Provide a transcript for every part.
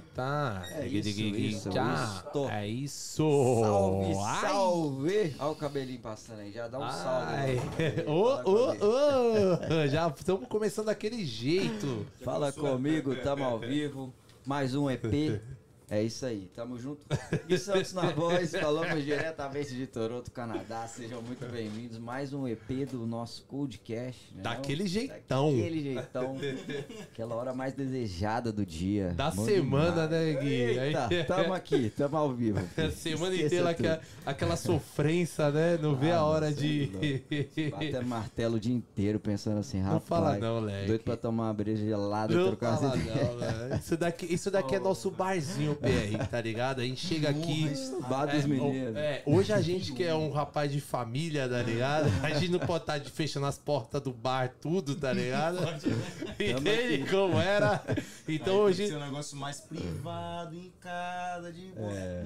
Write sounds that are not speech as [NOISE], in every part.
Eita! É isso, isso, Já. isso. É isso! Salve, salve! Olha o cabelinho passando aí, já dá um Ai. salve. [LAUGHS] Ô, ô, ô! [LAUGHS] Já estamos começando daquele jeito. Fala comigo, tamo ao vivo. Mais um EP. É isso aí, tamo junto. E Santos na voz, falamos diretamente de Toronto, Canadá. Sejam muito bem-vindos. Mais um EP do nosso Codecast. né? Daquele jeitão. Daquele jeitão. Aquela hora mais desejada do dia. Da Bom semana, demais. né, Gui? Eita, Aí- tamo aqui, tamo ao vivo. [LAUGHS] A semana inteira aquela, aquela sofrência, né? Não vê a Ah, hora de. Bater martelo o dia inteiro pensando assim, rapaz. Não fala não, leque. Doido pra tomar uma breja gelada e Não trocar fala umas ideias. não, né? Isso daqui, isso daqui é nosso barzinho PR, tá ligado? A gente chega aqui. Bar dos É, é, hoje a gente que é um rapaz de família, tá ligado? A gente não pode estar de- fechando as portas do bar, tudo, tá ligado? [LAUGHS] Entende como era? Então Aí hoje. Tem que ser um negócio mais privado, em casa, de boa. É.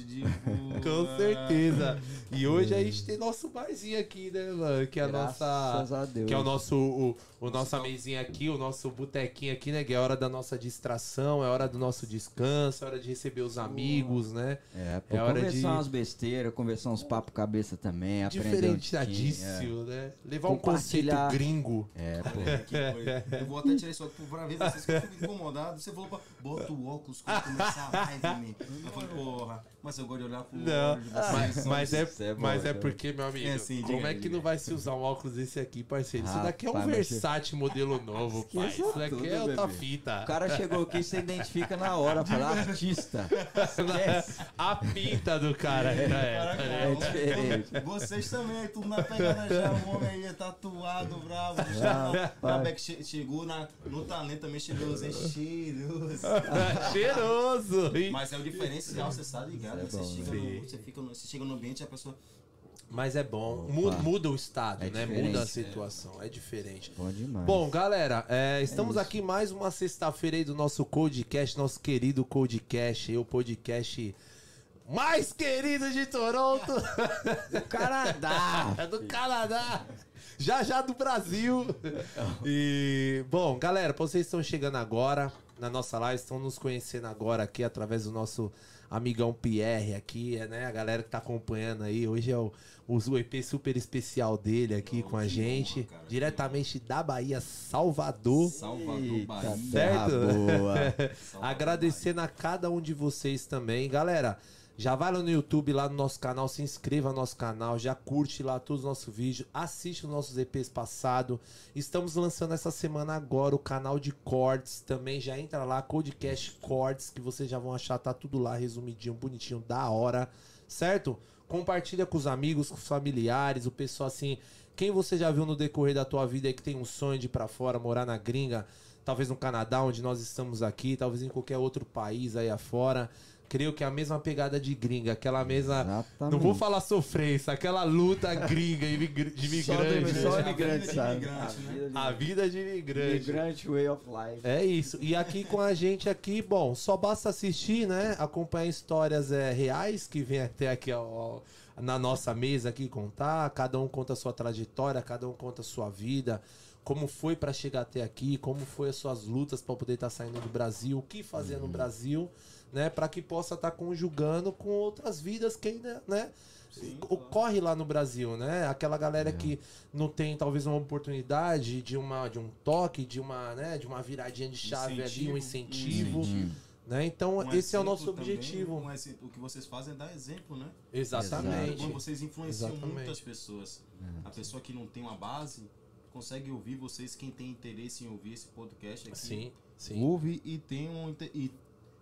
Um de boa. Com certeza. E hoje a gente tem nosso barzinho aqui, né, mano? Que é a Graças nossa. a Deus. Que é o nosso. O, o nossa mesinha aqui, o nosso botequinho aqui, né? Que é hora da nossa distração, é hora do nosso descanso, é hora de receber os amigos, né? É, pô, É hora conversar de- umas besteiras, conversar uns papo cabeça também, aprender um tiquinho, Diferenciadíssimo, né? Levar um conceito Compartilhar. gringo. É, pô. Que foi. Eu vou até tirar isso aqui pra ver vocês que eu fico incomodado. Você falou pra bota o óculos quando começar a live. Eu falei, porra, mas eu gosto de olhar pro Não, olho de vocês. mas, mas é, é bom, mas é cara. porque, meu amigo, É assim, como é que diga não vai se usar um óculos desse aqui, parceiro? Isso daqui é um Versace modelo novo, pai. Isso daqui tudo, é outra bebê. fita. O cara chegou aqui e você identifica na hora, fala [LAUGHS] artista. A pinta do cara. É, Caraca, é, É ó, diferente. Vocês também, tudo na pegada já, o homem aí é tatuado, bravo, já. Che- chegou na, no talento também, [LAUGHS] cheiroso, hein? Cheiroso. Cheiroso. Mas é o diferencial, você tá ligado? É você, bom, chega né? no, você, fica no, você chega no ambiente e a pessoa. Mas é bom. Mu- Muda, o estado, É né? Muda a situação. É diferente. Bom demais. Bom, galera, é, estamos isso. aqui mais uma sexta-feira aí do nosso Codecast, nosso querido Codecast, o podcast mais querido de Toronto, Canadá. [LAUGHS] é do Canadá, já já do Brasil. E, bom, galera, vocês estão chegando agora na nossa live, estão nos conhecendo agora aqui através do nosso amigão Pierre aqui, é, né? A galera que tá acompanhando aí, hoje é o, o EP super especial dele aqui com a gente, honra, cara, diretamente da Bahia, Salvador. Salvador, Eita, Bahia. Certo? boa. [LAUGHS] Agradecendo a cada um de vocês também. Galera, já vai lá no YouTube, lá no nosso canal, se inscreva no nosso canal, já curte lá todos os nossos vídeos, assiste os nossos EPs passados. Estamos lançando essa semana agora o canal de cortes, também já entra lá, Codecast Cortes, que vocês já vão achar, tá tudo lá resumidinho, bonitinho, da hora, certo? Compartilha com os amigos, com os familiares, o pessoal assim, quem você já viu no decorrer da tua vida aí que tem um sonho de ir pra fora, morar na gringa, talvez no Canadá, onde nós estamos aqui, talvez em qualquer outro país aí afora. Creio que é a mesma pegada de gringa, aquela mesma. Exatamente. Não vou falar sofrência, aquela luta gringa de imigrante. só né? imigrante, de sabe? imigrante, né? vida de- A vida de imigrante. Imigrante way of life. É isso. E aqui com a gente aqui, bom, só basta assistir, né? Acompanhar histórias é, reais que vem até aqui ó, na nossa mesa aqui contar. Cada um conta a sua trajetória, cada um conta a sua vida. Como foi pra chegar até aqui, como foi as suas lutas pra poder estar saindo do Brasil, o que fazer no Brasil, né, Pra que possa estar conjugando com outras vidas que ainda, né, ocorre lá no Brasil, né? Aquela galera que não tem talvez uma oportunidade de uma de um toque, de uma, né, de uma viradinha de chave ali, um incentivo, né? Então Um esse é o nosso também, objetivo. um exemplo- o que vocês fazem é dar exemplo, né? Exatamente. Quando vocês influenciam Exatamente. muitas pessoas. A pessoa que não tem uma base consegue ouvir vocês, quem tem interesse em ouvir esse podcast aqui. Sim, sim. Ouve e tem um, e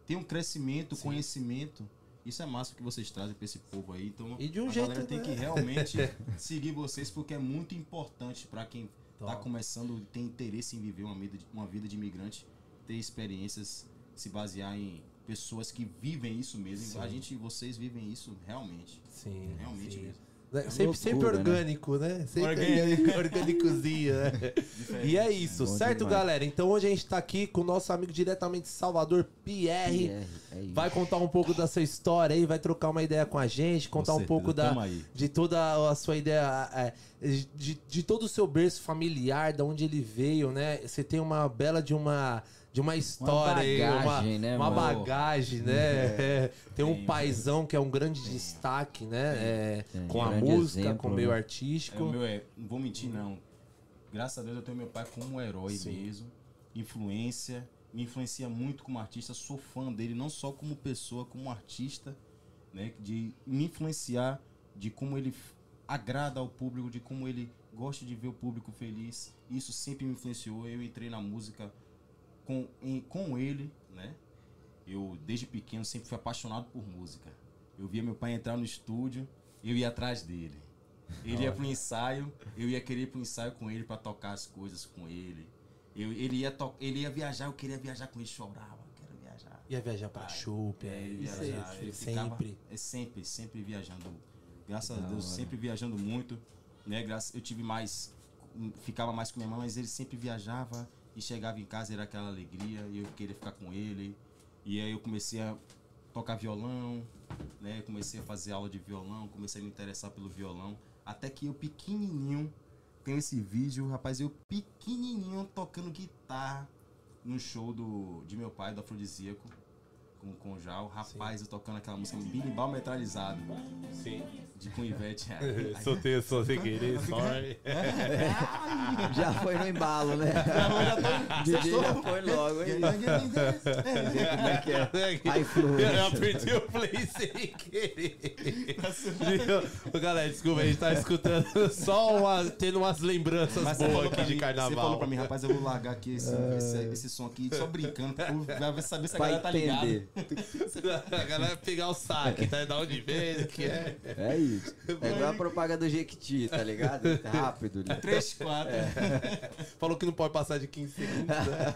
tem um crescimento, conhecimento. Isso é massa que vocês trazem para esse povo aí. Então, E de um a jeito, galera tem né? que realmente [LAUGHS] seguir vocês porque é muito importante para quem tá Top. começando, tem interesse em viver uma vida, de, uma vida de imigrante, ter experiências, se basear em pessoas que vivem isso mesmo. Sim. A gente, vocês vivem isso realmente. Sim. Realmente sim. mesmo. Né, Sempre, sempre loucura, né? orgânico, né? Sempre Orgânico. [LAUGHS] orgânicozinho, né? E é isso, Bom certo, demais. galera? Então hoje a gente tá aqui com o nosso amigo diretamente de Salvador, Pierre. Pierre, é. Vai contar um pouco da sua história aí, vai trocar uma ideia com a gente, contar um certeza, pouco da, de toda a sua ideia, é, de, de todo o seu berço familiar, de onde ele veio, né? Você tem uma bela de uma de uma história aí, bagagem, uma, né, uma mano? bagagem, né? É, Tem um Tem. paizão que é um grande destaque, né? É, com a música, exemplo, com o meio né? É, artístico. o meu é, não vou mentir não. Graças a Deus eu tenho meu pai como um herói Sim. mesmo. Influência, me influencia muito como artista, sou fã dele não só como pessoa, como artista, né, de me influenciar de como ele agrada ao público, de como ele gosta de ver o público feliz. Isso sempre me influenciou. Eu entrei na música com, em- com ele, né? Eu, desde pequeno, sempre fui apaixonado por música. Eu via meu pai entrar no estúdio, eu ia atrás dele. Ele ia pro ensaio, eu ia querer ir pro ensaio com ele para tocar as coisas com ele. Eu, ele, ia to, ele ia viajar, eu queria viajar com ele, chorava, quero viajar. Ia viajar pra chopp, É, viajar, ficava- sempre. é sempre, sempre viajando. Graças Da a Deus, hora. sempre viajando muito. Né? Graças, eu tive mais. Ficava mais com minha mãe, mas ele sempre viajava e chegava em casa, era aquela alegria, e eu queria ficar com ele. E aí eu comecei a tocar violão, né? Comecei a fazer aula de violão, comecei a me interessar pelo violão. Até que eu pequenininho, tenho esse vídeo, rapaz, eu pequenininho tocando guitarra no show do, de meu pai, do Afrodisíaco, com, com o Jal. Rapaz, eu tocando aquela música Binimbal Metralizado, Sim. de com Ivete. [LAUGHS] Soltei [LAUGHS] só sem querer, sorry. [LAUGHS] Já foi no embalo, né? DJ já foi logo, hein? Como é que é? A influência. Eu apertei o play sem querer. Galera, desculpa, a gente tá escutando só uma, tendo umas lembranças Mas boas aqui pra de mim, carnaval. Você falou pra mim, rapaz, eu vou largar aqui esse, esse, esse som aqui, só brincando, pra ver- saber se a galera tá ligada. [LAUGHS] A galera pegar o saque, tá? Da onde vem, o que é. É isso. É igual a propaganda do Jequiti, tá ligado? [LAUGHS] Rápido. Né? 3, 4. [LAUGHS] Falou que não pode passar de 15 segundos. Né?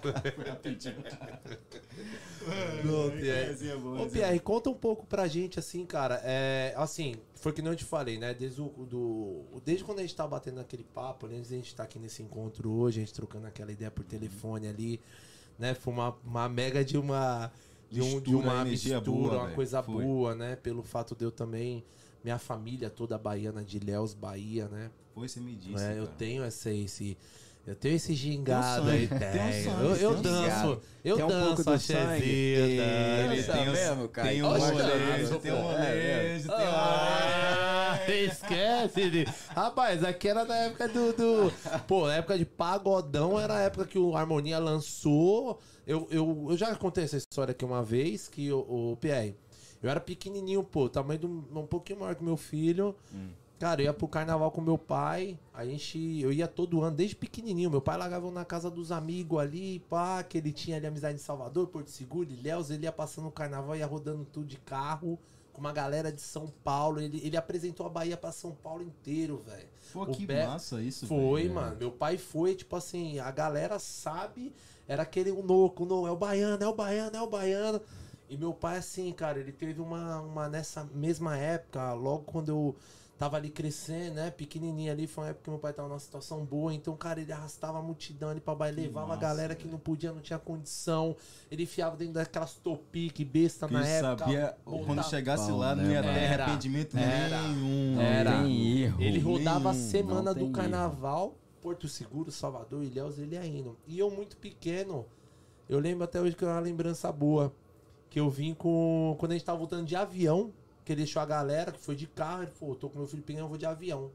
Não, Pierre. Ô, Pierre, conta um pouco pra gente, assim, cara. É, assim, foi que não eu te falei, né? Desde, o, do, desde quando a gente tava batendo aquele papo, né? antes da gente estar aqui nesse encontro hoje, a gente trocando aquela ideia por telefone ali, né? Foi uma, uma mega de uma. De, um, de uma mistura, boa, uma coisa Foi. boa, né? Pelo fato de eu também. Minha família toda baiana de Léus, Bahia, né? Foi, você me disse. É, eu tenho esse, esse. Eu tenho esse gingado Tem um aí, sangue, tem um eu, eu tem um danço, eu Tem um danço a chezida. Tem tem mesmo, cara. Tem um molejo, tem um é, molejo, tem um Ah, esquece de... Rapaz, aqui era na época do, do- Pô, na época de pagodão era a época que o Harmonia lançou. Eu, eu, eu já contei essa história aqui uma vez, que o, o Pierre, eu era pequenininho, pô, tamanho do, um pouquinho maior que meu filho. Cara, eu ia pro carnaval com meu pai, a gente, eu ia todo ano, desde pequenininho. Meu pai largava eu na casa dos amigos ali, pá, que ele tinha ali amizade em Salvador, Porto Seguro, Ilhéus, ele ia passando o carnaval, ia rodando tudo de carro, com uma galera de São Paulo. Ele, ele apresentou a Bahia pra São Paulo inteiro, velho. Pô, O que Be- massa isso, Foi, velho. mano. Meu pai foi, tipo assim, a galera sabe, era aquele o noco, no, é o baiano, é o baiano, é o baiano. E meu pai, assim, cara, ele teve uma, uma nessa mesma época, logo quando eu tava ali crescendo, né, pequenininho ali, foi uma época que meu pai tava numa situação boa, então, cara, ele arrastava a multidão ali pra baile, levava a galera que não podia, não tinha condição, ele enfiava dentro daquelas topique besta Que na época. sabia, botava- quando chegasse Bom, lá, não né, ia ter? Era. arrependimento Era. nenhum. Não Era. tem erro. Ele rodava a nenhum, semana não do carnaval, Porto Seguro, Salvador, Ilhéus, ele ia indo. E eu muito pequeno, eu lembro até hoje que é uma lembrança boa. Que eu vim com. Quando a gente tava voltando de avião, que ele deixou a galera, que foi de carro, ele falou, tô com meu filho pequeno, eu vou de avião.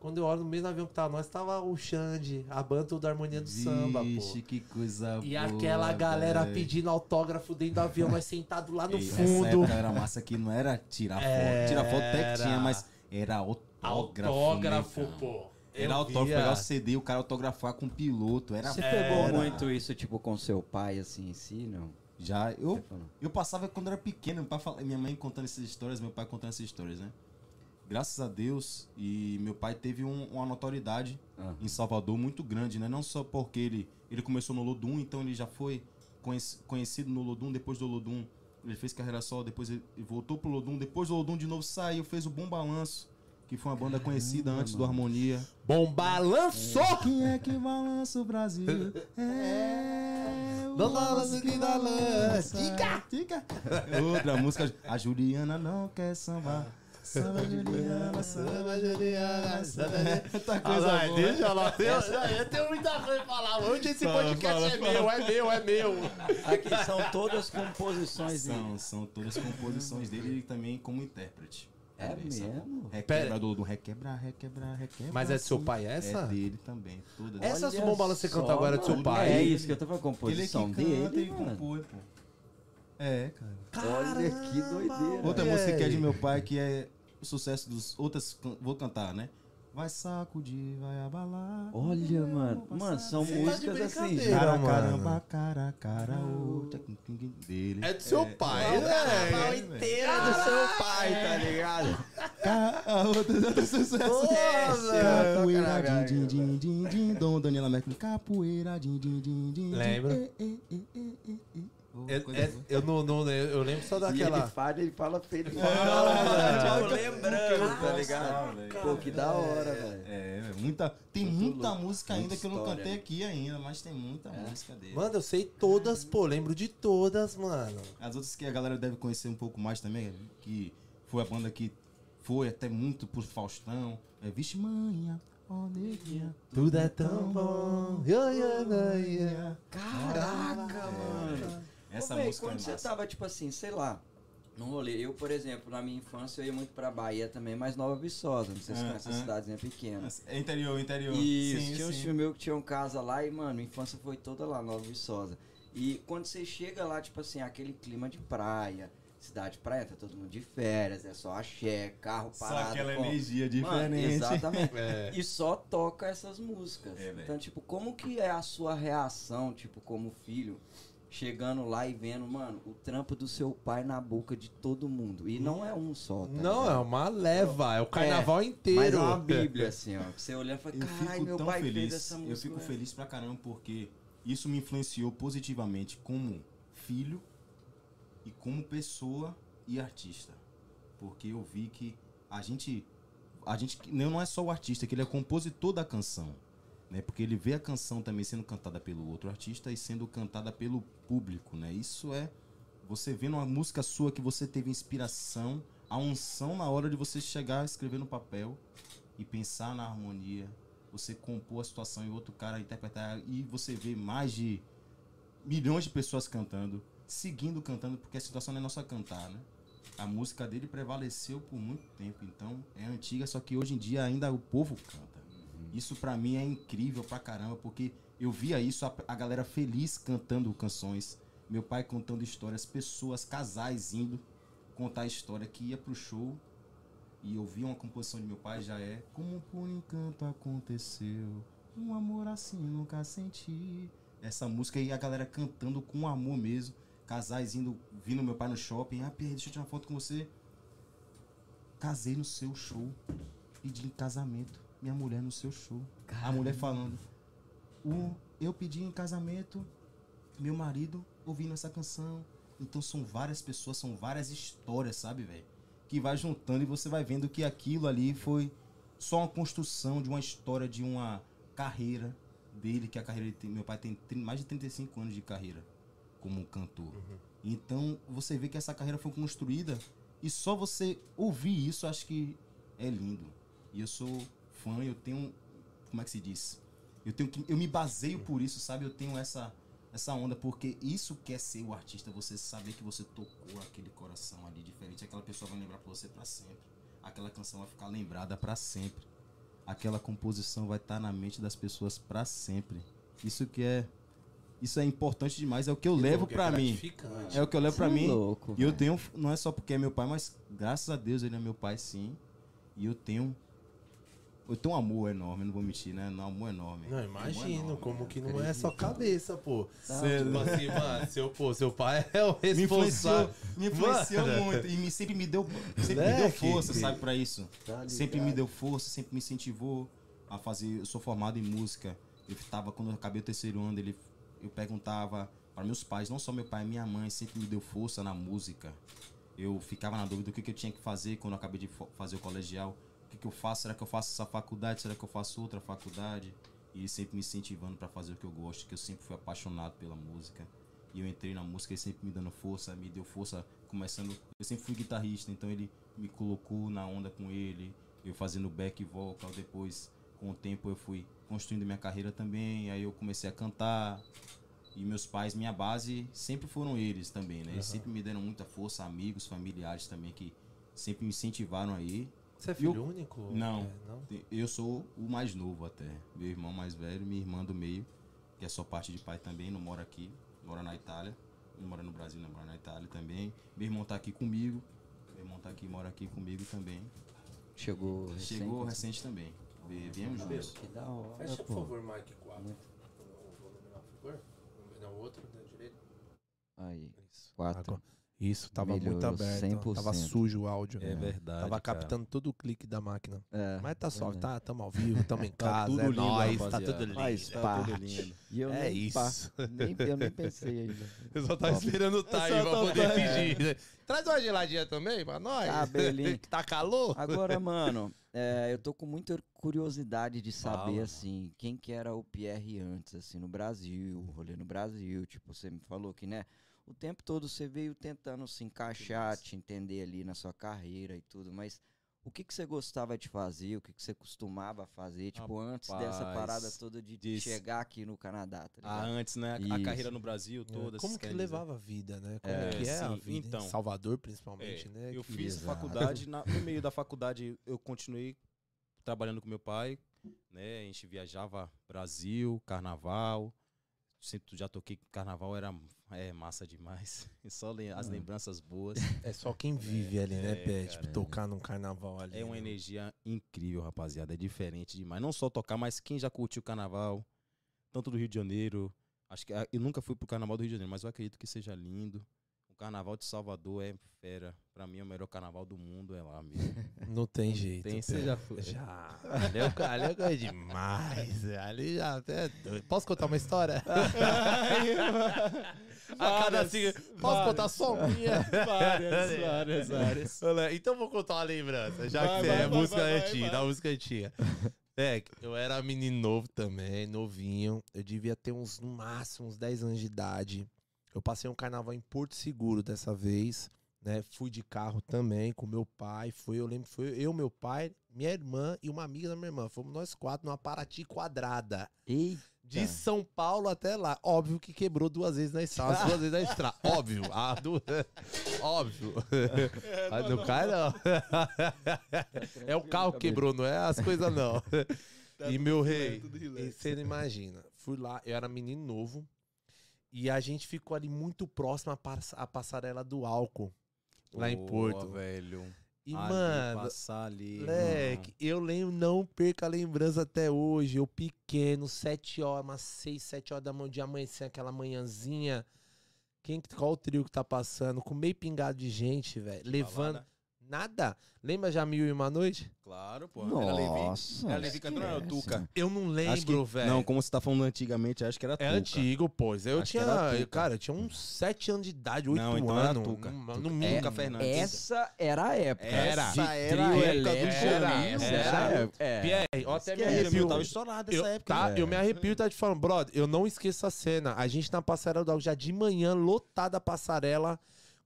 Quando eu olho no mesmo avião que tava nós, tava o Xande, a banda da Harmonia do Samba, Vixe, pô. que coisa E boa, aquela galera velho. pedindo autógrafo dentro do avião, nós sentado lá no Ei, fundo. época era massa que não era tirar foto. Tirar foto até que tinha, Era. mas era autógrafo. Autógrafo, negão. pô. Era Eu autógrafo, via. pegar o CD, o cara autografar com o piloto. Era Você pegou muito isso, tipo, com seu pai, assim, em si, não? Já, eu, eu passava quando era pequeno, meu pai fala- minha mãe contando essas histórias, meu pai contando essas histórias, né? Graças a Deus, e meu pai teve um- uma notoriedade Ah. em Salvador muito grande, né? Não só porque ele, ele começou no Lodum, então ele já foi conhec- conhecido no Lodum, depois do Lodum ele fez carreira solo, depois ele voltou pro Lodum, depois do Lodum de novo saiu, fez o Bom Balanço, que foi uma banda conhecida antes do Harmonia. Bom balanço! Quem é que balança o Brasil? [LAUGHS] É o Não balança que dá lance. Tica! Tica! Outra música. A Juliana não quer sambar. Samba Juliana, samba Juliana, samba Muita coisa Ah, boa. deixa lá. Eu, eu tenho muita coisa pra falar. Hoje esse Fala, podcast fala, é fala. meu, é meu, é meu. Aqui são todas composições dele. São, são todas composições dele e também como intérprete. É sabe? mesmo? Requebra do, do requebra, requebra, requebra. Mas é do seu pai essa? É dele também, todas. Essa Olha Sumom Balança você canta agora é do seu pai? É isso que eu tô falando, Ele é que composição canta dele, mano. compõe, pô. É, cara. Olha que doideira. Outra E música que é de meu pai, que é o sucesso dos outras. Vou cantar, né? Vai sacudir, vai abalar. Olha, mano. Mano, são Você tá músicas assim. brincadeira. Cara, mano. caramba, cara, cara, dele. É do seu pai, O carnaval né? inteiro é do seu pai, tá ligado? Ca- A outra outra sucesso. velho. Capoeira, din, din, din, din, din, dom, Daniela Mercury. Capoeira, din, din, din, din. Lembra? Oh, É- coisa é- boa. eu não, não eu lembro só E daquela. ele fala, ele fala feio. Ele É, fala, tipo, velho. lembrando, tá ligado? Nossa. Pô, que da hora, velho. É, velho, muita, tem Muito muita louco. música Muita ainda que eu não cantei né? aqui ainda, mas tem muita música dele. Mano, eu sei todas, pô, lembro de todas, mano. As outras que a galera deve conhecer um pouco mais também, que foi a banda que foi até muito por Faustão. É Vixe Manha, ó neguinha. Tudo é tão bom. Yeah, yeah, yeah, yeah. Caraca, mano. Essa Ô, véi, música é quando você massa. tava, tipo assim, sei lá, num rolê. Eu, por exemplo, na minha infância, eu ia muito pra Bahia também, mas Nova Viçosa. Não sei se Ah, conhece ah. essa cidadezinha pequena. É interior, interior. Isso, Sim, tinha uns sim. tios meus que tinham casa lá e, mano, a infância foi toda lá, Nova Viçosa. E quando você chega lá, tipo assim, aquele clima de praia, cidade praia, tá todo mundo de férias, é só axé, carro Só parado. aquela com- energia Mano, diferente. exatamente. [LAUGHS] É. E só toca essas músicas. É, então, tipo, como que é a sua reação, tipo, como filho, chegando lá e vendo, mano, o trampo do seu pai na boca de todo mundo? E não é um só, tá Não, é ligado? uma leva, é o carnaval inteiro. Mas é uma bíblia, assim, ó. que Você olhando e fala, Eu caralho, fico meu tão pai fez feliz. essa Eu música. fico velho." feliz pra caramba porque isso me influenciou positivamente como filho e como pessoa e artista. Porque eu vi que a gente a gente não é só o artista, que ele é compositor da canção, né? Porque ele vê a canção também sendo cantada pelo outro artista e sendo cantada pelo público, né? Isso é você vendo uma música sua que você teve inspiração, a unção na hora de você chegar a escrever no papel e pensar na harmonia, você compor a situação e outro cara interpretar e você vê mais de milhões de pessoas cantando, seguindo cantando, porque a situação não é nossa cantar, né? A música dele prevaleceu por muito tempo, então é antiga, só que hoje em dia ainda o povo canta. Isso pra mim é incrível pra caramba, porque eu via isso, a, a galera feliz cantando canções, meu pai contando histórias, pessoas, casais indo contar a história que ia pro show e eu vi uma composição de meu pai, já é Como por encanto aconteceu, um amor assim nunca senti. Essa música aí a galera cantando com amor mesmo, casais indo, vindo meu pai no shopping, ah, Pierre, deixa eu tirar uma foto com você. Casei no seu show, pedi em casamento, minha mulher no seu show. A mulher falando, o, eu pedi em casamento, meu marido ouvindo essa canção. Então são várias pessoas, são várias histórias, sabe, velho? Que vai juntando e você vai vendo que aquilo ali foi só uma construção de uma história, de uma carreira dele, que a carreira dele tem, meu pai tem mais de 35 anos de carreira como cantor. Então você vê que essa carreira foi construída e só você ouvir isso, acho que é lindo. E eu sou fã, eu tenho, como é que se diz? Eu tenho que, eu me baseio por isso, sabe? Eu tenho essa essa onda porque isso quer ser o artista, você saber que você tocou aquele coração ali diferente, aquela pessoa vai lembrar pra você pra sempre. Aquela canção vai ficar lembrada pra sempre. Aquela composição vai estar na mente das pessoas pra sempre. Isso que é isso é importante demais, é o que eu levo Porque é pra mim. É o que eu levo pra Cê é mim. louco, e eu tenho, não é só porque é meu pai, mas graças a Deus ele é meu pai, sim. E eu tenho. Eu tenho um amor enorme, não vou mentir, né? Um amor enorme. Não, imagino, enorme, como né? que não é só cabeça, pô. Tá. Tipo assim, mano, seu, pô, seu pai é o Me influenciou, responsável. me influenciou muito. E me, sempre me deu, sempre me deu força, sabe, pra isso. Tá sempre me deu força, sempre me incentivou a fazer. Eu sou formado em música. Eu tava, quando eu acabei o terceiro ano, ele, eu perguntava para meus pais, não só meu pai, minha mãe sempre me deu força na música. Eu ficava na dúvida do que, que eu tinha que fazer quando eu acabei de fazer o colegial. O que, que eu faço? Será que eu faço essa faculdade? Será que eu faço outra faculdade? E ele sempre me incentivando para fazer o que eu gosto, que eu sempre fui apaixonado pela música. E eu entrei na música, ele sempre me dando força, me deu força, começando. Eu sempre fui guitarrista, então ele me colocou na onda com ele, eu fazendo back vocal. Depois, com o tempo, eu fui construindo minha carreira também. Aí eu comecei a cantar. E meus pais, minha base, sempre foram eles também, né? Eles sempre me deram muita força, amigos, familiares também, que sempre me incentivaram aí. Você é filho único? Não. É, não? Eu sou o mais novo até. Meu irmão mais velho, minha irmã do meio, que é só parte de pai também, não mora aqui, mora na Itália. Não mora no Brasil, não mora na Itália também. Meu irmão tá aqui comigo. Meu irmão tá aqui, mora aqui comigo também. Chegou recente. Chegou recente também. Vie- Viemos juntos. Que da hora, Fecha, por pô. favor, Mike 4. Muito. O volume lá, por favor. Não, o outro da direita. Aí, Isso. quatro. Agora- Isso, tava muito Melhorou aberto. 100%. Tava sujo o áudio. É verdade. Tava cara. captando todo o clique da máquina. É, Mas tá suave, verdade. tá? Tamo ao vivo, tamo em Tá casa, tudo é lindo, nóis, tá tudo lindo. Faz Tá parte. tudo lindo. E eu É nem, isso. pá, nem, eu nem pensei ainda. [LAUGHS] Eu só tava esperando o time só pra poder pedir. né? Traz uma geladinha também pra nós. Cabelinho. [LAUGHS] que tá calor. Agora, mano, é, eu tô com muita curiosidade de saber, Fala, assim, quem que era o Pierre antes, assim, no Brasil, o rolê no Brasil. Tipo, você me falou que, né, o tempo todo você veio tentando se encaixar, te entender ali na sua carreira e tudo, mas o que que você gostava de fazer, o que que você costumava fazer, tipo, antes dessa Rapaz, parada toda de chegar aqui no Canadá, tá Ah, antes, né? A carreira no Brasil toda. Como vocês que querem levava a vida, né? Como É, que é a vida? então. em Salvador, principalmente, É, né? Eu que- fiz Exato. faculdade, na- no meio da faculdade eu continuei trabalhando com meu pai, né? A gente viajava Brasil, carnaval. Sempre já toquei carnaval, era é, massa demais. E [LAUGHS] só as Hum. lembranças boas. [LAUGHS] É só quem vive ali, né, é, Pé? Tipo, tocar num carnaval ali. É uma né? energia incrível, rapaziada. É diferente demais. Não só tocar, mas quem já curtiu o carnaval, tanto do Rio de Janeiro. Acho que ah, eu nunca fui pro carnaval do Rio de Janeiro, mas eu acredito que seja lindo. O carnaval de Salvador é fera. Pra mim, é o melhor carnaval do mundo é lá mesmo. [LAUGHS] Não tem jeito. Tem, você já foi. Já. Ali é, o- ali é coisa demais. Ali já até. é doido. Posso contar uma história? [LAUGHS] A cada assim. Posso contar só minha? Várias, várias, várias. [LAUGHS] Então vou contar uma lembrança, já Vai, que vai, é vai, música vai, antiga, da música antiga. É, eu era menino novo também, novinho. Eu devia ter uns, no máximo, uns 10 anos de idade. Eu passei um carnaval em Porto Seguro dessa vez, né? Fui de carro também com meu pai. Foi, eu lembro foi eu, meu pai, minha irmã e uma amiga da minha irmã. Fomos nós quatro numa Paraty quadrada. Eita, De São Paulo até lá. Óbvio que quebrou duas vezes na estrada. as [LAUGHS] duas vezes na estrada. Óbvio. Du... [LAUGHS] Óbvio. Ah, não cai, não. É o carro que quebrou, não é as coisas, não. [LAUGHS] E meu rei, e você não imagina. Fui lá, eu era menino novo. E a gente ficou ali muito próximo à, pass- à passarela do álcool. Lá em Boa, Porto. velho. E, Ali, mano, Passar ali. Moleque, eu lembro, não perca a lembrança até hoje. Eu pequeno, sete horas, umas seis, sete horas da manhã de amanhecer, aquela manhãzinha. Quem, qual o trio que tá passando? Com meio pingado de gente, velho. Levando. Nada. Lembra já Mil e Uma Noite? Claro, pô. Era Levi. Nossa. Era Levi cantando, era o esquece. Tuca. Eu não lembro, velho. Não, como você tá falando antigamente, acho que era É Tuca. antigo, pois. Eu Acho era tinha. Cara, eu tinha uns sete anos de idade, oito Não, então era anos. Tuca. No, no É, mínimo. Fernandes. Essa era a época. Era. Essa era a época do elétrico, Era, essa era. era a época. É. Pierre, ó, até me arrepio. Eu tava estourado Eu, nessa época. tá, eu me arrepio tá te falando, brother, eu não esqueço a cena. A gente na passarela do Algo já de manhã, lotada a passarela.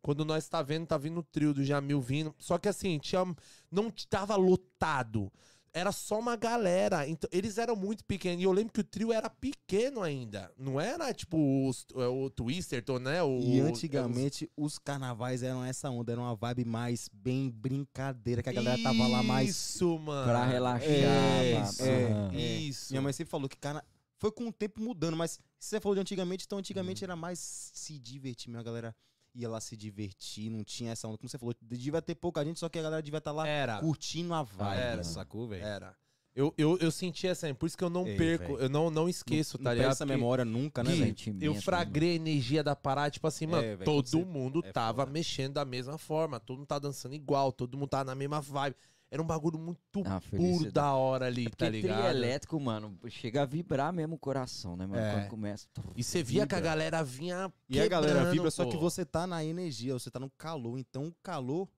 Quando nós tá vendo, tá vindo o trio do Jamil vindo. Só que assim, tinha, não tava lotado. Era só uma galera. Então, eles eram muito pequenos. E eu lembro que o trio era pequeno ainda. Não era tipo os- o Twister, né? O, E antigamente os carnavais eram essa onda, era uma vibe mais bem brincadeira, que a galera tava lá mais. Isso, mano. Pra relaxar. É, mano. é, é. Isso. Minha mãe sempre falou que cara, foi com o tempo mudando, mas se você falou de antigamente, então antigamente era mais se divertir, mesmo, a galera ia lá se divertir, não tinha essa onda, como você falou, devia ter pouca gente, só que a galera devia estar lá Era. curtindo a vibe, Era. sacou, velho? Era. Eu, eu, eu senti essa, por isso que eu não Ei, perco, velho. eu não, não esqueço, não tá perde ligado? essa memória nunca, né, velho? Sentimento, Eu fragrei a energia da parada, tipo assim, mano, É, velho, todo você- mundo é tava foda. mexendo da mesma forma, todo mundo tá dançando igual, todo mundo tá na mesma vibe. Era um bagulho muito Ah, puro da hora ali, Porque tá trio ligado? elétrico, mano, chega a vibrar mesmo o coração, né, mano? É. Quando começa. E você via que a galera vinha E a galera vibra, só que pô. você tá na energia, você tá no calor, então o calor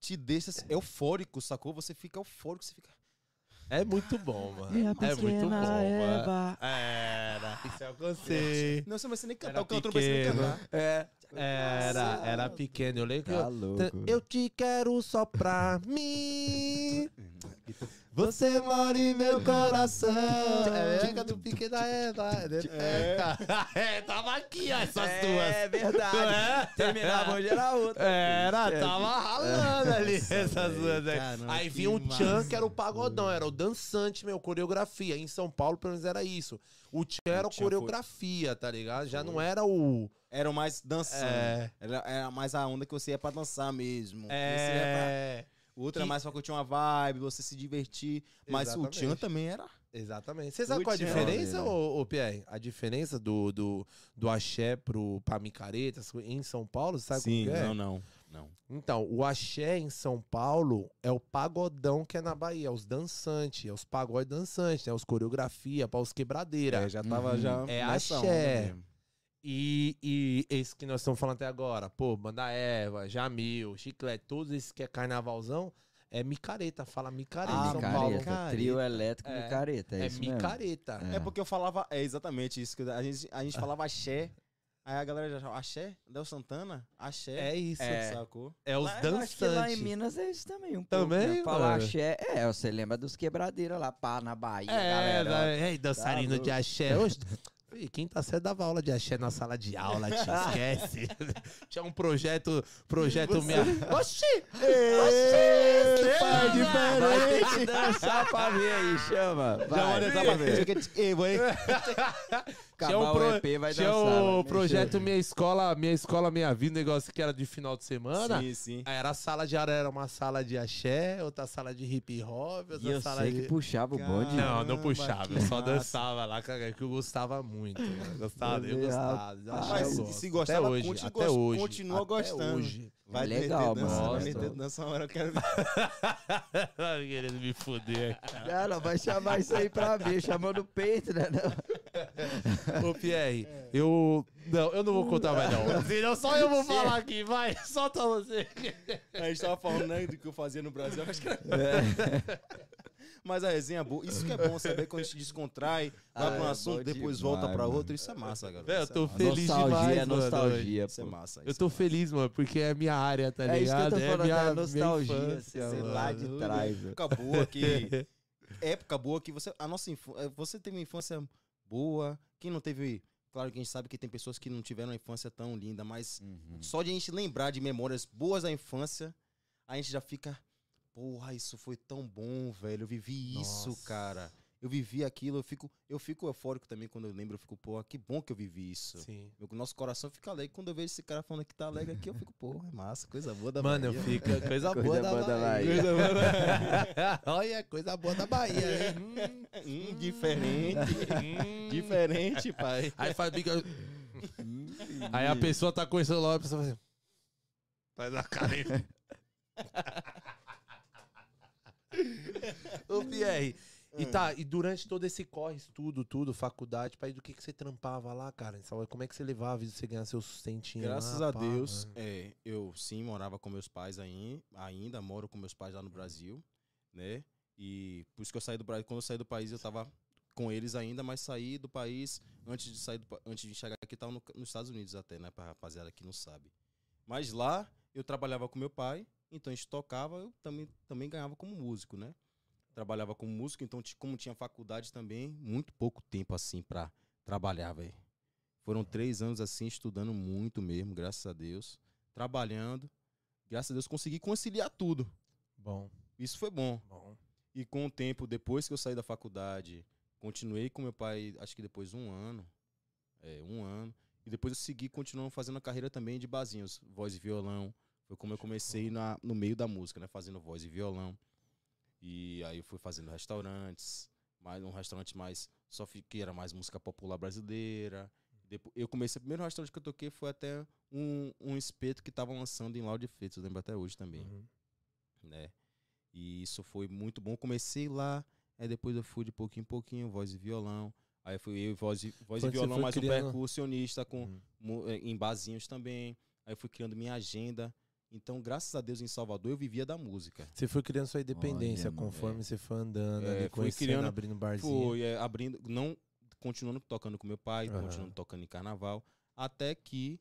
te deixa eufórico, sacou? Você fica eufórico, você fica. É muito bom, mano. A É muito bom, mano. Era. Isso eu. Não, você não vai ser nem cantar, Era o cantor não vai nem cantar. É. Era, era pequeno. Eu lembro que Tá eu, louco. eu te quero só pra mim. [LAUGHS] Você mora em meu coração. É, é do pequeno Eva. É, [LAUGHS] é, tava aqui, ó, essas duas. É verdade. É? Terminava hoje era outra. Era, É. tava ralando ali essas velho, duas caramba, Aí vinha o Tchan, massa. que era o pagodão, era o dançante, meu, coreografia. Em São Paulo, pelo menos, era isso. O Tchan era o foi- coreografia, tá ligado? Já não era o. Era o mais dançando. É. Era, era mais a onda que você ia pra dançar mesmo. Ia pra- É. O outro Que- mais pra curtir uma vibe, você se divertir. Mas o Exatamente. Tchan também era. Exatamente. Você sabe O qual é a diferença, né? ô, ô Pierre? A diferença do, do, do axé pro, pra micareta em São Paulo, sabe Sim, é? não, não, não. Então, o axé em São Paulo é o pagodão que é na Bahia, é os dançantes, é os pagode dançantes, é os coreografia, para os quebradeira. É, já tava Uhum. já É axé. mesmo. E, e esse que nós estamos falando até agora, pô, Banda Eva, Jamil, Chiclete, todos esses que é carnavalzão, é micareta, fala micareta Ah, em São micareta, Paulo. Micareta. Trio elétrico É. micareta. É, É isso mesmo. micareta. É. É porque eu falava, é exatamente isso. que A gente, a gente falava axé. Aí a galera já achava, axé? Del Santana? Axé? É isso. É. Sacou? É os Lá- eu acho que lá em dançantes. Minas é isso também, um Também, pouco, né? Falar axé, é, você lembra dos quebradeiras lá, pá, na Bahia, É, galera. é, dançarino Tá de axé. [LAUGHS] Oxe, Fih, quinta série dava aula de axé na sala de aula, te [LAUGHS] esquece. [LAUGHS] Tinha um projeto, projeto minha. Oxi! Oxi! Pai, Oxi! Vai que dançar pra ver aí, chama. Já Vai, olha pra ver. Vai. [LAUGHS] Tinha um, pro- o EP, vai tinha dançar. o vai projeto. Minha Escola, Minha Escola Minha Vida, negócio que era de final de semana. Sim, sim. Aí era a sala de aula, era uma sala de axé, outra sala de hip hop, outra E eu sala sei de. que puxava o bonde. Não, não puxava, que eu só dançava lá, que eu gostava muito. Eu [LAUGHS] gostava, eu gostava. Mas eu se- até hoje, conti- até hoje, continua até gostando. Hoje. Vai É legal, meter dança, mano. vai meter dança uma hora, eu quero ver. [LAUGHS] Querendo me foder. Cara, vai chamar isso aí pra ver, chamando o peito, né? Não. Ô, Pierre, eu. Não, eu não vou contar mais, não. Senão só eu vou falar aqui, vai. Solta você. A gente tava falando, né, do que eu fazia no Brasil. Acho que era... É. Mas a resenha é boa. Isso que é bom saber quando a gente descontrai, [LAUGHS] vai Ah, pra um é assunto, depois demais, volta pra mano. outro. Isso é massa, galera. Eu tô é feliz nostalgia demais, é mano. nostalgia, Isso é massa. Eu isso tô é feliz, mano, porque é minha área, tá É isso que eu ligado? tô falando, é minha, da nostalgia, minha infância, sei mano. lá de trás. época boa que. [LAUGHS] época boa que você. A nossa infância. Você teve uma infância boa. Quem não teve. Claro que a gente sabe que tem pessoas que não tiveram uma infância tão linda, mas Uhum. só de a gente lembrar de memórias boas da infância, a gente já fica. Porra, isso foi tão bom, velho. Eu vivi isso, Nossa. cara. Eu vivi aquilo, eu fico, eu fico eufórico também quando eu lembro, eu fico, porra, que bom que eu vivi isso. Sim. Meu, nosso coração fica alegre. Quando eu vejo esse cara falando que tá alegre aqui, eu fico, porra, é massa, coisa boa da Mano, eu Bahia. fico. [LAUGHS] Coisa, Coisa boa, da boa da Bahia. Bahia. Coisa boa da... [LAUGHS] Olha, coisa boa da Bahia, hein? Hum, Hum, diferente. hum. diferente, pai. Aí faz bica. Aí a pessoa tá isso lá, a pessoa faz assim. Faz a cara. [LAUGHS] Ô, Pierre. E tá, e durante todo esse corre, estudo, tudo, faculdade, pai, do que, que você trampava lá, cara? Como é que você levava isso, você ganhar seu sustentinho Graças lá, a pá, Deus, mano? é, eu sim morava com meus pais aí, ainda moro com meus pais lá no Brasil, né? E por isso que eu saí do Brasil, quando eu saí do país eu tava com eles ainda, mas saí do país antes de sair do, antes de chegar aqui tava no- nos Estados Unidos até, né, pra rapaziada que não sabe. Mas lá eu trabalhava com meu pai, então a gente tocava, eu também também ganhava como músico, né? Trabalhava como músico, então como tinha faculdade também, muito pouco tempo assim pra trabalhar, velho. Foram três anos assim, estudando muito mesmo, graças a Deus. Trabalhando. Graças a Deus consegui conciliar tudo. Bom, Isso foi bom. bom. E com o tempo, depois que eu saí da faculdade, continuei com meu pai, acho que depois um ano. É, um ano. E depois eu segui continuando fazendo a carreira também de basinhos, voz e violão. Foi como eu comecei na, no meio da música, né? Fazendo voz e violão. E aí eu fui fazendo restaurantes, mais um restaurante mais só que era mais música popular brasileira. Depois, eu comecei, o primeiro restaurante que eu toquei foi até um, um espeto que tava lançando em Lauro de Freitas, eu lembro até hoje também Uhum. né? E isso foi muito bom. Comecei lá, aí depois eu fui de pouquinho em pouquinho, voz e violão. Aí fui eu, voz e, voz e violão, mais um criando- percussionista com, Uhum. eh, em barzinhos também. Aí eu fui criando minha agenda. Então, graças a Deus, em Salvador, eu vivia da música. Você foi criando sua independência Olha, mano, conforme você foi andando, É, ali, fui criando- abrindo barzinho. Foi é, abrindo, não continuando tocando com meu pai, Aham. continuando tocando em carnaval, até que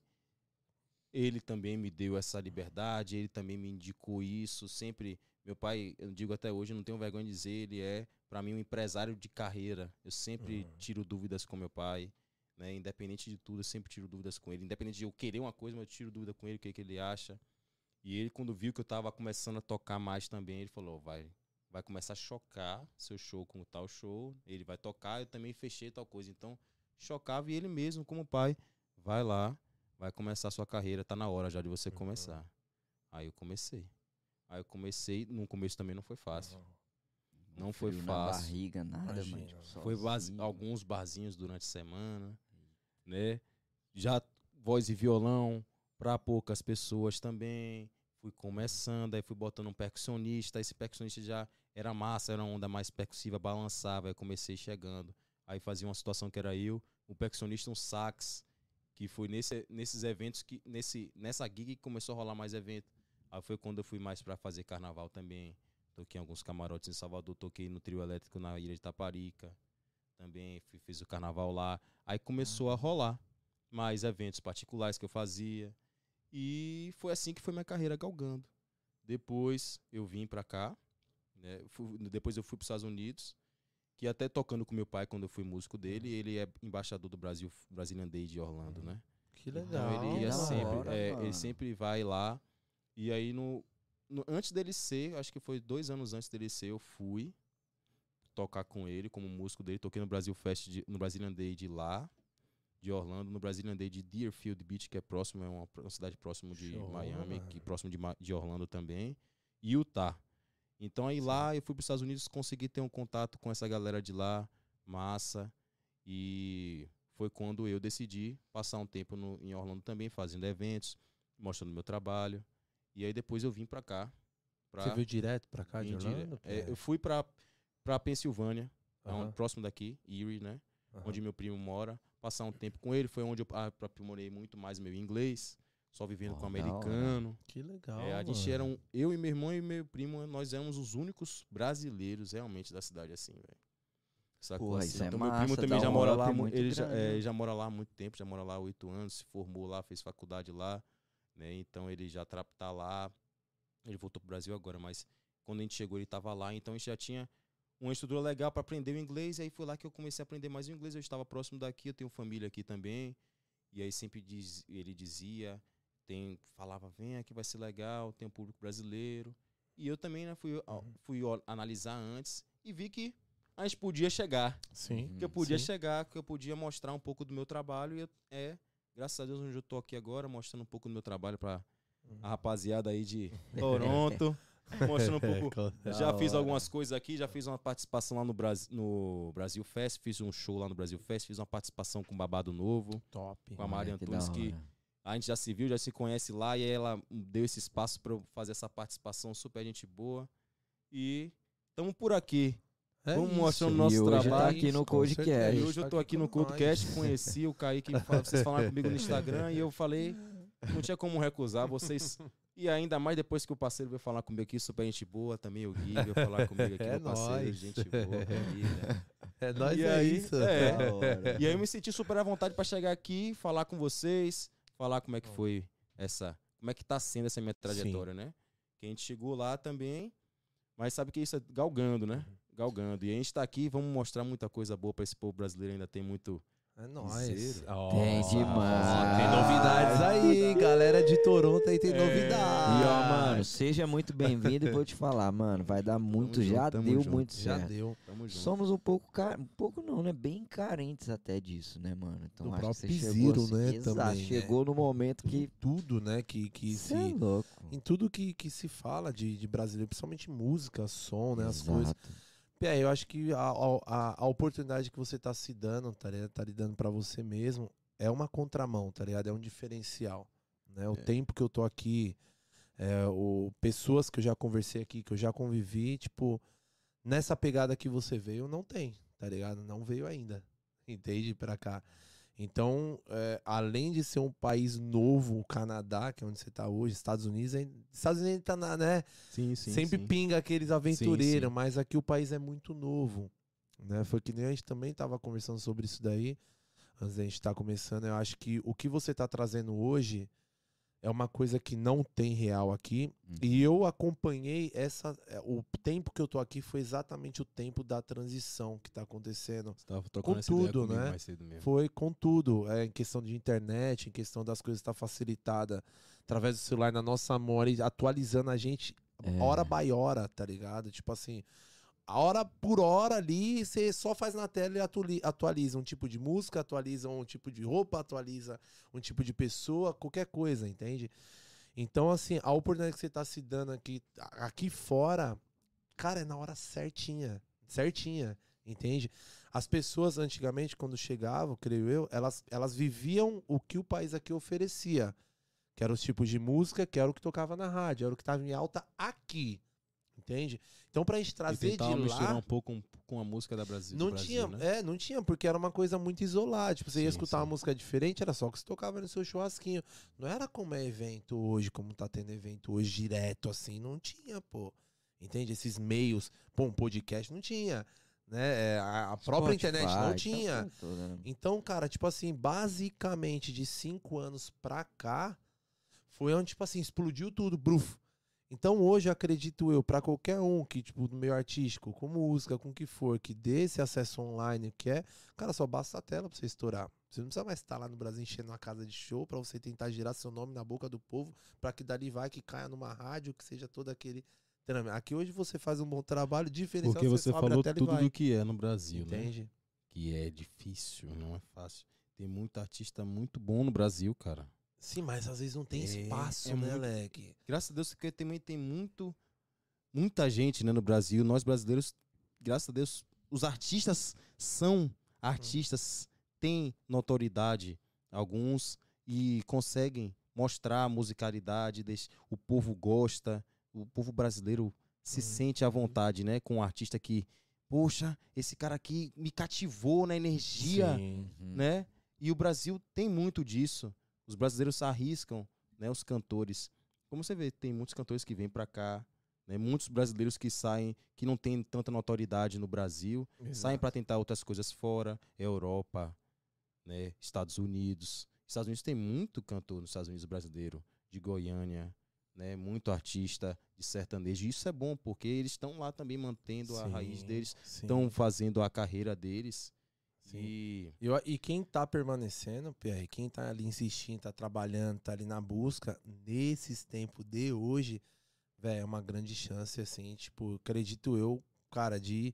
ele também me deu essa liberdade, ele também me indicou isso, sempre meu pai, eu digo até hoje, não tenho vergonha de dizer, ele é para mim um empresário de carreira. Eu sempre Uhum. tiro dúvidas com meu pai, né? Independente de tudo, eu sempre tiro dúvidas com ele, independente de eu querer uma coisa, mas eu tiro dúvida com ele, o que, que ele acha. E ele quando viu que eu tava começando a tocar mais também, ele falou, vai, vai começar a chocar seu show com tal show, ele vai tocar, eu também fechei tal coisa. Então, chocava e ele mesmo, como pai, vai lá, vai começar a sua carreira, tá na hora já de você Uhum. começar. Aí eu comecei. Aí eu comecei, no começo também não foi fácil. Não foi fácil. Na barriga, nada, Imagina. mano. tipo, Foi alguns barzinhos durante a semana, né? Já voz e violão para poucas pessoas também. Fui começando, aí fui botando um percussionista. Esse percussionista já era massa, era uma onda mais percussiva, balançava. Aí comecei chegando. Aí fazia uma situação que era eu, o percussionista, um sax, que foi nesse, nesses eventos, que nesse, nessa gig que começou a rolar mais evento. Aí foi quando eu fui mais para fazer carnaval também. Toquei em alguns camarotes em Salvador, toquei no trio elétrico na ilha de Taparica. Também fiz o carnaval lá. Aí começou a rolar mais eventos particulares que eu fazia. E foi assim que foi minha carreira galgando. Depois eu vim pra cá. né, depois eu fui para os Estados Unidos. Que até tocando com meu pai, quando eu fui músico dele, ele é embaixador do Brasil, Brazilian Day de Orlando, né? Que Então legal. ele ia da sempre, hora, é, ele sempre vai lá. E aí no, no- antes dele ser, acho que foi dois anos antes dele ser, eu fui tocar com ele como músico dele. Toquei no Brasil Fest, de- no Brazilian Day de lá, de Orlando, no Brazilian Day de Deerfield Beach, que é próximo, é uma, uma cidade próximo de Show, Miami, mano. que próximo de, de Orlando também, e Utah. Então aí lá eu fui para os Estados Unidos, consegui ter um contato com essa galera de lá, massa, e foi quando eu decidi passar um tempo no, em Orlando também, fazendo eventos, mostrando meu trabalho. E aí depois eu vim pra cá. Pra, Você veio direto pra cá de Orlando? é, eu fui pra, pra Pensilvânia, Aham, aonde- próximo daqui, Erie, né? Onde meu primo mora. Passar um tempo com ele. Foi onde eu aprimorei muito mais meu inglês. Só vivendo Ó, com hora. americano. Que legal. É, a gente mano. era um, eu e meu irmão e meu primo, nós éramos os únicos brasileiros realmente da cidade assim, velho. Sacou Porra, assim? isso é Então meu massa, primo também já um mora lá, muito ele já, é, ele já mora lá há muito tempo, já mora lá há oito anos, se formou lá, fez faculdade lá, né? Então ele já tá lá, ele voltou pro Brasil agora, mas quando a gente chegou ele tava lá, então a gente já tinha uma estrutura legal para aprender o inglês, e aí foi lá que eu comecei a aprender mais o inglês, eu estava próximo daqui, eu tenho família aqui também, e aí sempre diz, ele dizia, tem falava, vem aqui vai ser legal, tem um público brasileiro. E eu também né, fui, ó, fui ó, analisar antes e vi que a gente podia chegar, Sim. Uhum. que eu podia sim. chegar, que eu podia mostrar um pouco do meu trabalho e eu- é, graças a Deus onde eu tô aqui agora, mostrando um pouco do meu trabalho para a rapaziada aí de [LAUGHS] Toronto, mostrando um pouco Da já fiz algumas coisas aqui, já fiz uma participação lá no, Brasil, no Brasil Fest, fiz um show lá no Brasil Fest, fiz uma participação com o Babado Novo, Top. com a Mari Olha que Antunes, que hora. a gente já se viu, já se conhece lá, e ela deu esse espaço para eu fazer essa participação super gente boa. E estamos por aqui. É Vamos isso. mostrando o E nose hoje tá trabalho. aqui no certeza. E hoje eu tá tô aqui no. ColdCast, conheci o Kaique, vocês falaram comigo no [LAUGHS] Instagram, e eu falei, não tinha como recusar, vocês... E ainda mais depois que o parceiro veio falar comigo aqui, super gente boa, também o Gui veio falar [LAUGHS] comigo aqui, É meu parceiro, nóis. gente boa, família. [LAUGHS] É nóis, E é aí, isso. é. E aí eu me senti super à vontade pra chegar aqui, falar com vocês, falar como é que foi essa, como é que tá sendo essa minha trajetória, né? Que a gente chegou lá também, mas sabe que isso é galgando, né? Galgando. E a gente tá aqui, vamos mostrar muita coisa boa pra esse povo brasileiro, ainda tem muito É nóis. Ó, Tem demais. Tem novidades aí, galera de Toronto aí tem É. novidades. E ó, mano, seja muito bem-vindo e vou te falar, mano, vai dar muito, junto, já tamo deu junto. muito Já certo. deu. Tamo junto. Somos um pouco, car... um pouco não, né? Bem carentes até disso, né, mano? Então Do acho que próprio você chegou piseiro, assim, né, exato, também, né? chegou no momento que Tudo, né, que, que Cê é se... louco. Em tudo que, que se fala de, de brasileiro, principalmente música, som, né, as Exato. coisas. É, eu acho que a, a, a oportunidade que você tá se dando, tá ligado? Tá lhe dando pra você mesmo, é uma contramão, tá ligado? É um diferencial, né? O É. tempo que eu tô aqui, é, o, pessoas que eu já conversei aqui, que eu já convivi, tipo, nessa pegada que você veio, não tem, tá ligado? Não veio ainda, entende? Pra cá. Então, é, além de ser um país novo, o Canadá, que é onde você tá hoje, Estados Unidos, ainda- Estados Unidos tá na, né? Sim, sim. sempre sim. pinga aqueles aventureiros, mas aqui o país é muito novo. Né? Foi que nem a gente também tava conversando sobre isso daí, antes da gente estar começando. Eu acho que o que você tá trazendo hoje é uma coisa que não tem real aqui. Uhum. E eu acompanhei essa. é, O tempo que eu tô aqui foi exatamente o tempo da transição que tá acontecendo. Você tava trocando Com tudo, né? mais cedo mesmo. Foi com tudo. É, em questão de internet, em questão das coisas estar facilitada através do celular na nossa memória, e atualizando a gente É. hora by hora, tá ligado? Tipo assim, a hora por hora ali, você só faz na tela e atualiza um tipo de música, atualiza um tipo de roupa, atualiza um tipo de pessoa, qualquer coisa, entende? Então, assim, a oportunidade que você tá se dando aqui, aqui fora, cara, é na hora certinha. Certinha, entende? As pessoas antigamente, quando chegavam, creio eu, elas, elas viviam o que o país aqui oferecia. Que eram os tipos de música, que era o que tocava na rádio, era o que estava em alta aqui. Entende? Então, pra gente E trazer tentava de misturar lá. um pouco com, a música da Brasil. Não Brasil, tinha, né? é, não tinha, porque era uma coisa muito isolada. Tipo, você ia Sim, escutar uma sim. música diferente, era só que você tocava no seu churrasquinho. Não era como é evento hoje, como tá tendo evento hoje direto, assim. Não tinha, pô. Entende? Esses meios, pô, um podcast não tinha. Né? É, A, a própria Spotify, internet não aquela tinha. né? Então, cara, tipo assim, basicamente de cinco anos pra cá, foi onde, tipo assim, explodiu tudo, bruf. Então hoje, acredito eu, pra qualquer um que, tipo, no meio artístico, com música, com o que for, que dê esse acesso online, que é, cara, só basta a tela pra você estourar. Você não precisa mais estar lá no Brasil enchendo uma casa de show pra você tentar girar seu nome na boca do povo, pra que dali vai, que caia numa rádio, que seja todo aquele... Aqui hoje você faz um bom trabalho, diferencial, Porque você a falou tudo do que é no Brasil, né? Entende? Que é difícil, não é fácil. Tem muito artista muito bom no Brasil, cara. Sim, mas às vezes não tem É, espaço, é né, muito- Leque? Graças a Deus, porque também tem muito, muita gente né, no Brasil. Nós brasileiros, graças a Deus, os artistas são artistas, têm notoriedade, alguns, e conseguem mostrar a musicalidade, o povo gosta, o povo brasileiro se Uhum. sente à vontade, né? Com um artista que, poxa, esse cara aqui me cativou na energia Sim. Uhum. né? E o Brasil tem muito disso. Os brasileiros arriscam, né? Os cantores. Como você vê, tem muitos cantores que vêm pra cá, né? Muitos brasileiros que saem, que não têm tanta notoriedade no Brasil, saem pra tentar outras coisas fora, Europa, né? Estados Unidos. Estados Unidos tem muito cantor nos Estados Unidos brasileiro, de Goiânia, né? Muito artista de sertanejo. Isso é bom porque eles estão lá também mantendo a raiz Sim, deles, sim, estão fazendo a carreira deles. Sim. E eu- e quem tá permanecendo, PR, quem tá ali insistindo, tá trabalhando, tá ali na busca, nesses tempos de hoje, velho, é uma grande chance, assim, tipo, acredito eu, cara, de,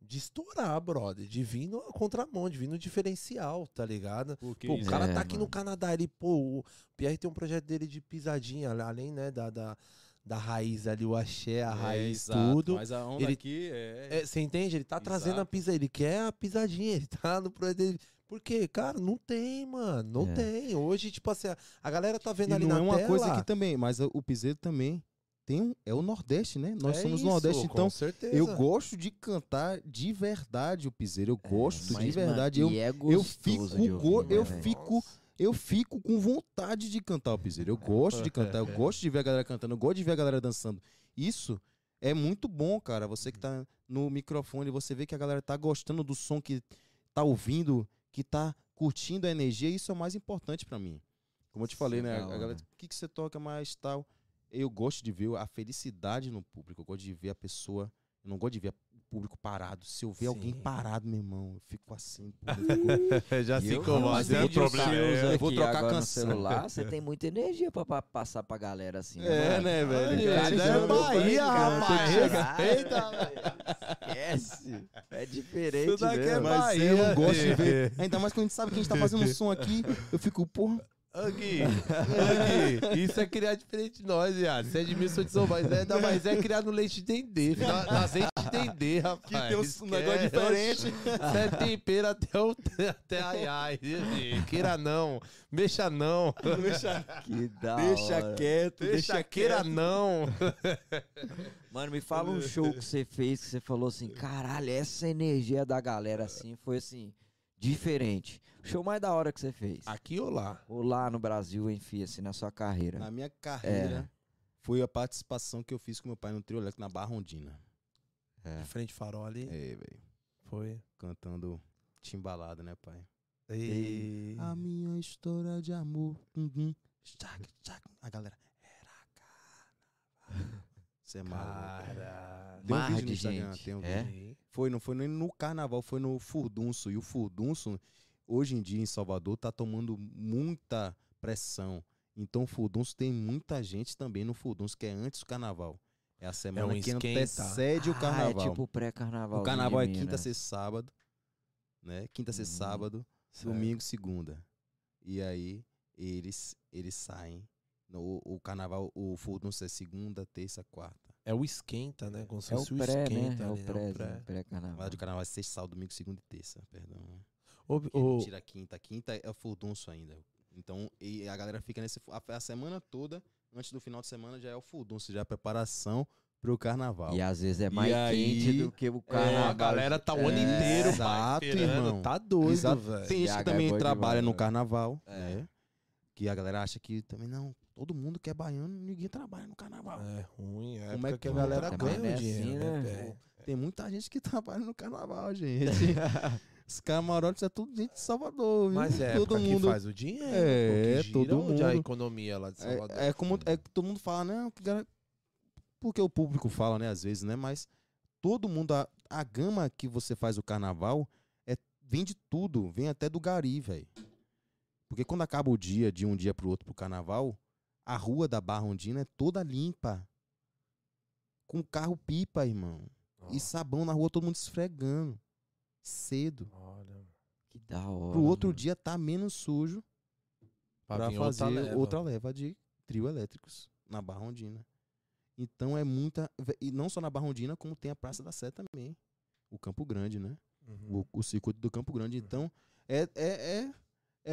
de estourar, brother, de vir no contramão, de vir no diferencial, tá ligado? porque Pô, o cara É, tá aqui mano. no Canadá, ele, pô, o Pierre tem um projeto dele de pisadinha, além, né, da, da, da raiz ali, o axé, a É, raiz, exato, tudo. Mas a onda Ele- aqui é. É, você entende? Ele tá trazendo a Exato. pisa, ele quer a pisadinha, [LAUGHS] ele tá no projeto dele. Por quê? Cara, não tem, mano. Não É. tem. Hoje, tipo assim, a- a galera tá vendo e ali não na é uma tela. coisa que também, mas o piseiro também tem um, é o Nordeste, né? Nós É somos isso, Nordeste, com então certeza. eu gosto de cantar de verdade o piseiro. Eu gosto de É, Mas, verdade. mano, Eu, e é eu fico, de go- ouvir, eu né, velho? fico, eu fico com vontade de cantar o piseiro. Eu gosto de cantar, eu gosto de ver a galera cantando, eu gosto de ver a galera dançando. Isso é muito bom, cara. Você que tá no microfone, você vê que a galera tá gostando do som que tá ouvindo, que tá curtindo a energia, isso é o mais importante pra mim. Como eu te falei, é né? A galera, o que, que você toca mais tal? Eu gosto de ver a felicidade no público, eu gosto de ver a pessoa. Eu não gosto de ver o público parado. Se eu ver alguém Sim. parado, meu irmão, eu fico assim. pô, eu fico- [LAUGHS] Já se eu incomoda. vi uns é o vídeos problema. É, eu vou trocar agora no canção. celular, você [LAUGHS] tem muita energia pra, pra passar pra galera assim. É, mano? né, velho? Olha, Cara, é Bahia, rapaz. chegar. Respeita, Esquece. É diferente Isso daqui é mesmo. Bahia. Mas eu não gosto de ver. Ainda mais quando a gente sabe que a gente tá fazendo um som aqui, eu fico, porra. Aqui, [LAUGHS] aqui. Isso é criar diferente de nós, viado. Você é de Milson de São Paulo, é da mas é criado no leite de dendê, na, na azeite de dendê, rapaz. Que tem um Esquece. negócio diferente. Você é tempero até o até ai ai. Queira não, mexa não, Que da Deixa hora. quieto, deixa deixa queira quieto. não. Mano, me fala um show que você fez que você falou assim, caralho, essa energia da galera assim foi assim, diferente. O show mais da hora que você fez. Aqui ou lá? Ou lá no Brasil, enfim, assim, na sua carreira. Na minha carreira, foi a participação que eu fiz com meu pai no trio elétrico na Barra Ondina. É. De frente farol ali. É, velho. Foi. Cantando timbalada, né, pai? E... A minha história de amor. Hum, hum. Tchac, tchac. A galera. Era carnaval. Você é maluco. Cara. Tem um vídeo no Instagram, gente. tem um É? vídeo. Foi, não foi nem no carnaval, foi no Furdunço. E o Furdunço, hoje em dia em Salvador, tá tomando muita pressão. Então o tem muita gente também no Furdunço, que é antes do carnaval. É a semana um que esquenta. antecede o Ah, carnaval. é tipo pré-carnaval. o carnaval é quinta, Minas. sexta, sábado. Né? Quinta, sexta, Uhum. sábado. Domingo, segunda. E aí eles eles saem. No, o carnaval, o Furdunço é segunda, terça, quarta. É o esquenta, né? Como se É o fosse pré, né? esquenta É o né? pré, pré. né? pré-carnaval. Lá de carnaval é sexta, sábado, domingo, segunda e terça, perdão. Ô, Ele ô, tira a quinta. A quinta é o furdunço ainda. Então, e a galera fica nesse. A, a semana toda, antes do final de semana, já é o furdunço, já é a preparação pro carnaval. E às vezes é mais aí- quente do que o é, carnaval. a galera tá o ano É, inteiro exato, irmão. Tá doido, velho. Tem gente que é também bom trabalha demais, no carnaval, É. né? Que a galera acha que também não. Todo mundo que é baiano, ninguém trabalha no carnaval. É ruim, é Como é que que a galera ganha não é o dinheiro, assim, né, né? Tem muita gente que [LAUGHS] trabalha no carnaval, gente. [LAUGHS] Os camarotes é tudo gente de Salvador, viu? Mas é todo mundo. que faz o dinheiro, É, todo onde a mundo. economia lá de Salvador. É, é como é que todo mundo fala, né? Porque o público fala, né, às vezes, né? Mas todo mundo, a, a gama que você faz o carnaval é, vem de tudo, vem até do gari, velho. Porque quando acaba o dia, de um dia pro outro pro carnaval, a rua da Barra Ondina é toda limpa. Com carro pipa, irmão. E sabão na rua, todo mundo esfregando. Cedo. Olha, Que da hora. Pro outro mano. dia tá menos sujo pra vir fazer outra outra leva. leva. de trio elétricos na Barra Ondina. Então é muita. E não só na Barra Ondina, como tem a Praça da Sé também. O Campo Grande, né? Uhum. O, o circuito do Campo Grande. Então é, é, é,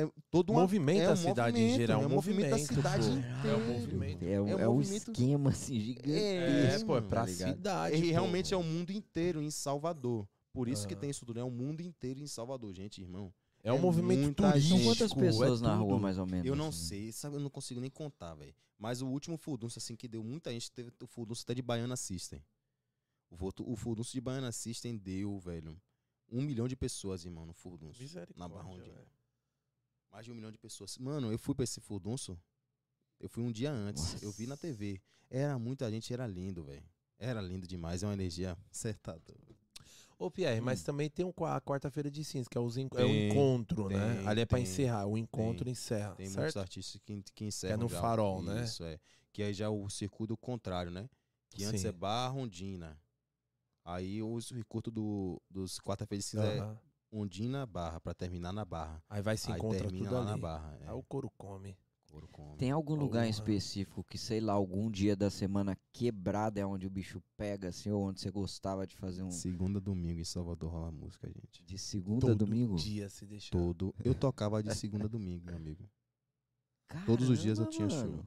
é todo um Movimenta é a um cidade em geral, É um movimento da movimento, cidade pô. inteira. É um movimento. É, um, É um é um movimento- esquema assim gigante. É, pô, é pra tá cidade. E pô. realmente é o mundo inteiro em Salvador. Por isso que Aham. tem isso tudo. É o mundo inteiro em Salvador, gente, irmão. É um é movimento muita turístico. gente. São quantas pessoas é na rua, mais ou menos? Eu não assim? sei, sabe? Eu não consigo nem contar, velho. Mas o último Furdunço, assim, que deu muita gente, teve o Furdunço até de Baiana System. O, voto, o Furdunço de Baiana System deu, velho, um milhão de pessoas, irmão, no Furdunço. Misericórdia, Na velho. Mais de um milhão de pessoas. Mano, eu fui pra esse Furdunço, eu fui um dia antes, Nossa. eu vi na TV. Era muita gente, era lindo, velho. Era lindo demais, é uma energia acertada. Ô, Pierre, Hum. mas também tem um, a quarta-feira de cinza, que é, os é o Tem, encontro, né? tem, Ali é pra tem, encerrar. O encontro encerra. Tem muitos certo? artistas que, que encerram no já. farol, né? Isso, é. Que aí já é o circuito contrário, né? Que antes Sim. é Barra Ondina. Aí o circuito do, dos quarta-feira de cinza é Aham. Ondina Barra, pra terminar na Barra. Aí vai se encontra tudo lá na ali. Barra. É. Aí o couro come. Couro come. Tem algum lugar em específico que, sei lá, algum dia da semana quebrado é onde o bicho pega, assim, ou onde você gostava de fazer um. Segunda, domingo em Salvador rola música, gente. De segunda a Todo domingo? dia se deixar. Todo. Eu tocava de segunda a domingo, meu amigo. Todos os dias eu tinha Caramba, show.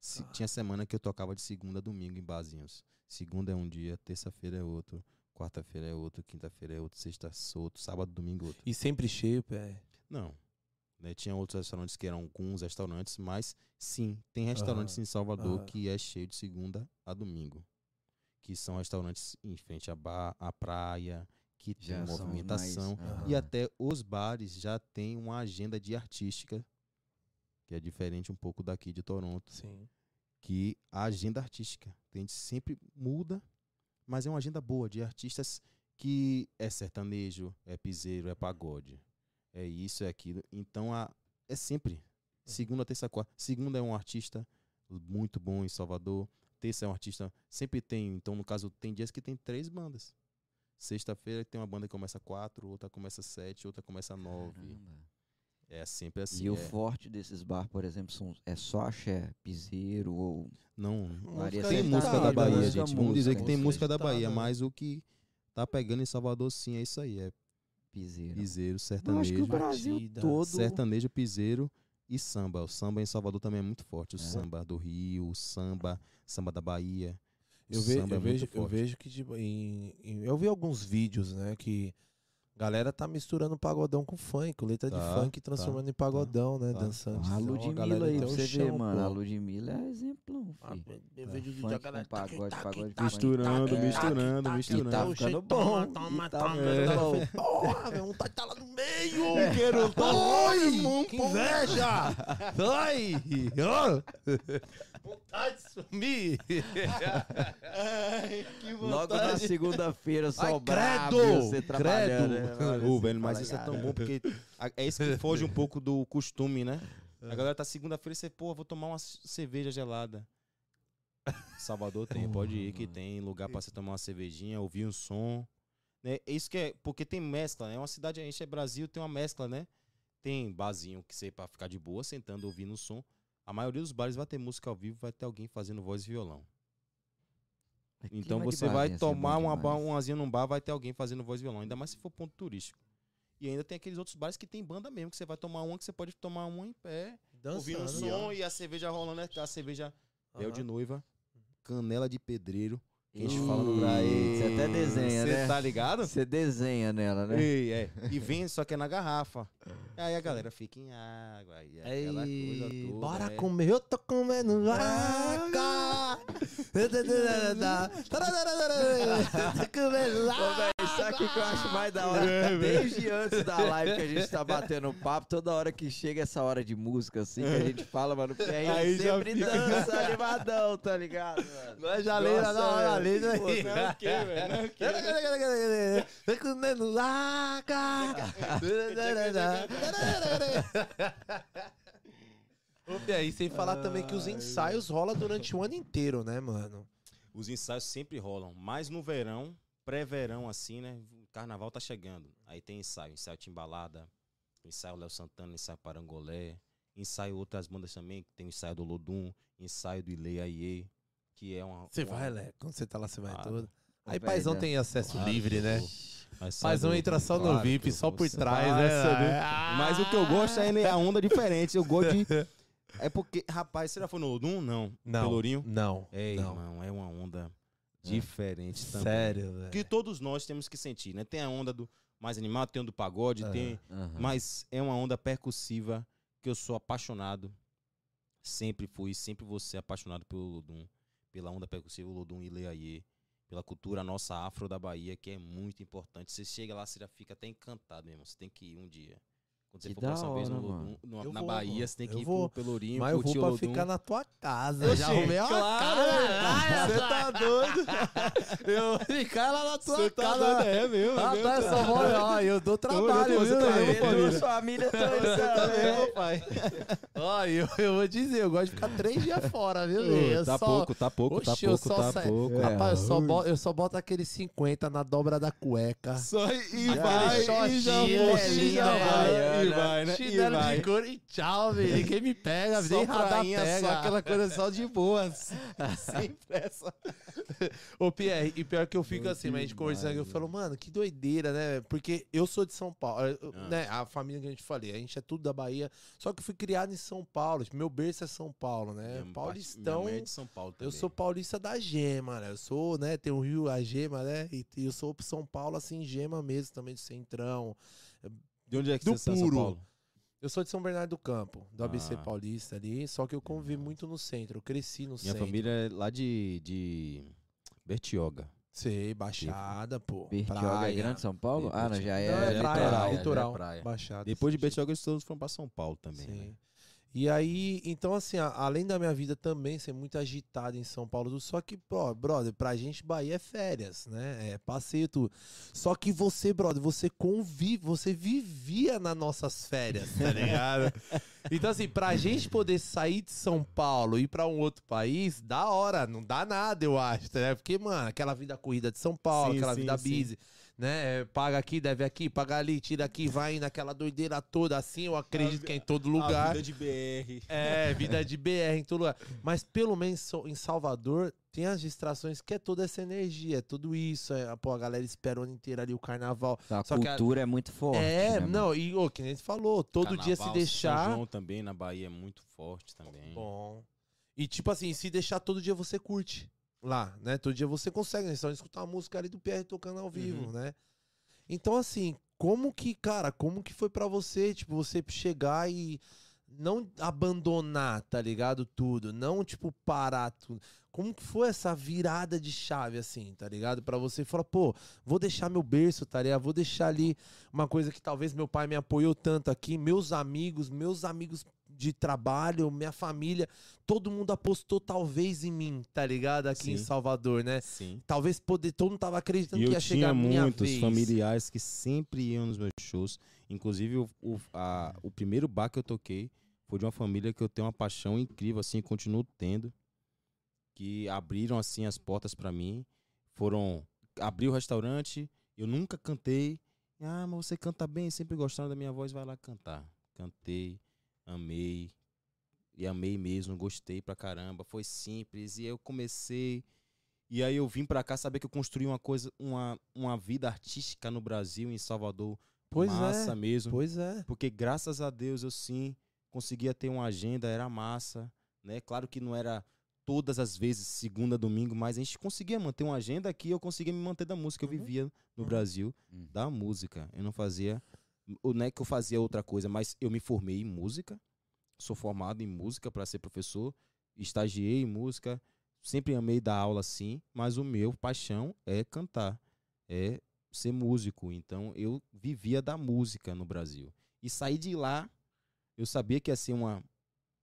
Se- tinha semana que eu tocava de segunda a domingo em barzinhos. Segunda é um dia, terça-feira é outro, quarta-feira é outro, quinta-feira é outro, sexta é outro, sábado, domingo outro. E sempre cheio, pé. Não. Né, tinha outros restaurantes que eram alguns restaurantes, mas sim, tem restaurantes Aham, em Salvador aham. que é cheio de segunda a domingo. Que são restaurantes em frente à, bar, à praia, que tem Já são movimentação. mais- Aham. E até os bares já têm uma agenda de artística, que é diferente um pouco daqui de Toronto, Sim. que a agenda artística a gente sempre muda, mas é uma agenda boa de artistas que é sertanejo, é piseiro, é pagode, é isso, é aquilo. Então a, é sempre segunda, terça, quarta. Segunda é um artista muito bom em Salvador. Terça é um artista sempre tem. Então no caso tem dias que tem três bandas. Sexta-feira tem uma banda que começa quatro, outra começa sete, outra começa nove. Caramba. É sempre assim. E o é. forte desses bar, por exemplo, são, é só axé, piseiro ou. Não, Varia tem música tá, da? Bahia, Música, gente. Vamos dizer que tem música da Bahia, mas o que tá pegando em Salvador sim é isso aí, é Piseiro. piseiro, Eu acho que sertanejo, o Brasil batida, todo. sertanejo, piseiro e samba. O samba em Salvador também é muito forte. O É. samba do Rio, o samba, samba da Bahia. Eu, ve- samba eu é muito vejo, eu vejo que tipo, em, em- eu vi alguns vídeos, né, que Galera tá misturando pagodão com funk, com letra de Tá, funk transformando em pagodão, né? tá. Dançante. A Então, Ludmilla galera aí, um você chão, mano. A. Ludmilla é exemplão, Ah, filho. eu vejo vídeo da com galera pagode, pagode, Misturando. É, misturando, misturando. tá ficando bom. Toma, toma, tá toma. [LAUGHS] Porra, meu, um tá, tá lá no meio. Quero Oi, que inveja. Ai, ó. Vontade de sumir. Logo na segunda-feira, só Ai, brabo, credo, você trabalhando. credo. né? Ô, velho, mas isso é tão bom porque é isso que foge um pouco do costume, né? A galera tá segunda-feira e você, pô, vou tomar uma cerveja gelada. Salvador [LAUGHS] tem, pode ir que tem lugar pra você tomar uma cervejinha, ouvir um som. Né? É Isso que é, porque tem mescla, né? Uma cidade, a gente é Brasil, tem uma mescla, né? Tem barzinho que você pra ficar de boa, sentando, ouvindo o som. A maioria dos bares vai ter música ao vivo, vai ter alguém fazendo voz e violão. Então Clima de você vai assim, é tomar uma, um azinho num bar, vai ter alguém fazendo voz e violão. Ainda mais se for ponto turístico. E ainda tem aqueles outros bares que tem banda mesmo, que você vai tomar uma, que você pode tomar uma em pé, ouvindo um som e a cerveja rolando, né? A cerveja Bel de noiva, canela de pedreiro. Que a gente fala no Brasil. Você até desenha, Cê né? tá ligado? Você desenha nela, né? Ei, é. E vem, só que é na garrafa. Aí a galera fica em água. E aquela coisa Ei, toda. bora né? comer, eu tô comendo vaca. Tô comendo Ô, vaca. velho, sabe o que eu acho mais da hora? Desde antes da live que a gente tá batendo papo, toda hora que chega essa hora de música, assim, que a gente fala, mano, porque aí, Aí sempre fica- dança [LAUGHS] animadão, tá ligado, mano? Nós já lembra na hora, Pô, aí. não, o quê, velho? Não, o quê? Tô comendo Pia, e sem falar também que os ensaios rolam durante o ano inteiro, né, mano? Os ensaios sempre rolam, mas no verão, pré-verão assim, né? O carnaval tá chegando. Aí tem ensaio, ensaio Timbalada, ensaio Léo Santana, ensaio Parangolé, ensaio outras bandas também, que tem o ensaio do Lodum, ensaio do Ile Aie, que é uma... Você uma- vai, Lé? Quando você tá lá, você vai Claro. todo. Aí velho, Paizão né? tem acesso Claro livre, né? eu Paizão sabe, entra só no claro que VIP, eu só por trás, né? Ah! Mas o que eu gosto é a onda diferente. Eu gosto de. [LAUGHS] É porque, rapaz, você já foi no Lodum? Não. Não, Pelourinho? não, É, não. irmão, é uma onda diferente também. Sério, velho. Que todos nós temos que sentir, né? Tem a onda do mais animado, tem o do pagode, É. tem. Aham. Mas é uma onda percussiva que eu sou apaixonado. Sempre fui, sempre vou ser apaixonado pelo Lodum, pela onda percussiva, Lodum e Leaie, pela cultura nossa afro da Bahia, que é muito importante. Você chega lá, você já fica até encantado mesmo. Você tem que ir um dia. Quando você Que for a próxima da vez no hora, mano. no- Eu na vou, Bahia, mano. você tem que Eu ir vou. pro Pelourinho, Mas eu vou o pra ficar na tua casa. Oxê, já arrumei uma claro, casa. Você tá doido? [LAUGHS] Eu vou ficar lá na tua Você tá casa. doido, é mesmo, é Ah, tá, eu cara. vou, ó, eu dou trabalho, [LAUGHS] você viu, também, meu? pô, Ele família. sua família também. pai. Ó, eu, eu vou dizer, eu gosto de ficar três dias fora, viu? Eu Tá só- pouco, tá pouco, tá Oxe, eu pouco, só tá pouco. Rapaz, eu só, boto, eu só boto aqueles 50 na dobra da cueca. Só e vai, e já shortinho, foi, é e vai, né? e né? E Chinelo vai. de couro e tchau, velho. Ninguém me pega, Só prainha, pega. só aquela coisa só de boas. [LAUGHS] Sem pressa. Ô, Pierre, e pior que eu fico assim, mas a gente conversando, eu falo, mano, que doideira, né? Porque eu sou de São Paulo, Ah. né? A família que a gente falei, a gente é tudo da Bahia, só que eu fui criado em São Paulo. Meu berço é São Paulo, né? Minha Paulistão. mãe é de São Paulo também. Eu sou paulista da gema, né? Eu sou, né? Tem o Rio, a gema, né? E, e eu sou São Paulo, assim, gema mesmo, também do Centrão. De onde é que do você é de São puro. Paulo? Eu sou de São Bernardo do Campo, do ABC Ah. Paulista ali, só que eu convivi muito no centro, eu cresci no Minha centro. família é lá de, de Bertioga. Sei, Baixada, pô. Bertioga é praia. grande São Paulo? Ah, não, já é. Não, é, é praia, praia, já é litoral, praia. Baixada. Depois de Bertioga, eles todos foram pra São Paulo também. Sim. né? E aí, então assim, além da minha vida também ser muito agitada em São Paulo, do- só que, pô, brother, pra gente Bahia é férias, né? É passeio tudo. Só que você, brother, você convive, você vivia nas nossas férias, tá [LAUGHS] ligado? então assim, pra gente poder sair de São Paulo e ir pra um outro país, da hora, não dá nada, eu acho, né? Porque, mano, aquela vida corrida de São Paulo, Sim, aquela sim, vida sim. busy, né? É, Paga aqui, deve aqui, paga ali, tira aqui, vai naquela doideira toda assim, eu acredito que é em todo lugar. A vida de BR. É, vida de BR em todo lugar. Mas pelo menos em Salvador tem as distrações que é toda essa energia, é tudo isso. É, pô, a galera espera o ano inteiro ali o carnaval. A Só que a- cultura é muito forte. é, né, não, e o que nem você falou, todo dia se Carnaval, deixar. São João também na Bahia é muito forte também. Bom. E tipo assim, se deixar todo dia você curte lá, né? Todo dia você consegue, né? Só escutar a música ali do PR tocando ao vivo, Uhum. né? Então, assim, como que, cara, como que foi pra você, tipo, você chegar e não abandonar, tá ligado? Tudo, não, tipo, parar tudo. Como que foi essa virada de chave, assim, tá ligado? Pra você falar, pô, vou deixar meu berço, tá ligado? Vou deixar ali uma coisa que talvez meu pai me apoiou tanto aqui, meus amigos, meus amigos de trabalho, minha família, todo mundo apostou talvez em mim, tá ligado? Aqui em Sim. Salvador, né? Sim. Talvez poder, todo mundo tava acreditando E que ia chegar tinha a minha muitos vez. familiares que sempre iam nos meus shows. Inclusive, o, o, a- o primeiro bar que eu toquei foi de uma família que eu tenho uma paixão incrível, assim, continuo tendo. Que abriram, assim, as portas pra mim. Foram... Abriu o restaurante, eu nunca cantei. Ah, mas você canta bem, sempre gostaram da minha voz, vai lá cantar. Cantei, amei. E amei mesmo, gostei pra caramba. Foi simples. E eu comecei... E aí eu vim pra cá saber que eu construí uma coisa, uma, uma vida artística no Brasil, em Salvador, Pois massa é, mesmo. pois é. Porque graças a Deus eu sim conseguia ter uma agenda, era massa, né? Claro que não era todas as vezes segunda, domingo, mas a gente conseguia manter uma agenda aqui, eu conseguia me manter da música. Eu Uhum. vivia no Uhum. Brasil Uhum. da música. Eu não fazia, não é que eu fazia outra coisa, mas eu me formei em música. Sou formado em música para ser professor, estagiei em música, sempre amei dar aula sim, mas o meu paixão é cantar, é ser músico. Então eu vivia da música no Brasil. E saí de lá, eu sabia que ia ser uma,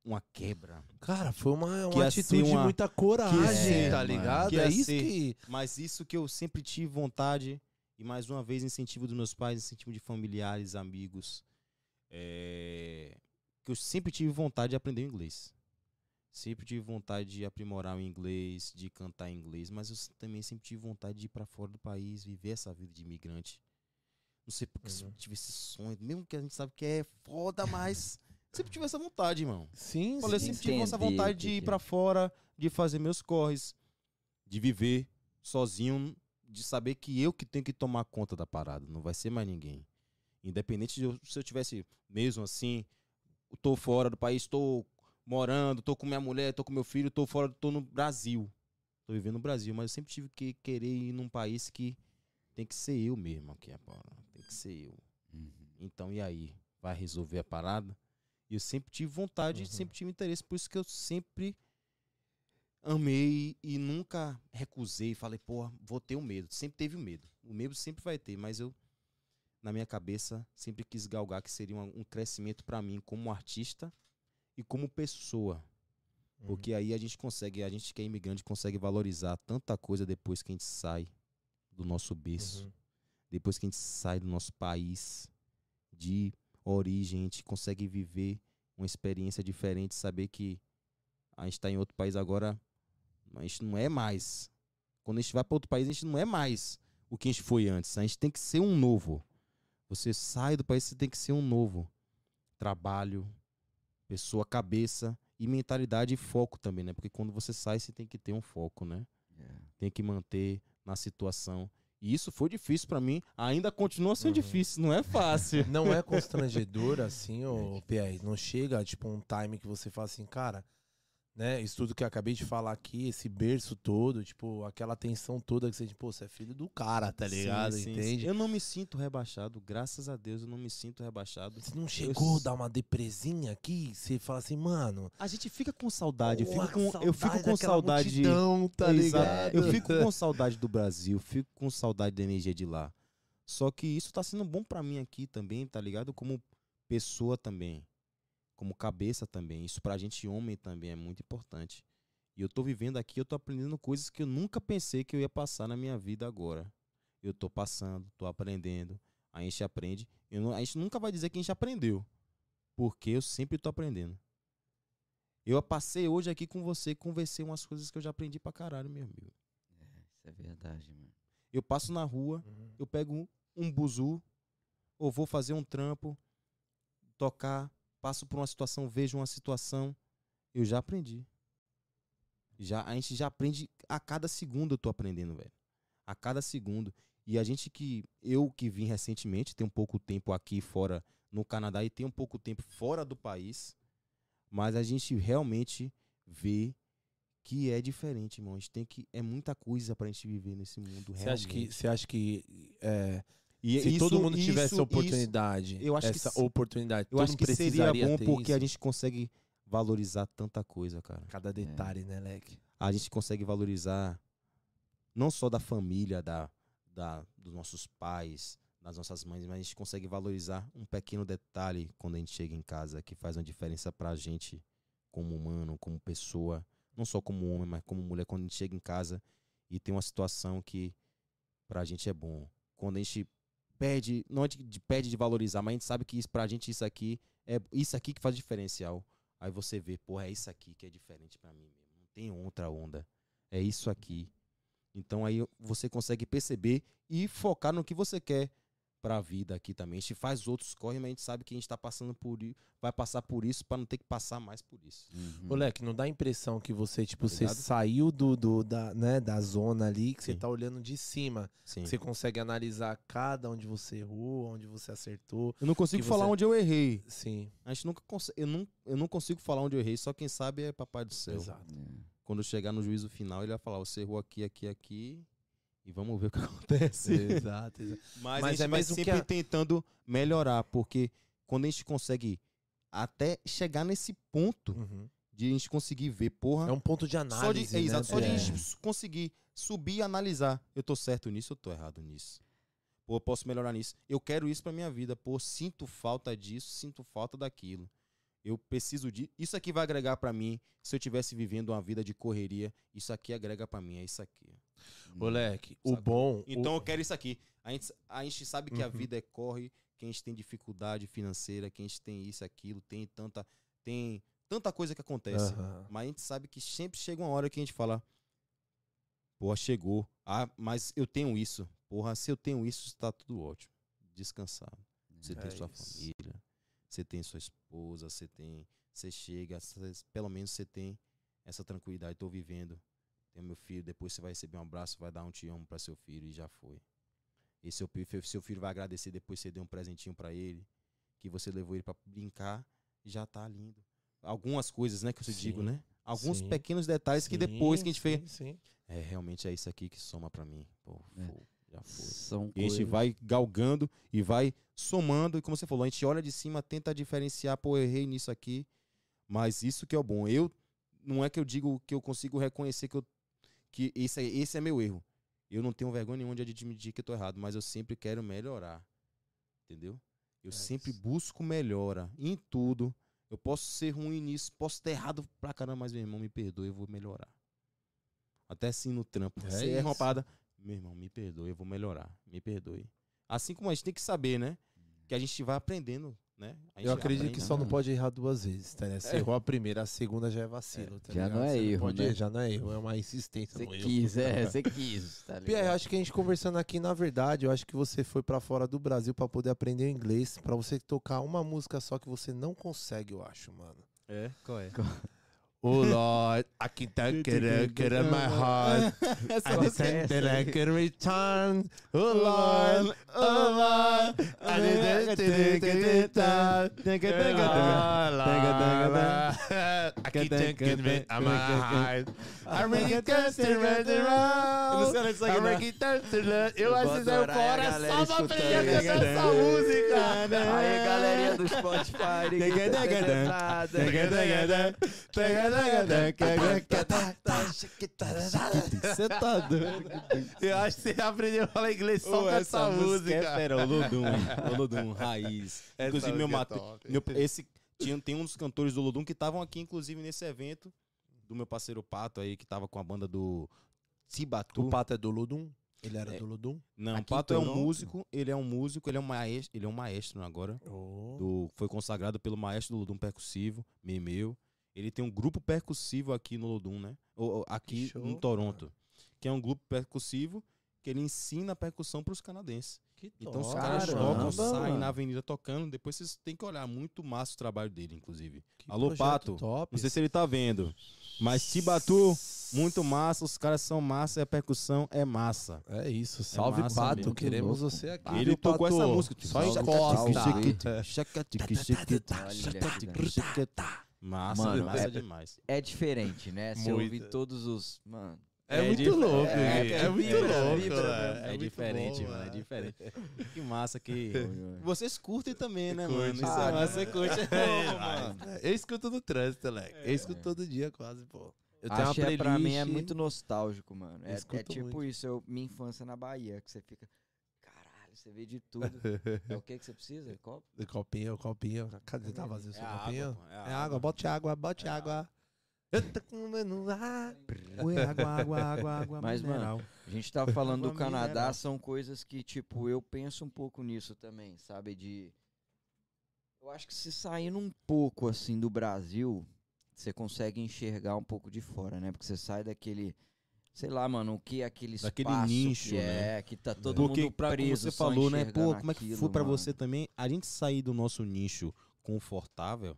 uma quebra. Cara, foi uma, Que uma atitude ser de uma- muita que coragem, ia ser, tá ligado? Que é isso que. Mas isso que eu sempre tive vontade, e mais uma vez, incentivo dos meus pais, incentivo de familiares, amigos, é, que eu sempre tive vontade de aprender inglês. Sempre tive vontade de aprimorar o inglês, de cantar em inglês, mas eu também sempre tive vontade de ir pra fora do país, viver essa vida de imigrante. Não sei porque Uhum. sempre tive esse sonho, mesmo que a gente sabe que é foda, mas [LAUGHS] sempre tive essa vontade, irmão. Sim, eu sim. sempre tive essa vontade de ir pra fora, de fazer meus corres, de viver sozinho, de saber que eu que tenho que tomar conta da parada, não vai ser mais ninguém. Independente de eu, se eu tivesse mesmo assim, tô fora do país, tô morando, tô com minha mulher, tô com meu filho, tô fora, tô no Brasil. Tô vivendo no Brasil, mas eu sempre tive que querer ir num país que tem que ser eu mesmo aqui agora, tem que ser eu. Uhum. Então, e aí? Vai resolver a parada? E eu sempre tive vontade, Uhum. sempre tive interesse, por isso que eu sempre amei e nunca recusei. Falei, pô, vou ter o medo. Sempre teve o medo. O medo sempre vai ter, mas eu, na minha cabeça, sempre quis galgar que seria um, um crescimento pra mim como artista e como pessoa. Uhum. Porque aí a gente consegue, a gente que é imigrante, consegue valorizar tanta coisa depois que a gente sai do nosso berço Uhum. depois que a gente sai do nosso país de origem, a gente consegue viver uma experiência diferente, saber que a gente está em outro país agora, a gente não é mais. Quando a gente vai para outro país, a gente não é mais o que a gente foi antes. A gente tem que ser um novo. Você sai do país, você tem que ser um novo. Trabalho, pessoa, cabeça e mentalidade e foco também, né? Porque quando você sai, você tem que ter um foco, né? É. tem que manter na situação. E isso foi difícil pra mim, ainda continua sendo Uhum. difícil, não é [LAUGHS] fácil. Não é constrangedor assim, ô [LAUGHS] Pierre? Não chega, tipo, um time que você fala assim, cara, né? Isso tudo que eu acabei de falar aqui, esse berço todo, tipo, aquela tensão toda que você, tipo, você é filho do cara, tá Sim, ligado? sim, sim. Entende? Eu não me sinto rebaixado, graças a Deus eu não me sinto rebaixado. Você não chegou a s- dar uma depresinha aqui? Você fala assim, mano. A gente fica com saudade, eu fico com, eu fico com saudade. multidão, tá ligado? Eu fico com saudade do Brasil, fico com saudade da energia de lá. Só que isso tá sendo bom pra mim aqui também, tá ligado? Como pessoa também. Como cabeça também. Isso pra gente homem também é muito importante. E eu tô vivendo aqui, eu tô aprendendo coisas que eu nunca pensei que eu ia passar na minha vida agora. Eu tô passando, tô aprendendo. A gente aprende. Eu não- a gente nunca vai dizer que a gente aprendeu. Porque eu sempre tô aprendendo. Eu passei hoje aqui com você, conversei umas coisas que eu já aprendi pra caralho, meu amigo. Isso é verdade, mano. Eu passo na rua, Uhum. eu pego um, um buzu, ou vou fazer um trampo, tocar, passo por uma situação, vejo uma situação, eu já aprendi. Já, a gente já aprende a cada segundo eu tô aprendendo, velho. A cada segundo. E a gente que, eu que vim recentemente, tem um pouco tempo aqui fora no Canadá e tem um pouco tempo fora do país, mas a gente realmente vê que é diferente, irmão. A gente tem que, é muita coisa pra gente viver nesse mundo Você realmente. acha que, você acha que é, E Se isso- todo mundo isso- tivesse isso- oportunidade, eu acho que essa se- oportunidade, Eu acho que seria bom porque isso. a gente consegue valorizar tanta coisa, cara. Cada detalhe, né, Leque? A gente consegue valorizar não só da família, da, da, dos nossos pais, das nossas mães, mas a gente consegue valorizar um pequeno detalhe quando a gente chega em casa que faz uma diferença pra gente como humano, como pessoa, não só como homem, mas como mulher, quando a gente chega em casa e tem uma situação que pra gente é bom. Quando a gente perde, não é de, de- perde de valorizar, mas a gente sabe que isso, pra gente isso aqui é isso aqui que faz diferencial. Aí você vê, porra, é isso aqui que é diferente pra mim mesmo. Não tem outra onda. É isso aqui. Então aí você consegue perceber e focar no que você quer pra vida aqui também. A gente faz outros corre, mas a gente sabe que a gente tá passando por vai passar por isso pra não ter que passar mais por isso. Uhum. Ô, Leque, não dá a impressão que você, tipo, você saiu do, do- da, né, da zona ali, que você Sim. tá olhando de cima. Sim. Você consegue analisar cada onde você errou, onde você acertou. Eu não consigo falar você- onde eu errei. Sim, A gente nunca consegue, eu não, eu não consigo falar onde eu errei, só quem sabe é papai do céu. exato. É. Quando eu chegar no juízo final, ele vai falar: "Você errou aqui, aqui, aqui". E vamos ver o que [LAUGHS] acontece. exato, exato. Mas, Mas a gente é vai sempre a- tentando melhorar, porque quando a gente consegue até chegar nesse ponto Uhum. de a gente conseguir ver, porra, É um ponto de só análise, de, é, né? exato, só de a É. gente conseguir subir e analisar, eu tô certo nisso, eu tô errado nisso. Pô, eu posso melhorar nisso. Eu quero isso pra minha vida, pô, sinto falta disso, sinto falta daquilo. Eu preciso de isso aqui vai agregar pra mim. Se eu tivesse vivendo uma vida de correria, isso aqui agrega pra mim, é isso aqui. Ô, Leque, o Sacou? bom... Então o- eu quero isso aqui. A gente, a gente sabe que a Uhum. vida é corre, que a gente tem dificuldade financeira, que a gente tem isso, aquilo, tem tanta, tem tanta coisa que acontece. Aham. Mas a gente sabe que sempre chega uma hora que a gente fala, porra, chegou. Ah, mas eu tenho isso. Porra, se eu tenho isso, está tudo ótimo. Descansado. Você É tem sua isso. família, você tem sua esposa, você tem. Você chega, cê- pelo menos você tem essa tranquilidade. Tô vivendo. Tem meu filho, depois você vai receber um abraço, vai dar um te amo pra seu filho e já foi. E seu, seu filho vai agradecer depois você deu um presentinho pra ele, que você levou ele pra brincar, já tá lindo. Algumas coisas, né, que eu te Sim, digo, né? Alguns sim. pequenos detalhes que depois que a gente Sim, fez. sim. É, realmente é isso aqui que soma pra mim. Pô, É. pô, já foi. São E a gente coisas- vai galgando e vai somando. E como você falou, a gente olha de cima, tenta diferenciar, pô, errei nisso aqui. Mas isso que é o bom. Eu não é que eu digo que eu consigo reconhecer que, eu, que esse, é, esse é meu erro. Eu não tenho vergonha nenhuma de admitir que eu tô errado, mas eu sempre quero melhorar. Entendeu? Eu É sempre isso. busco melhora em tudo. Eu posso ser ruim nisso, posso estar errado pra caramba, mas meu irmão, me perdoe, eu vou melhorar. Até assim no trampo. É Você erra uma parada, meu irmão, me perdoe, eu vou melhorar. Me perdoe. Assim como a gente tem que saber, né? Que a gente vai aprendendo, né? A Eu acredito aprende, que só né? não pode errar duas vezes, tá? né? Você É. errou a primeira, a segunda já é vacilo, tá Já ligado? não é Você erro, pode- né? Já não é erro, é uma insistência Você no erro. quis, é, [LAUGHS] você quis, tá ligado? Pierre, eu acho que a gente conversando aqui, na verdade, eu acho que você foi pra fora do Brasil pra poder aprender o inglês, pra você tocar uma música só que você não consegue, eu acho, mano. É, qual é? [LAUGHS] Oh Lord, I can take it, get in my heart. Essa I música é sent essa it, I aí. can return. Oh Lord, oh Lord. I did it, take it, take it. I can take it, me, I'm a high. I bring it down to the road. I bring it down to the- Eu acho que você saiu Vou adorar fora a galera só pra aprender a escutando cantar isso. essa música. Aí, galerinha do Spotify, ninguém tá entendendo nada. Você tá doido. Eu acho que você aprendeu a falar inglês só com essa música. É, pera, o Lodum. O Lodum, raiz. [LAUGHS] Essa inclusive, meu é mato. meu- esse, tinha, tem um dos cantores do Lodum que estavam aqui, inclusive, nesse evento. Do meu parceiro Pato aí, que tava com a banda do Tibatu. O Pato é do Ludum? Ele era É. do Ludum? Não, Aqui o Pato é um músico, ele é um músico, ele é um maestro, ele é um maestro agora. do- foi consagrado pelo maestro do Lodum percussivo, Memeu. Ele tem um grupo percussivo aqui no Lodum, né? Ou, aqui show, em Toronto. Que é um grupo percussivo que ele ensina a percussão para os canadenses. Que Então os caras tocam, saem na avenida tocando. Depois vocês têm que olhar muito massa o trabalho dele, inclusive. Que Alô, Pato. Top. Não sei se ele tá vendo. Mas Tibatu, muito massa. Os caras são massa e a percussão é massa. É isso, salve massa Pato, mesmo. queremos você aqui. Ele tocou essa música. tipo, Só encosta. Massa, Mano, massa é- demais. É diferente, né? Você Muito. ouvir todos os. Mano, É, É muito louco, é, é É, muito vibra, louco, vibra, velho. É, diferente, bom, mano. É diferente. [LAUGHS] Que massa que. [LAUGHS] Vocês curtem também, né, Curte. mano? Isso Ah, é massa, você curte. [LAUGHS] É, mano. Eu escuto no trânsito, Leque. Eu escuto todo dia quase, pô. Eu tenho Acho uma é, pra mim é playlist- muito nostálgico, mano. É, é tipo muito. isso, eu, minha infância na Bahia, que você fica. Caralho, você vê de tudo. é o que que você precisa? [LAUGHS] Copo? De copinho, copinho. Cadê? Tá vazio o seu É a copinho? água, é É água. água, bote água, bote É água. Eu tô comendo ar. [LAUGHS] Ué, água, água, água, água. Mas, mano, mineral. A gente tava falando do Água Canadá, são coisas que, tipo, eu penso um pouco nisso também, sabe? De. Eu acho que se saindo um pouco, assim, do Brasil, você consegue enxergar um pouco de fora, né? Porque você sai daquele. Sei lá, mano, o que é aquele Daquele espaço nicho, que né? é, que tá todo Porque, mundo pra, como preso você falou, né? Pô, como é que aquilo, foi pra mano. você também? A gente sair do nosso nicho confortável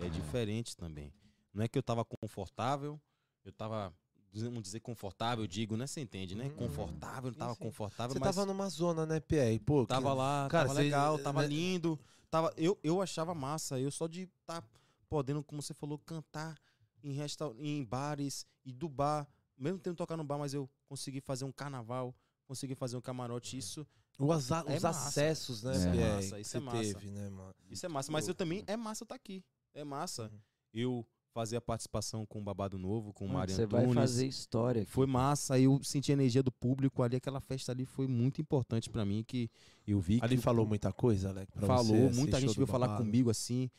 é diferente também. Não é que eu tava confortável, eu tava, vamos dizer, confortável, eu digo, né? Você entende, né? Uhum. Confortável, não tava sim. confortável, Você mas tava numa zona, né, PR? Pô, que- tava lá, Cara, tava legal, tava né? lindo. Tava, eu, eu achava massa, eu só de estar tá podendo, como você falou, cantar em, resta em bares e do bar, mesmo tendo tocar no bar, mas eu consegui fazer um carnaval, consegui fazer um camarote, isso Os, a- É os massa. acessos, né, Isso é PR? massa, isso é massa. teve, né, mano? Isso é massa, mas eu também é massa estar aqui. É massa. Uhum. Eu fazer a participação com o Babado Novo, com o Mário Você vai fazer história. aqui. Foi massa, eu senti a energia do público ali, aquela festa ali foi muito importante pra mim, que eu vi Ali que falou muita coisa, Alec, pra falou, você, muita gente veio falar comigo assim,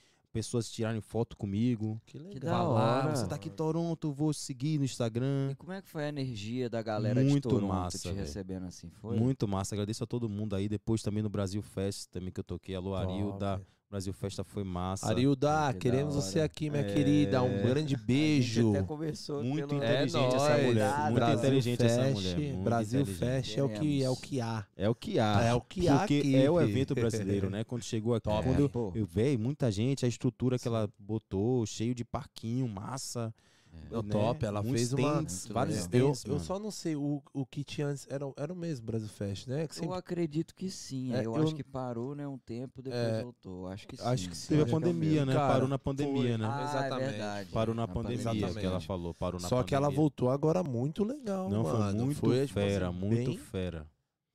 pessoas tirarem foto comigo. Que Que legal. da falar, hora. você tá aqui em Toronto, vou seguir no Instagram. E como é que foi a energia da galera de Muito Toronto massa, te recebendo assim? Foi? Muito massa, agradeço a todo mundo aí. Depois também no Brasil Fest, também que eu toquei. Alô, Arilda. Top. Brasil Festa foi massa. Arilda, Que queremos você aqui, minha É. querida. Um grande A beijo. gente até conversou Muito pelo... inteligente essa nóis. mulher. Muito Brasil inteligente essa Fest, mulher. muito Brasil. Fest é o que é o que há. É o que há. É o que há Porque aqui, é o evento brasileiro, [LAUGHS] né? Quando chegou aqui, Top. quando É, eu, pô. eu veio, muita gente, a estrutura que ela botou, cheio de parquinho, massa. É o né? top, ela Muitos fez uma- stands, vários. Eu, stands, eu mano. só não sei, o, o que tinha antes era, era o mesmo Brasil Fest, né? Que Eu sempre, acredito que sim. É, eu, eu- acho que parou, né, um tempo, depois É, voltou. Acho que sim. acho que sim. Teve a é pandemia, né? Cara, Parou na pandemia, foi. né? Ah, Exatamente. é verdade. Parou na Na pandemia, Exatamente. que ela falou. Parou na só que ela pandemia. voltou agora muito legal, Não, mano. foi muito Foi, tipo fera, assim, muito bem fera.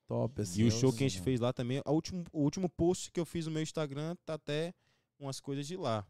top, assim. E o eu- show que a gente fez lá também, a último, o último post que eu fiz no meu Instagram tá até umas coisas de lá.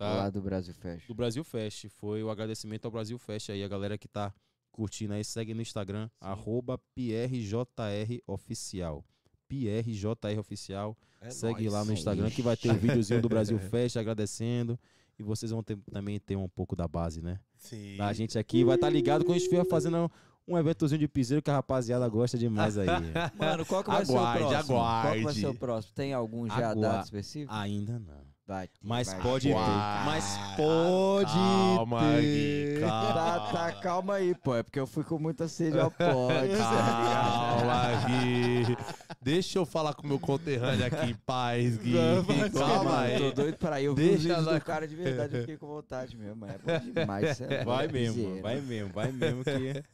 Tá? Lá do Brasil Fest. do Brasil Fest. Foi o agradecimento ao Brasil Fest aí, a galera que tá curtindo aí, segue no Instagram, arroba PRJROficial. PRJROficial. É segue nóis. lá no Instagram que vai ter o videozinho do Brasil [LAUGHS] Fest agradecendo. E vocês vão ter- também ter um pouco da base, né? Sim. Da gente aqui. Vai estar ligado quando a gente estiver fazendo um eventozinho de piseiro que a rapaziada gosta demais aí. [LAUGHS] Mano, qual que vai ser o Aguarde, próximo? Qual que vai aguarde. ser o próximo? Tem algum já Agua- dado específico? Ainda não. Vai ter, Mas vai pode ter. Mas pode Calma, ter. Gui, calma. Tá, tá, calma aí, pô. É porque eu fui com muita sede ao pote. [LAUGHS] Calma, Gui. Deixa eu falar com o meu conterrâneo aqui em paz, Gui. Não, mas- calma aí. tô doido pra ir. Eu vi os Deixa vídeos lá- do cara de verdade, eu fiquei com vontade mesmo. É bom demais. é Vai louco, mesmo, piseiro. vai mesmo, vai mesmo que.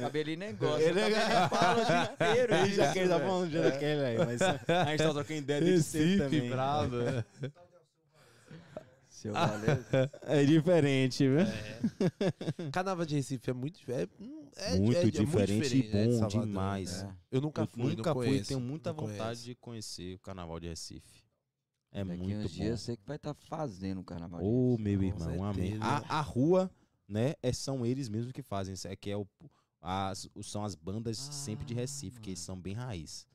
Cabelinho nem gosta. Ele- o cabelinho fala o dia inteiro. Ele já quer tá falando de daquele aí, mas a gente tá trocando ideia desse Recife, também. bravo. [LAUGHS] É diferente, viu? Carnaval de Recife é muito, é, é, muito, é- é diferente e né, de bom Salvador, demais. né? Eu nunca Eu fui, nunca não fui, tenho muita vontade conheço. de conhecer o Carnaval de Recife. É Daqui muito uns bom. dias eu sei que vai estar fazendo o carnaval. de Ô, Recife. meu Com irmão, amém. A, a rua, né, é, são eles mesmos que fazem. Isso aqui é o, as, são as bandas sempre de Recife, que eles são bem raiz.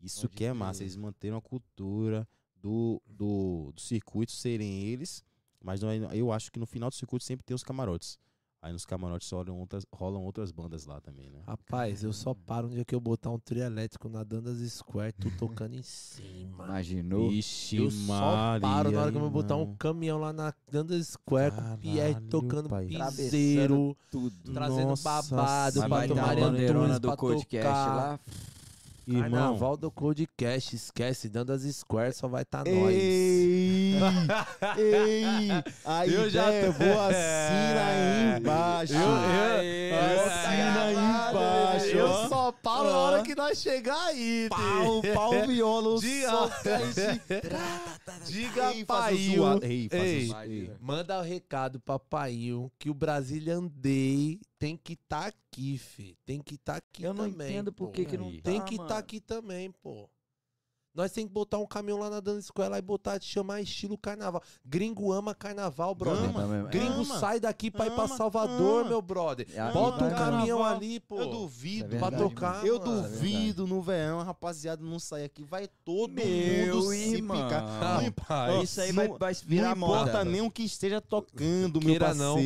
Isso Pode que é massa, eles manteram a cultura do, do, do circuito serem eles, mas não é- eu acho que no final do circuito sempre tem os camarotes. Aí nos camarotes rolam outras, rolam outras bandas lá também, né? Rapaz, eu só paro um dia que eu botar um trio elétrico na Dandas Square, tu tocando em cima. Imaginou? Ixi, Eu só paro na hora que eu vou botar um caminhão lá na Dandas Square com o Pierre Caralho, tocando pai. piseiro, Tudo. trazendo Nossa babado pra tomar do pra podcast tocar. lá. Irmão, Carnaval do Codecast, esquece, Dandas Square só vai estar tá nós. Ei! [LAUGHS] Ei! A Eu já ideia, tô- vou assina aí É. embaixo. Eu- eu- Aê, eu- assina aí embaixo. Eu só falo na hora que nós chegar aí. Pau, pau, viola, Diga- se- [LAUGHS] Diga Ei, pra faz o Paio. Ei, Ei, manda o recado pra Paio que o Brazilian Day tem que estar aqui, fi. Tem que estar aqui Eu não também, entendo por pô. que que não tá, Tem que estar mano. aqui também, pô. Nós tem que botar um caminhão lá na Dana Escola e botar, chamar estilo carnaval. Gringo ama carnaval, brother. Ama. Gringo Ama. sai daqui pra ir pra Ama. Salvador, Ama. meu brother. É, Bota um caminhão carnaval. ali, pô. Eu duvido. É pra verdade, tocar, Eu mano. duvido no verão, rapaziada não sair aqui. Vai todo Meu mundo se irmão. picar. Ah, Não. Isso aí não- vai, vai virar não importa moda. nem o que esteja tocando, meu Queira não.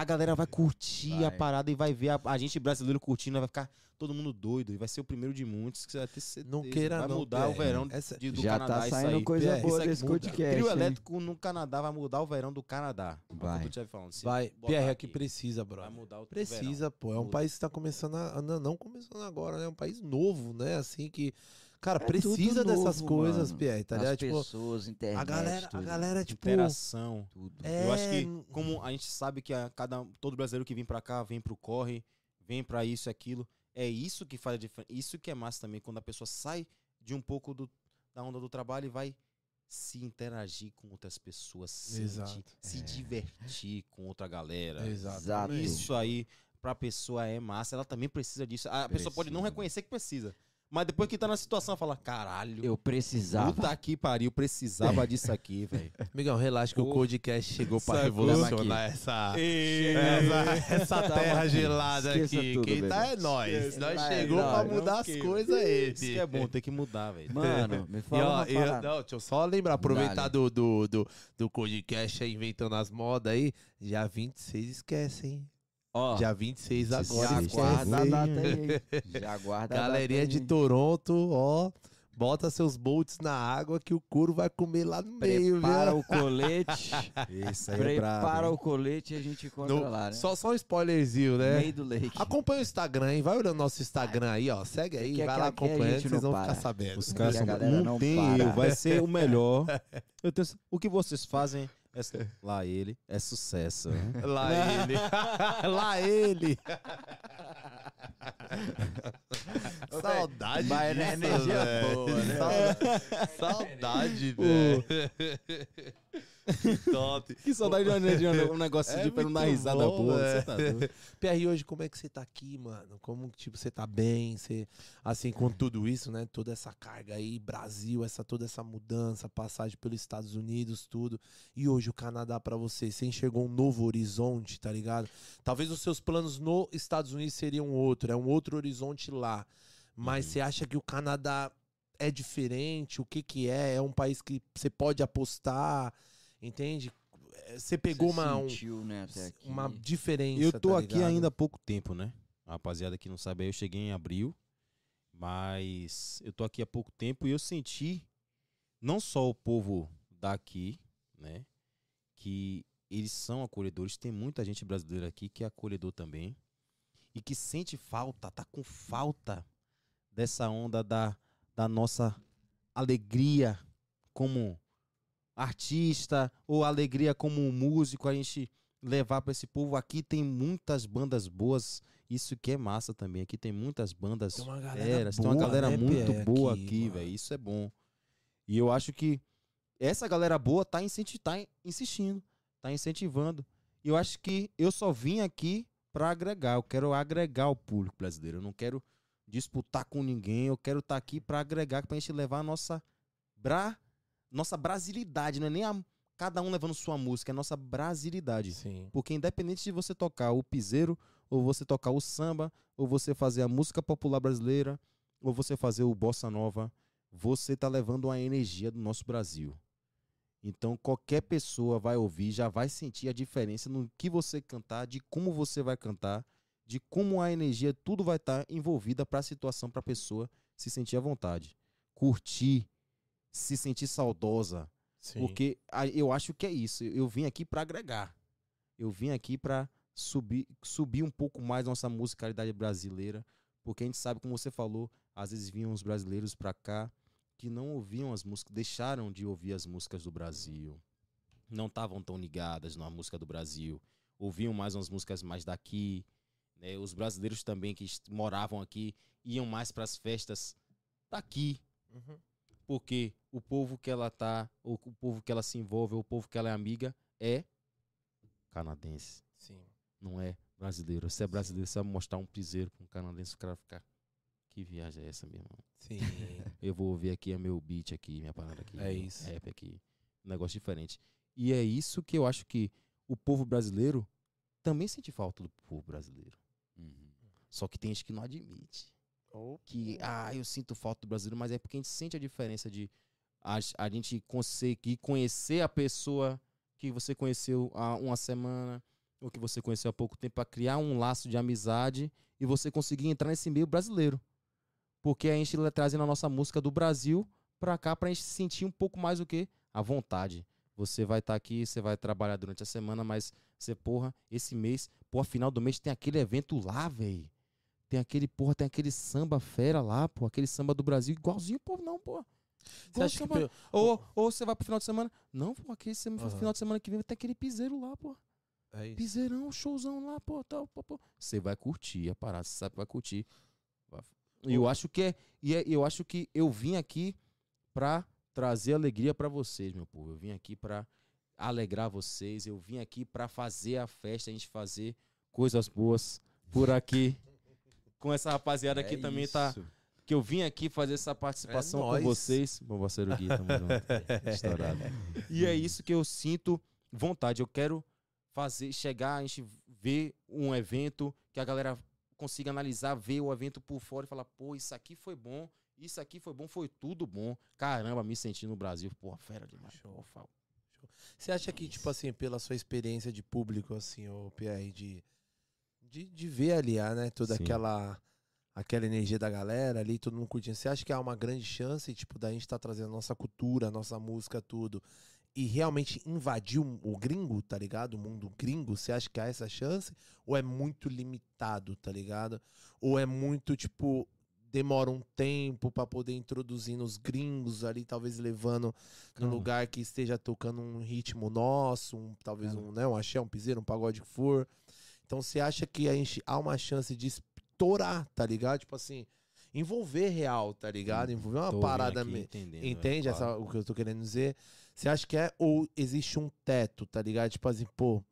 A galera vai curtir a Vai. parada e vai ver a, a gente brasileiro curtindo, vai ficar todo mundo doido. E vai ser o primeiro de muitos que você vai ter certeza. Não queira vai não, mudar o Pierre. verão Essa- de, do Já Canadá. tá isso saindo aí. coisa É, boa desse muda. podcast. Trio elétrico no Canadá vai mudar o verão do Canadá. É o que Vai. te falando. Vai. Pierre, aqui precisa, Vai brother. mudar o verão. Precisa, pô. É um Muda. país que tá começando a. Não, não começando agora, né? É um país novo, né? Assim que. Cara, É precisa dessas novo, coisas, mano. Pierre, tá As ligado? Tipo, pessoas, internet, a galera, a tudo. galera, tipo. Interação. tudo. É, Eu acho que, n- como a gente sabe que a cada, todo brasileiro que vem pra cá, vem pro corre, vem pra isso e aquilo, é isso que faz a diferença. Isso que é massa também, quando a pessoa sai de um pouco do, da onda do trabalho e vai se interagir com outras pessoas, se, Exato. se É. divertir com outra galera. Exato. Exato. Isso aí, pra pessoa é massa, ela também precisa disso. A pessoa pode não Precisa. reconhecer que precisa. Mas depois que tá na situação, fala, caralho, Eu precisava. puta que pariu, precisava disso aqui, [LAUGHS] velho. Migão, relaxa que o podcast chegou pra revolucionar essa, essa, [LAUGHS] essa Tá terra gelada Esqueça aqui. tudo, Quem tá é nós. Esqueça. Nós chegou não, pra não mudar as queira. coisas aí. Isso que é bom, tem que mudar, velho. Mano, [LAUGHS] me fala E, ó, uma e eu- não, deixa eu só lembrar, aproveitar do, do, do, do podcast aí, inventando as modas aí. Dia 26 esquece, hein? Ó, Dia 26 agora já aguarda a data aí. [LAUGHS] Já aguarda a Galerinha data de aí. Toronto, ó. Bota seus bolts na água que o couro vai comer lá no meio, Prepara viu? o [LAUGHS] colete. Esse aí é prepara brabo. o colete e a gente encontra No- lá, né? só, só um spoilerzinho, né? Meio do lake. Acompanha o Instagram, hein? Vai olhando nosso Instagram aí, ó. Segue aí, Que vai aqui- lá acompanhando, gente vocês vão ficar para. sabendo. Os E caras são não, não tem para. erro, vai ser o [LAUGHS] melhor. Eu tenho, o que vocês fazem é, [LAUGHS] lá ele é sucesso. [LAUGHS] Lá ele. [LAUGHS] lá ele. Saudade Vai na disso, energia velho. boa, né? Saudade, Saudade, velho. [LAUGHS] Top. Que saudade de um- de um, [LAUGHS] um negócio É de pra não dar risada bom, boa. é. Você tá doido. PR, hoje como é que você tá aqui, mano? Como, tipo, você tá bem? Você, assim, com tudo isso, né? Toda essa carga aí, Brasil, essa, toda essa mudança, passagem pelos Estados Unidos, tudo. E hoje o Canadá pra você, você enxergou um novo horizonte, tá ligado? Talvez os seus planos nos Estados Unidos seriam outro, é um outro horizonte lá. Mas Uhum. você acha que o Canadá é diferente? O que que é? É um país que você pode apostar, entende? É, Você pegou Você uma, um- sentiu, né, até aqui. uma diferença, Eu tô tá aqui ligado? ainda há pouco tempo, né? A rapaziada que não sabe, aí eu cheguei em abril. Mas eu tô aqui há pouco tempo e eu senti não só o povo daqui, né? Que eles são acolhedores. Tem muita gente brasileira aqui que é acolhedor também. E que sente falta, tá com falta dessa onda da, da nossa alegria como artista ou alegria como músico. A gente levar para esse povo. Aqui tem muitas bandas boas. Isso que é massa também. Aqui tem muitas bandas Tem uma galera feras, tem uma boa, galera né, muito Pierre, boa aqui, aqui, velho. Isso é bom. E eu acho que essa galera boa tá, incenti tá insistindo, tá incentivando. E eu acho que eu só vim aqui para agregar. Eu quero agregar o público brasileiro. Eu não quero disputar com ninguém. Eu quero estar aqui para agregar, pra gente levar a nossa bra nossa brasilidade, não é nem a cada um levando sua música, é nossa brasilidade. Sim. Porque independente de você tocar o piseiro, ou você tocar o samba, ou você fazer a música popular brasileira, ou você fazer o bossa nova, você tá levando a energia do nosso Brasil. Então qualquer pessoa vai ouvir, já vai sentir a diferença no que você cantar, de como você vai cantar, de como a energia, tudo vai estar envolvida para a situação, para a pessoa se sentir à vontade, curtir, se sentir saudosa, Sim. porque eu acho que é isso. Eu vim aqui para agregar. Eu vim aqui para subir, subir um pouco mais nossa musicalidade brasileira, porque a gente sabe, como você falou, às vezes vinham os brasileiros para cá que não ouviam as músicas, deixaram de ouvir as músicas do Brasil, não estavam tão ligadas na música do Brasil, ouviam mais umas músicas mais daqui, né? Os brasileiros também que moravam aqui iam mais para as festas daqui, Uhum. porque o povo que ela tá, o, o povo que ela se envolve, o povo que ela é amiga é canadense, Sim. não é brasileiro. Se é brasileiro, você vai mostrar um piseiro para um canadense, o cara ficar que viagem é essa, meu irmão? Sim. [LAUGHS] Eu vou ouvir aqui é meu beat aqui, minha parada aqui. É isso. Rap aqui. Um negócio diferente. E é isso que eu acho que o povo brasileiro também sente falta do povo brasileiro. Uhum. Só que tem gente que não admite. Que, ah, eu sinto falta do brasileiro, mas é porque a gente sente a diferença de a, a gente conseguir conhecer a pessoa que você conheceu há uma semana ou que você conheceu há pouco tempo para criar um laço de amizade e você conseguir entrar nesse meio brasileiro. Porque a gente tá trazendo a nossa música do Brasil pra cá pra gente se sentir um pouco mais o quê? À vontade. Você vai estar aqui, você vai trabalhar durante a semana, mas você, porra, esse mês, porra, final do mês tem aquele evento lá, velho. Tem aquele, porra, tem aquele samba fera lá, pô, aquele samba do Brasil, igualzinho, pô, não, pô. Você acha que pelo- ou, ou você vai pro final de semana. Não, pô, aquele sema- Aham. final de semana que vem vai ter aquele piseiro lá, pô. é isso? Piseirão, showzão lá, pô, tal, pô, pô. Você vai curtir a parada, você sabe que vai curtir. E eu acho que é, e é- eu acho que eu vim aqui pra trazer alegria pra vocês, meu povo. Eu vim aqui pra alegrar vocês, eu vim aqui pra fazer a festa, a gente fazer coisas boas por aqui. Com essa rapaziada aqui É também tá isso. Que eu vim aqui fazer essa participação É com vocês. Meu parceiro Gui, tamo junto. [LAUGHS] Estourado. E é isso que eu sinto vontade. Eu quero fazer, chegar, a gente ver um evento que a galera consiga analisar, ver o evento por fora e falar, pô, isso aqui foi bom, isso aqui foi bom, foi tudo bom. Caramba, me senti no Brasil. Pô, fera demais. Show. Você acha que, tipo assim, pela sua experiência de público, assim, o PR, de, de, de ver ali, né, toda Sim. aquela aquela energia da galera ali, todo mundo curtindo, você acha que há uma grande chance, tipo, da gente estar trazendo a nossa cultura, a nossa música, tudo, e realmente invadir o, gringo, tá ligado? O mundo gringo, você acha que há essa chance? Ou é muito limitado, tá ligado? Ou é muito, tipo, demora um tempo pra poder introduzir nos gringos ali, talvez levando Calma. lugar que esteja tocando um ritmo nosso, um, talvez um, né, um axé, um piseiro, um pagode que for. Então você acha que a gente há uma chance de estourar, tá ligado? Tipo assim, envolver real, tá ligado? Envolver uma Tô parada vendo aqui, me- entendendo, é, Entende claro. essa, o que eu tô querendo dizer? Você acha que é ou existe um teto, tá ligado? Tipo assim, pô,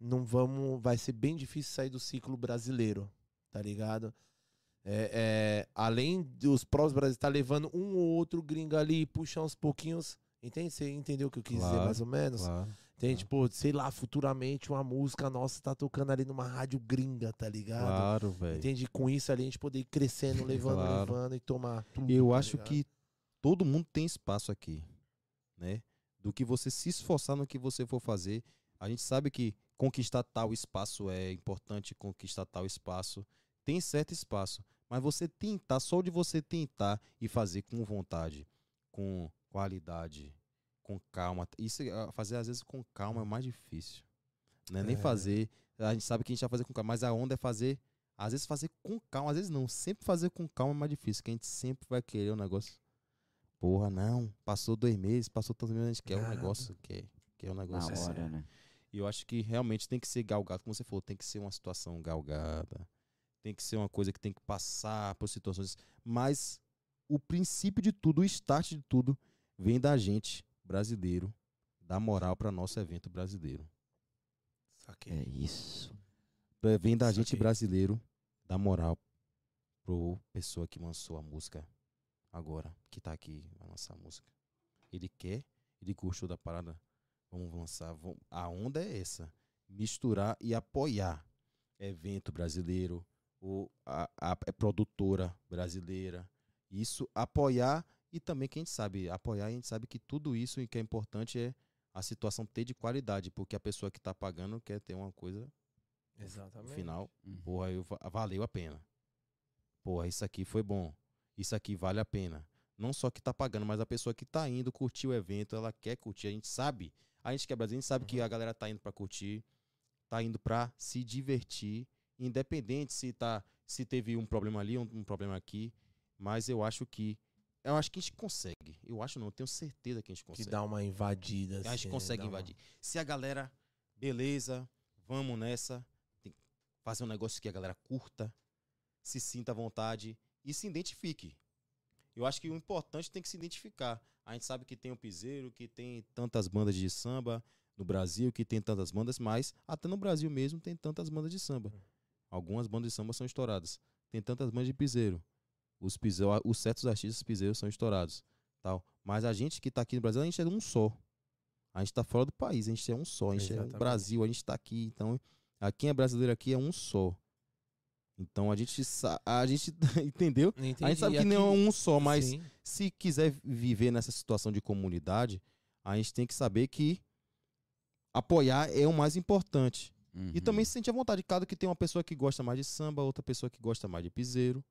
não vamos, vai ser bem difícil sair do ciclo brasileiro, tá ligado? É, é, além dos prós brasileiros tá levando um ou outro gringo ali, puxar uns pouquinhos, entende? Você entendeu o que eu quis dizer Claro, mais ou menos? Claro. Entende? Pô, sei lá, futuramente uma música nossa tá tocando ali numa rádio gringa, tá ligado? Claro, velho. Entende? Com isso ali a gente poder ir crescendo, [LAUGHS] levando, Claro. levando e tomar tudo. Eu tá acho ligado? que todo mundo tem espaço aqui, né? Do que você se esforçar no que você for fazer. A gente sabe que conquistar tal espaço é importante, conquistar tal espaço tem certo espaço, mas você tentar, só de você tentar e fazer com vontade, com qualidade, com calma. Isso ah, fazer às vezes com calma é mais difícil. Não é nem fazer, a gente sabe que a gente vai fazer com calma, mas a onda é fazer às vezes fazer com calma, às vezes não. Sempre fazer com calma é mais difícil, que a gente sempre vai querer o negócio. Porra, não. Passou dois meses, passou tantos meses, a gente quer o Nada. negócio, quer, quer o Na negócio. assim. hora, né? E eu acho que realmente tem que ser galgado, como você falou, tem que ser uma situação galgada. Tem que ser uma coisa que tem que passar por situações. Mas o princípio de tudo, o start de tudo, vem da gente, brasileiro, dar moral para nosso evento brasileiro. Saquei. É isso. Pra- Vem da Saquei. gente brasileiro dar moral pro pessoa que lançou a música agora, que tá aqui, vai lançar a música. Ele quer, ele gostou da parada, vamos lançar. vamos- A onda é essa. Misturar e apoiar evento brasileiro, ou a, a- é produtora brasileira. Isso, apoiar e também, quem sabe, apoiar, a gente sabe que tudo isso e que é importante é a situação ter de qualidade, porque a pessoa que tá pagando quer ter uma coisa no Exatamente. final, Uhum. porra, eu, va- valeu a pena. Porra, isso aqui foi bom. Isso aqui vale a pena. Não só que tá pagando, mas a pessoa que tá indo curtir o evento, ela quer curtir. A gente sabe, a gente que é brasileiro, a gente sabe que a galera tá indo pra curtir, tá indo pra se divertir, independente se tá se teve um problema ali, um, um problema aqui, mas eu acho que eu acho que a gente consegue. Eu acho não, eu tenho certeza que a gente Que consegue. dá uma invadida. A gente assim, consegue uma- invadir. Se a galera, beleza, vamos nessa, tem- fazer um negócio que a galera curta, se sinta à vontade e se identifique. Eu acho que o importante tem que se identificar. A gente sabe que tem o Piseiro, que tem tantas bandas de samba no Brasil, que tem tantas bandas, mas até no Brasil mesmo tem tantas bandas de samba. Algumas bandas de samba são estouradas. Tem tantas bandas de piseiro. Os, piseiro, os certos artistas piseiros são estourados. tal. Mas a gente que tá aqui no Brasil, a gente é um só. A gente tá fora do país, a gente é um só. A gente é Exatamente. um Brasil, a gente tá aqui. Então, a quem é brasileiro aqui é um só. Então a gente a gente [LAUGHS] entendeu? A gente sabe que não é um só, mas Sim. se quiser viver nessa situação de comunidade, a gente tem que saber que apoiar é o mais importante. E Uhum. também se sentir à vontade. Cada que tem uma pessoa que gosta mais de samba, outra pessoa que gosta mais de piseiro.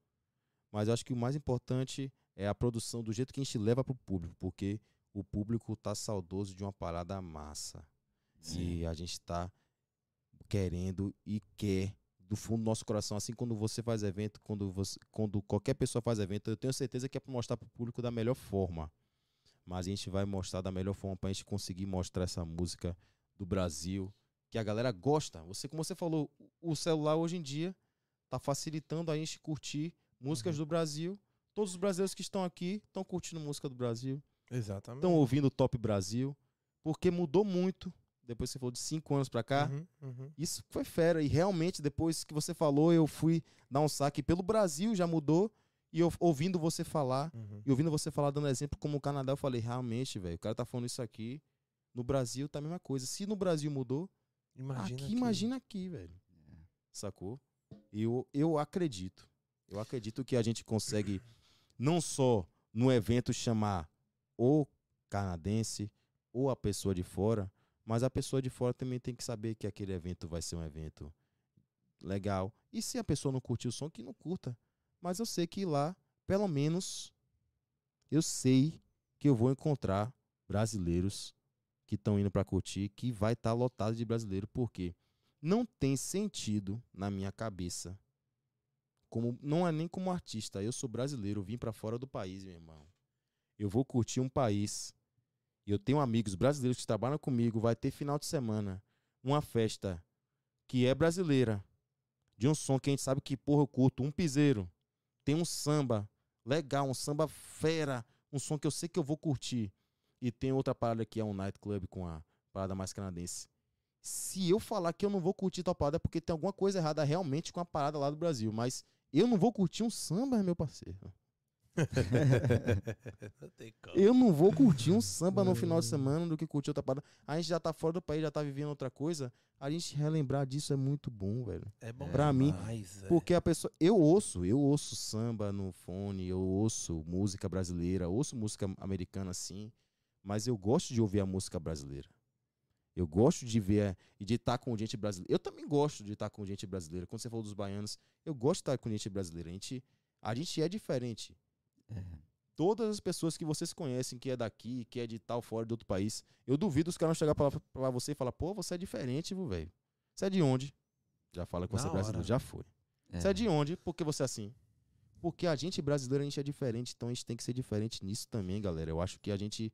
Mas eu acho que o mais importante é a produção do jeito que a gente leva pro público, porque o público tá saudoso de uma parada massa. E a gente tá querendo e quer do fundo do nosso coração, assim quando você faz evento, quando você, quando qualquer pessoa faz evento, eu tenho certeza que é para mostrar pro público da melhor forma. Mas a gente vai mostrar da melhor forma pra gente conseguir mostrar essa música do Brasil, que a galera gosta. Você, como você falou, o celular hoje em dia tá facilitando a gente curtir músicas do Brasil. Todos os brasileiros que estão aqui estão curtindo música do Brasil, Exatamente. estão ouvindo o Top Brasil, porque mudou muito. Depois que você falou de cinco anos pra cá, Uhum, uhum. isso foi fera. E realmente, depois que você falou, eu fui dar um saque pelo Brasil, já mudou. E eu ouvindo você falar, Uhum. e ouvindo você falar, dando exemplo como o Canadá, eu falei, realmente, velho, o cara tá falando isso aqui. No Brasil tá a mesma coisa. Se no Brasil mudou, Imagina aqui, que- imagina aqui, velho. Sacou? E eu, eu acredito. Eu acredito que a gente consegue não só no evento chamar o canadense ou a pessoa de fora, mas a pessoa de fora também tem que saber que aquele evento vai ser um evento legal. E se a pessoa não curtir o som, que não curta. Mas eu sei que lá, pelo menos, eu sei que eu vou encontrar brasileiros que estão indo para curtir, que vai estar lotado de brasileiro, porque não tem sentido na minha cabeça. Como não é nem como artista, eu sou brasileiro, vim para fora do país, meu irmão. Eu vou curtir um país. Eu tenho amigos brasileiros que trabalham comigo, vai ter final de semana uma festa que é brasileira, de um som que a gente sabe que porra eu curto, um piseiro. Tem um samba legal, um samba fera, um som que eu sei que eu vou curtir. E tem outra parada que é um nightclub com a parada mais canadense. Se eu falar que eu não vou curtir tal parada é porque tem alguma coisa errada realmente com a parada lá do Brasil. Mas eu não vou curtir um samba, meu parceiro. [LAUGHS] Não. Eu não vou curtir um samba no final de semana do que curtir outra parada. A gente já tá fora do país, já tá vivendo outra coisa. A gente relembrar disso é muito bom, velho. É bom Pra mim. Porque a pessoa. Eu ouço, eu ouço samba no fone, eu ouço música brasileira, ouço música americana sim, mas eu gosto de ouvir a música brasileira. Eu gosto de ver e de estar com gente brasileira. Eu também gosto de estar com gente brasileira. Quando você falou dos baianos, eu gosto de estar com gente brasileira. A gente, a gente é diferente. Todas as pessoas que vocês conhecem, que é daqui, que é de tal fora de outro país, eu duvido os caras chegar pra, pra você e falar, pô, você é diferente, velho. Você é de onde? Já fala que você Na é brasileiro, hora. já foi. Você é de onde? Por que você é assim? Porque a gente brasileiro, a gente é diferente, então a gente tem que ser diferente nisso também, galera. Eu acho que a gente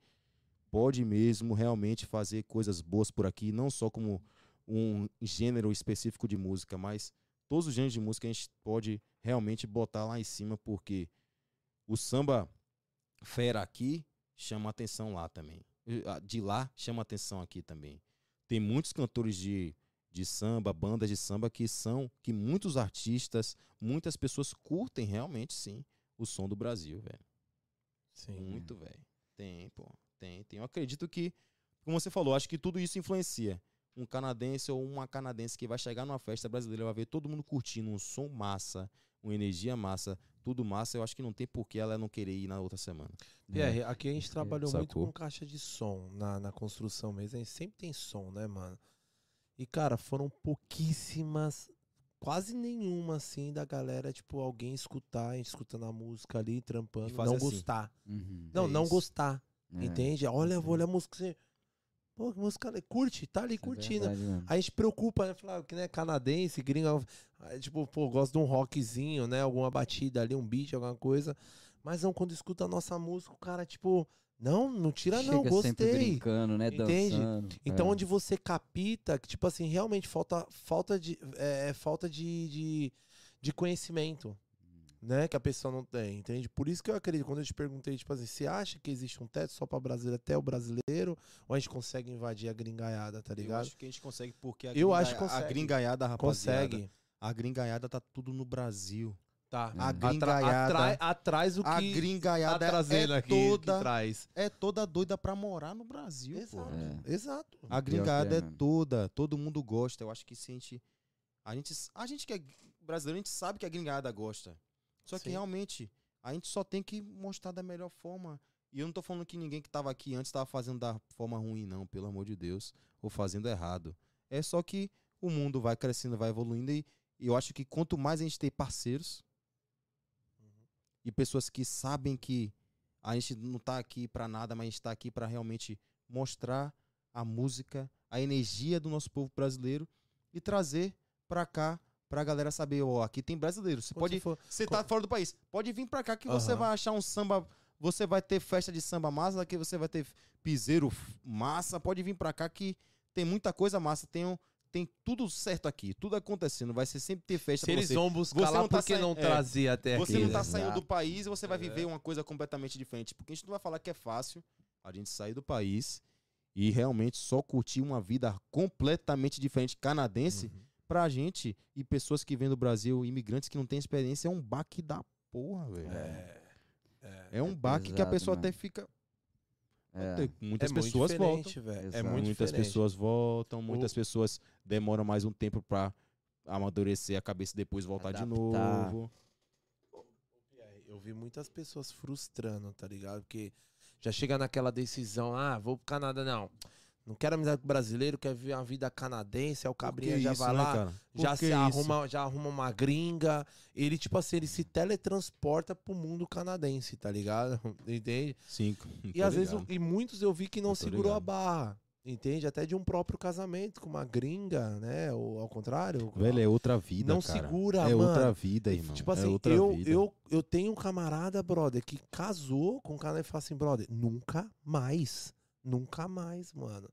pode mesmo realmente fazer coisas boas por aqui, não só como um gênero específico de música, mas todos os gêneros de música a gente pode realmente botar lá em cima, porque o samba fera aqui chama atenção lá também. Ah, De lá chama atenção aqui também. Tem muitos cantores de, de samba, bandas de samba que são, que muitos artistas, muitas pessoas curtem realmente sim o som do Brasil, velho. Sim. Muito, velho. Tem, pô. Tem, tem. Eu acredito que, como você falou, acho que tudo isso influencia. Um canadense ou uma canadense que vai chegar numa festa brasileira, vai ver todo mundo curtindo um som massa, uma energia massa, tudo massa. Eu acho que não tem por que ela não querer ir na outra semana. Pierre, aqui a gente trabalhou muito com caixa de som na, na construção mesmo. A gente sempre tem som, né, mano? E, cara, foram pouquíssimas, quase nenhuma, assim, da galera, tipo, alguém escutar, a gente escutando a música ali, trampando, E não assim. gostar. Uhum. Não, É não isso. gostar, É, entende? Olha, vou olhar a música assim. Pô, que música ali, curte, tá ali isso é curtindo. mesmo. A gente preocupa, né? Falar que né, canadense, gringo, ah, tipo, pô, gosta de um rockzinho, né? Alguma batida ali, um beat, alguma coisa. Mas não, quando escuta a nossa música, o cara, tipo, Não, não tira Chega não, sempre gostei. brincando, né? Entende? Dançando. Então, É. onde você capita que, tipo assim, realmente falta, falta de. É, é falta de, de, de conhecimento. Né, que a pessoa não tem, entende? Por isso que eu acredito, quando eu te perguntei, tipo assim, você acha que existe um teto só pra brasileiro até o brasileiro? Ou a gente consegue invadir a gringaiada, tá Eu ligado? acho que a gente consegue, porque a, Eu gringa- acho que a consegue. gringaiada, rapaziada, Consegue. a gringaiada tá tudo no Brasil. Tá. A gringaiada- atrai- atrás o que A gringaiada tá trazendo é aqui, toda, que traz. é toda doida pra morar no Brasil, pô. Exato. É. Exato. A que gringaiada é é, toda, todo mundo gosta. Eu acho que se a gente. A gente, a gente que é brasileiro, a gente sabe que a gringaiada gosta. Só que Sim. realmente, a gente só tem que mostrar da melhor forma. E eu não tô falando que ninguém que tava aqui antes tava fazendo da forma ruim, não, pelo amor de Deus. Ou fazendo errado. É só que o mundo vai crescendo, vai evoluindo. E eu acho que quanto mais a gente tem parceiros e pessoas que sabem que a gente não tá aqui pra nada, mas a gente tá aqui pra realmente mostrar a música, a energia do nosso povo brasileiro e trazer pra cá pra galera saber, ó, aqui tem brasileiro. Você Quando pode você for- você tá fora do país, pode vir pra cá que você Aham. vai achar um samba, você vai ter festa de samba massa, que você vai ter piseiro massa, pode vir pra cá que tem muita coisa massa, tem um, tem tudo certo aqui, tudo acontecendo, vai ser sempre ter festa Se pra eles você. vão buscar Você lá, não tá por que saindo- não é, trazer até Você aqui? não tá né? saindo do país e você vai É. viver uma coisa completamente diferente. Porque a gente não vai falar que é fácil a gente sair do país e realmente só curtir uma vida completamente diferente canadense. Uhum. Pra gente e pessoas que vêm do Brasil, imigrantes que não têm experiência, é um baque da porra, velho. É, É, um baque que a pessoa mesmo. até fica. É. Muitas é muito pessoas voltam. É muito muitas diferente. pessoas voltam, muitas O- pessoas demoram mais um tempo pra amadurecer a cabeça e depois voltar de Adaptar. novo. Eu vi muitas pessoas frustrando, tá ligado? Porque já chega naquela decisão, ah, vou pro Canadá, não. Não quero amizade com brasileiro, quero viver uma vida canadense, aí o cabrinha já vai lá, né, já se isso? arruma, já arruma uma gringa. Ele, tipo assim, ele se teletransporta pro mundo canadense, tá ligado? [LAUGHS] Entende? Sim. [LAUGHS] E às vezes, ligado. e muitos eu vi que não segurou a ligado. barra. Entende? Até de um próprio casamento com uma gringa, né? Ou ao contrário. Velho, é outra vida, Não cara. segura, É mano. outra vida, irmão. Tipo é assim, outra eu, vida. eu, eu tenho um camarada, brother, que casou com um cara e fala assim, brother, nunca mais. Nunca mais, mano.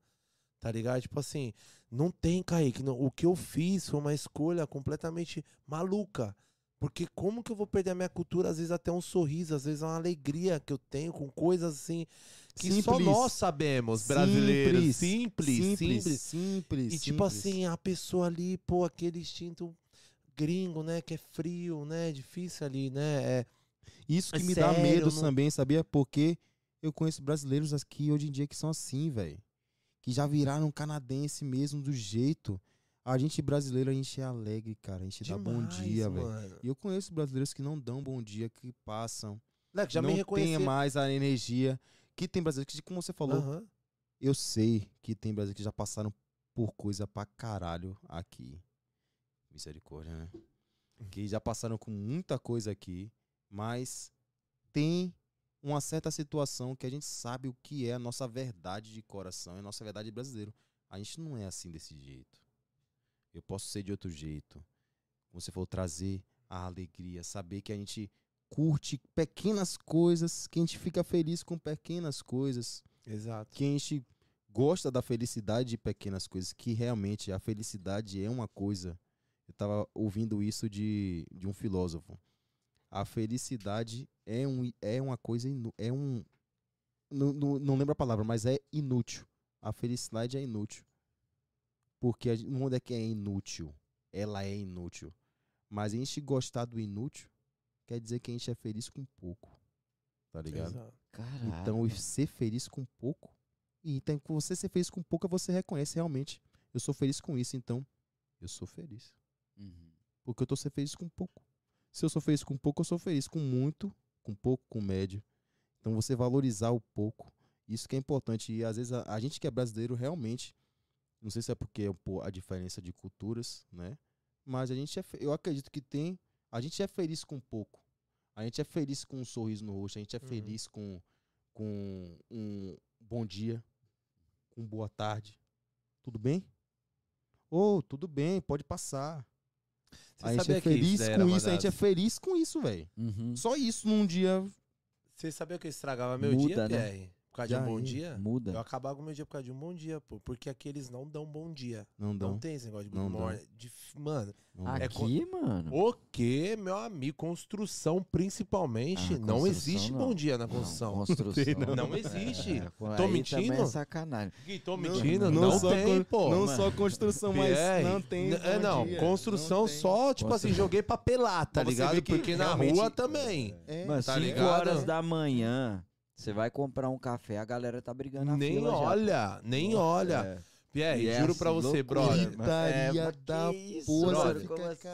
Tá ligado? Tipo assim, não tem, Kaique. não- o que eu fiz foi uma escolha completamente maluca. Porque como que eu vou perder a minha cultura? Às vezes até um sorriso, às vezes é uma alegria que eu tenho com coisas assim que só Simples. nós sabemos, brasileiros. Simples, simples. simples. simples E tipo simples. assim, a pessoa ali, pô, aquele instinto gringo, né? Que é frio, né? Difícil ali, né? É, Isso que é me dá sério, medo não- também, sabia? Porque eu conheço brasileiros aqui hoje em dia que são assim, velho. Que já viraram canadense mesmo do jeito. A gente brasileiro, a gente é alegre, cara. A gente dá bom demais, dia, velho. E eu conheço brasileiros que não dão bom dia, que passam. Leque, já não me tem reconheci. mais a energia. Que tem brasileiros que, como você falou, eu sei que tem brasileiros que já passaram por coisa pra caralho aqui. Misericórdia, né? Que já passaram com muita coisa aqui, mas tem uma certa situação que a gente sabe o que é a nossa verdade de coração, é a nossa verdade de brasileiro. A gente não é assim desse jeito. Eu posso ser de outro jeito. Como você falou, trazer a alegria, saber que a gente curte pequenas coisas, que a gente fica feliz com pequenas coisas Exato. que a gente gosta da felicidade de pequenas coisas, que realmente a felicidade é uma coisa. Eu tava ouvindo isso de, de um filósofo. A felicidade é, um, é uma coisa, inu- é um. Não, não, não lembro a palavra, mas é inútil. A felicidade é inútil. Porque gente- não é que é inútil. Ela é inútil. Mas a gente gostar do inútil quer dizer que a gente é feliz com pouco. Tá ligado? Então, ser feliz com pouco. E então, com você ser feliz com pouco, você reconhece realmente. Eu sou feliz com isso, então eu sou feliz. Uhum. Porque eu tô ser feliz com pouco. Se eu sou feliz com pouco, eu sou feliz com muito, com pouco, com médio. Então, você valorizar o pouco. Isso que é importante. E às vezes a, a gente que é brasileiro realmente, não sei se é porque é pô, a diferença de culturas, né? Mas a gente é, eu acredito que tem, a gente é feliz com pouco. A gente é feliz com um sorriso no rosto, a gente é Uhum. feliz com, com um bom dia, com boa tarde. Tudo bem? Ô, tudo bem, pode passar. Você a gente é que isso feliz daí com isso, a gente é feliz com isso, velho. Uhum. Só isso num dia. Você sabia que eu estragava meu Muda, dia, né? Pierre? Por causa de Já um bom ia. dia? Eu Muda. acabava com o meu dia por causa de um bom dia, pô. Porque aqui eles não dão bom dia. Não Não, dão. tem esse negócio de Não morning. De f- Mano, Não É. Aqui, mano. o que, meu amigo? Construção, principalmente. Ah, não construção existe não. bom dia na Não, construção. construção. [LAUGHS] Não existe. É, Tô aí mentindo? também é sacanagem. Gui, tô Não, mentindo? não Não, tem, con- pô. Não mano. só construção, mas Pierre, não tem. É, bom não, dia. construção Não tem. só, tipo assim, joguei pra pelar, tá ligado? Porque na rua também. É, Mano, tá 5 ligado? horas da manhã, você vai comprar um café, a galera tá brigando na Nem fila já. olha, nem olha. É. Pierre, E é juro assim, pra você, brother. Gritaria mas da porra, fica, assim.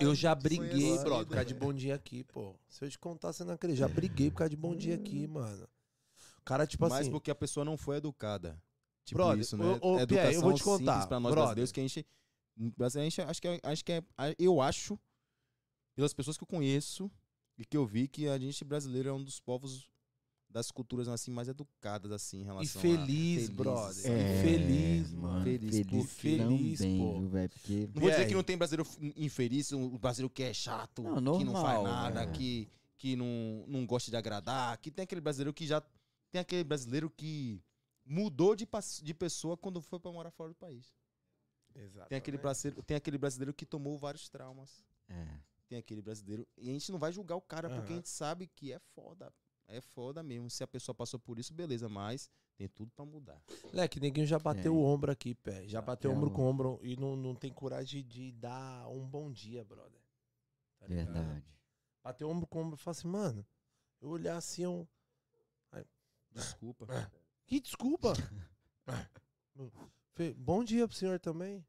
Eu já briguei, brother, por causa de bom dia aqui, pô. Se eu te contar, você não acredita. Já briguei por causa de bom dia aqui, mano. O cara, tipo Mas assim. porque a pessoa não foi educada. Tipo Brother, isso, né? ô, ô, Pierre, eu vou te simples contar, Pra nós brother. brasileiros que a gente, a gente acho que é- acho que é, eu acho pelas pessoas que eu conheço e que eu vi que a gente brasileiro é um dos povos das culturas assim mais educadas assim em relação E a feliz, brother. É, E feliz, mano. Feliz, Feliz, pô, feliz, também, pô. velho? Porque Não vou dizer que não tem brasileiro infeliz, o brasileiro que é chato, Não, que não faz normal, nada, é. que, que não, não gosta de agradar, que tem aquele brasileiro que já. Tem aquele brasileiro que mudou de, de pessoa quando foi pra morar fora do país. Exato. Tem aquele, brasileiro, tem aquele brasileiro que tomou vários traumas. é. Tem aquele brasileiro. E a gente não vai julgar o cara porque a gente sabe que é foda. É foda mesmo. Se a pessoa passou por isso, beleza, mas tem tudo pra mudar. Leque, neguinho já bateu É. o ombro aqui, pé. Já bateu É ombro com ombro e não, não tem coragem de dar um bom dia, brother. Tá? Verdade. Bateu ombro com ombro e falou assim, mano, eu olhar assim, eu. Desculpa. Que desculpa. [LAUGHS] Fe- Bom dia pro senhor também.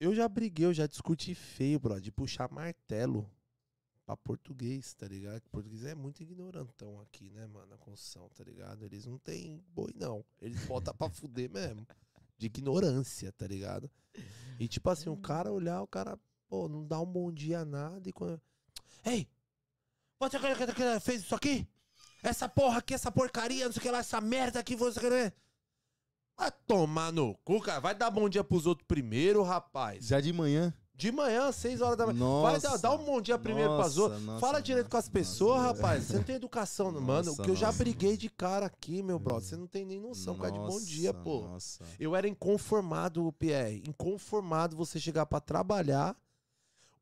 Eu já briguei, eu já discuti feio, brother, de puxar martelo pra português, tá ligado? Português é muito ignorantão aqui, né, mano, na construção, tá ligado? Eles não tem boi, não. Eles botam pra fuder mesmo. De ignorância, tá ligado? E tipo assim, o cara olhar, o cara, pô, não dá um bom dia a nada e quando. Ei! Você que- fez isso aqui? Essa porra aqui, essa porcaria, não sei o que lá, essa merda aqui, você quer ver? Vai tomar no cu, cara. Vai dar bom dia pros outros primeiro, rapaz. Já de manhã. De manhã, 6 horas da manhã. Nossa. Vai dar, dá um bom dia primeiro pras Nossa, outras. nossa, Fala direito com as pessoas, rapaz. Você não tem educação, mano. Nossa, Que eu já briguei de cara aqui, meu brother. Você não tem nem noção causa de bom dia, pô. Nossa. Eu era inconformado, Pierre. Inconformado você chegar pra trabalhar,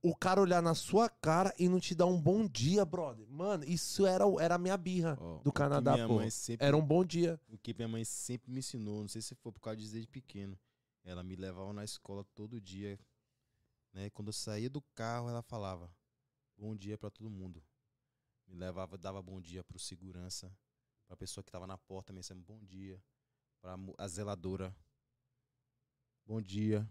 o cara olhar na sua cara e não te dar um bom dia, brother. Mano, isso era, o- era a minha birra Ó, o do Canadá, pô. sempre- Era um bom dia. O que minha mãe sempre me ensinou, não sei se foi por causa disso desde pequeno. Ela me levava na escola todo dia. Né? Quando eu saía do carro, ela falava: Bom dia pra todo mundo. Me levava, dava bom dia pro segurança, pra pessoa que tava na porta, me disse bom dia. Pra a zeladora. Bom dia.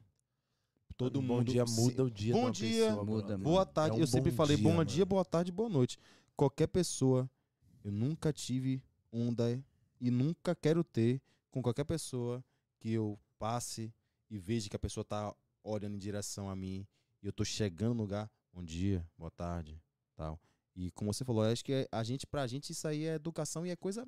Todo Um mundo. Bom dia muda o dia Bom da dia. pessoa, Muda, mano. Boa tarde. É um eu sempre bom falei dia, bom dia, mano. boa tarde, boa noite. Qualquer pessoa, eu nunca tive onda e nunca quero ter com qualquer pessoa que eu passe e veja que a pessoa tá olhando em direção a mim e eu tô chegando no lugar, bom dia, boa tarde, tal. E como você falou, eu acho que a gente, pra gente isso aí é educação e é coisa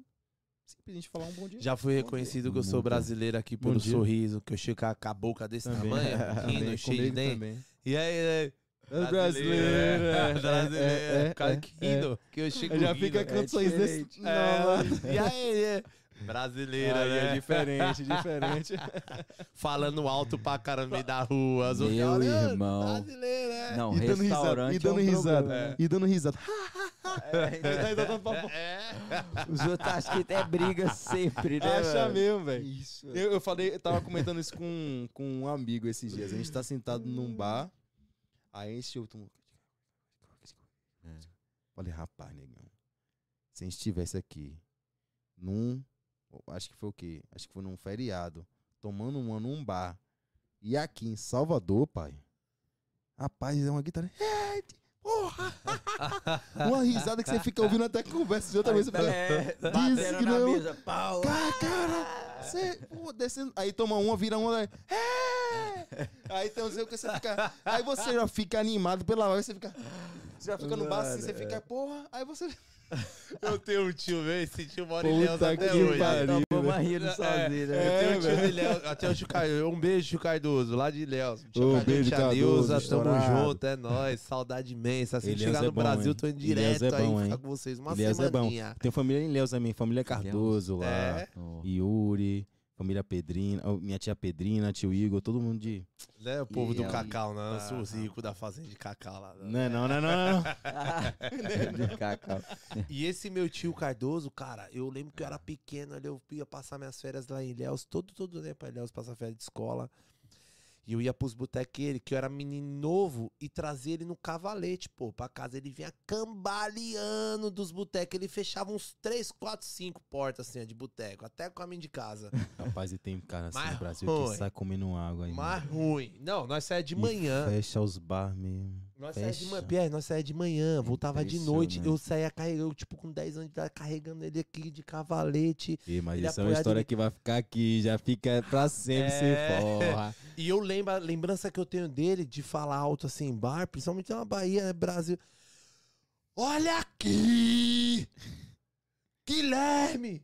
simples a gente falar um bom dia. Já fui reconhecido que eu sou brasileiro aqui pelo dia. sorriso, que eu chego com a- boca desse Também. tamanho, [LAUGHS] rindo, cheio de dente. E aí, é, É brasileiro, é, brasileiro, é, é, cara é, que rindo, que eu chego Já rindo. fica com é o sorriso desse. É, e aí, é, brasileiro, Aí é né? diferente, diferente. [LAUGHS] Falando alto pra caramba no meio da rua. as Meu outras, "Olha, irmão." Brasileiro, é. Não, E dando risada, restaurante e dando é um risada, problema. e dando risada. [LAUGHS] É. Os outros acham que até briga sempre, né? Acha mano? mesmo, velho. Isso. Eu, eu falei, eu tava comentando isso com, com um amigo esses dias. A gente tá sentado num bar, aí a gente ouve um... Falei, rapaz, negão, se a gente estivesse aqui num, acho que foi o quê? Acho que foi num feriado, tomando uma num bar, e aqui em Salvador, pai, rapaz, é uma guitarra, "Eita, porra! [LAUGHS] uma risada que você fica ouvindo até conversa de outra vez, você fala, É, Diz que não. mesa, pau. Cara, cara, você, pô, descendo. Aí toma uma, vira uma. É! Aí tem que você fica. Aí você já fica animado pela hora, você fica. Você já fica no bar assim, você fica, porra. Aí você. [LAUGHS] Eu tenho um tio meu, esse tio mora em Ilhéus até que hoje. pariu. Então, vamos rindo sozinho, né? Eu tenho um É, tio de velho. Ilhéus, até o tio Cardoso. Um beijo, tio Cardoso, lá de Ilhéus. Tio Ô, Cardoso, beijo, tia tamo junto, é nóis. Saudade imensa. Assim Ilhéus chegar é no bom, Brasil, hein? tô indo Ilhéus direto é aí bom, ficar hein? com vocês uma Ilhéus é bom. semaninha. Tem família em Ilhéus também, família Ilhéus. Cardoso lá. É. Yuri, família Pedrina, minha tia Pedrina, tio Igor, todo mundo de. né? O povo do. Cacau, né? Sou Ah. os ricos da fazenda de Cacau lá. né? Não, é não, não, não, não. [LAUGHS] não. De cacau. E esse meu tio Cardoso, cara, eu lembro que eu era pequeno, ali eu ia passar minhas férias lá em Ilhéus, todo, todo né, pra Ilhéus passar férias de escola. E eu ia pros ele, que eu era menino novo, e trazia ele no cavalete, pô, pra casa. Ele vinha cambaleando dos botecos. Ele fechava uns 3, 4, 5 portas, assim, ó, de boteco, até o caminho de casa. [LAUGHS] Rapaz, e tem cara assim Mas no Brasil ruim. que sai comendo água aí. Mas ruim. Não, nós saímos de E manhã. Fecha os bar mesmo. Nós saímos de manhã, Pierre, nós saímos de manhã, voltava de noite. Eu Impressionante. saía carregando, tipo, com 10 anos de idade, carregando ele aqui de cavalete. Ih, mas isso é uma história em- que vai ficar aqui, já fica pra sempre É. sem porra. [LAUGHS] E eu lembro, a lembrança que eu tenho dele de falar alto assim em bar, principalmente na Bahia, né, Brasil. Olha aqui! Guilherme!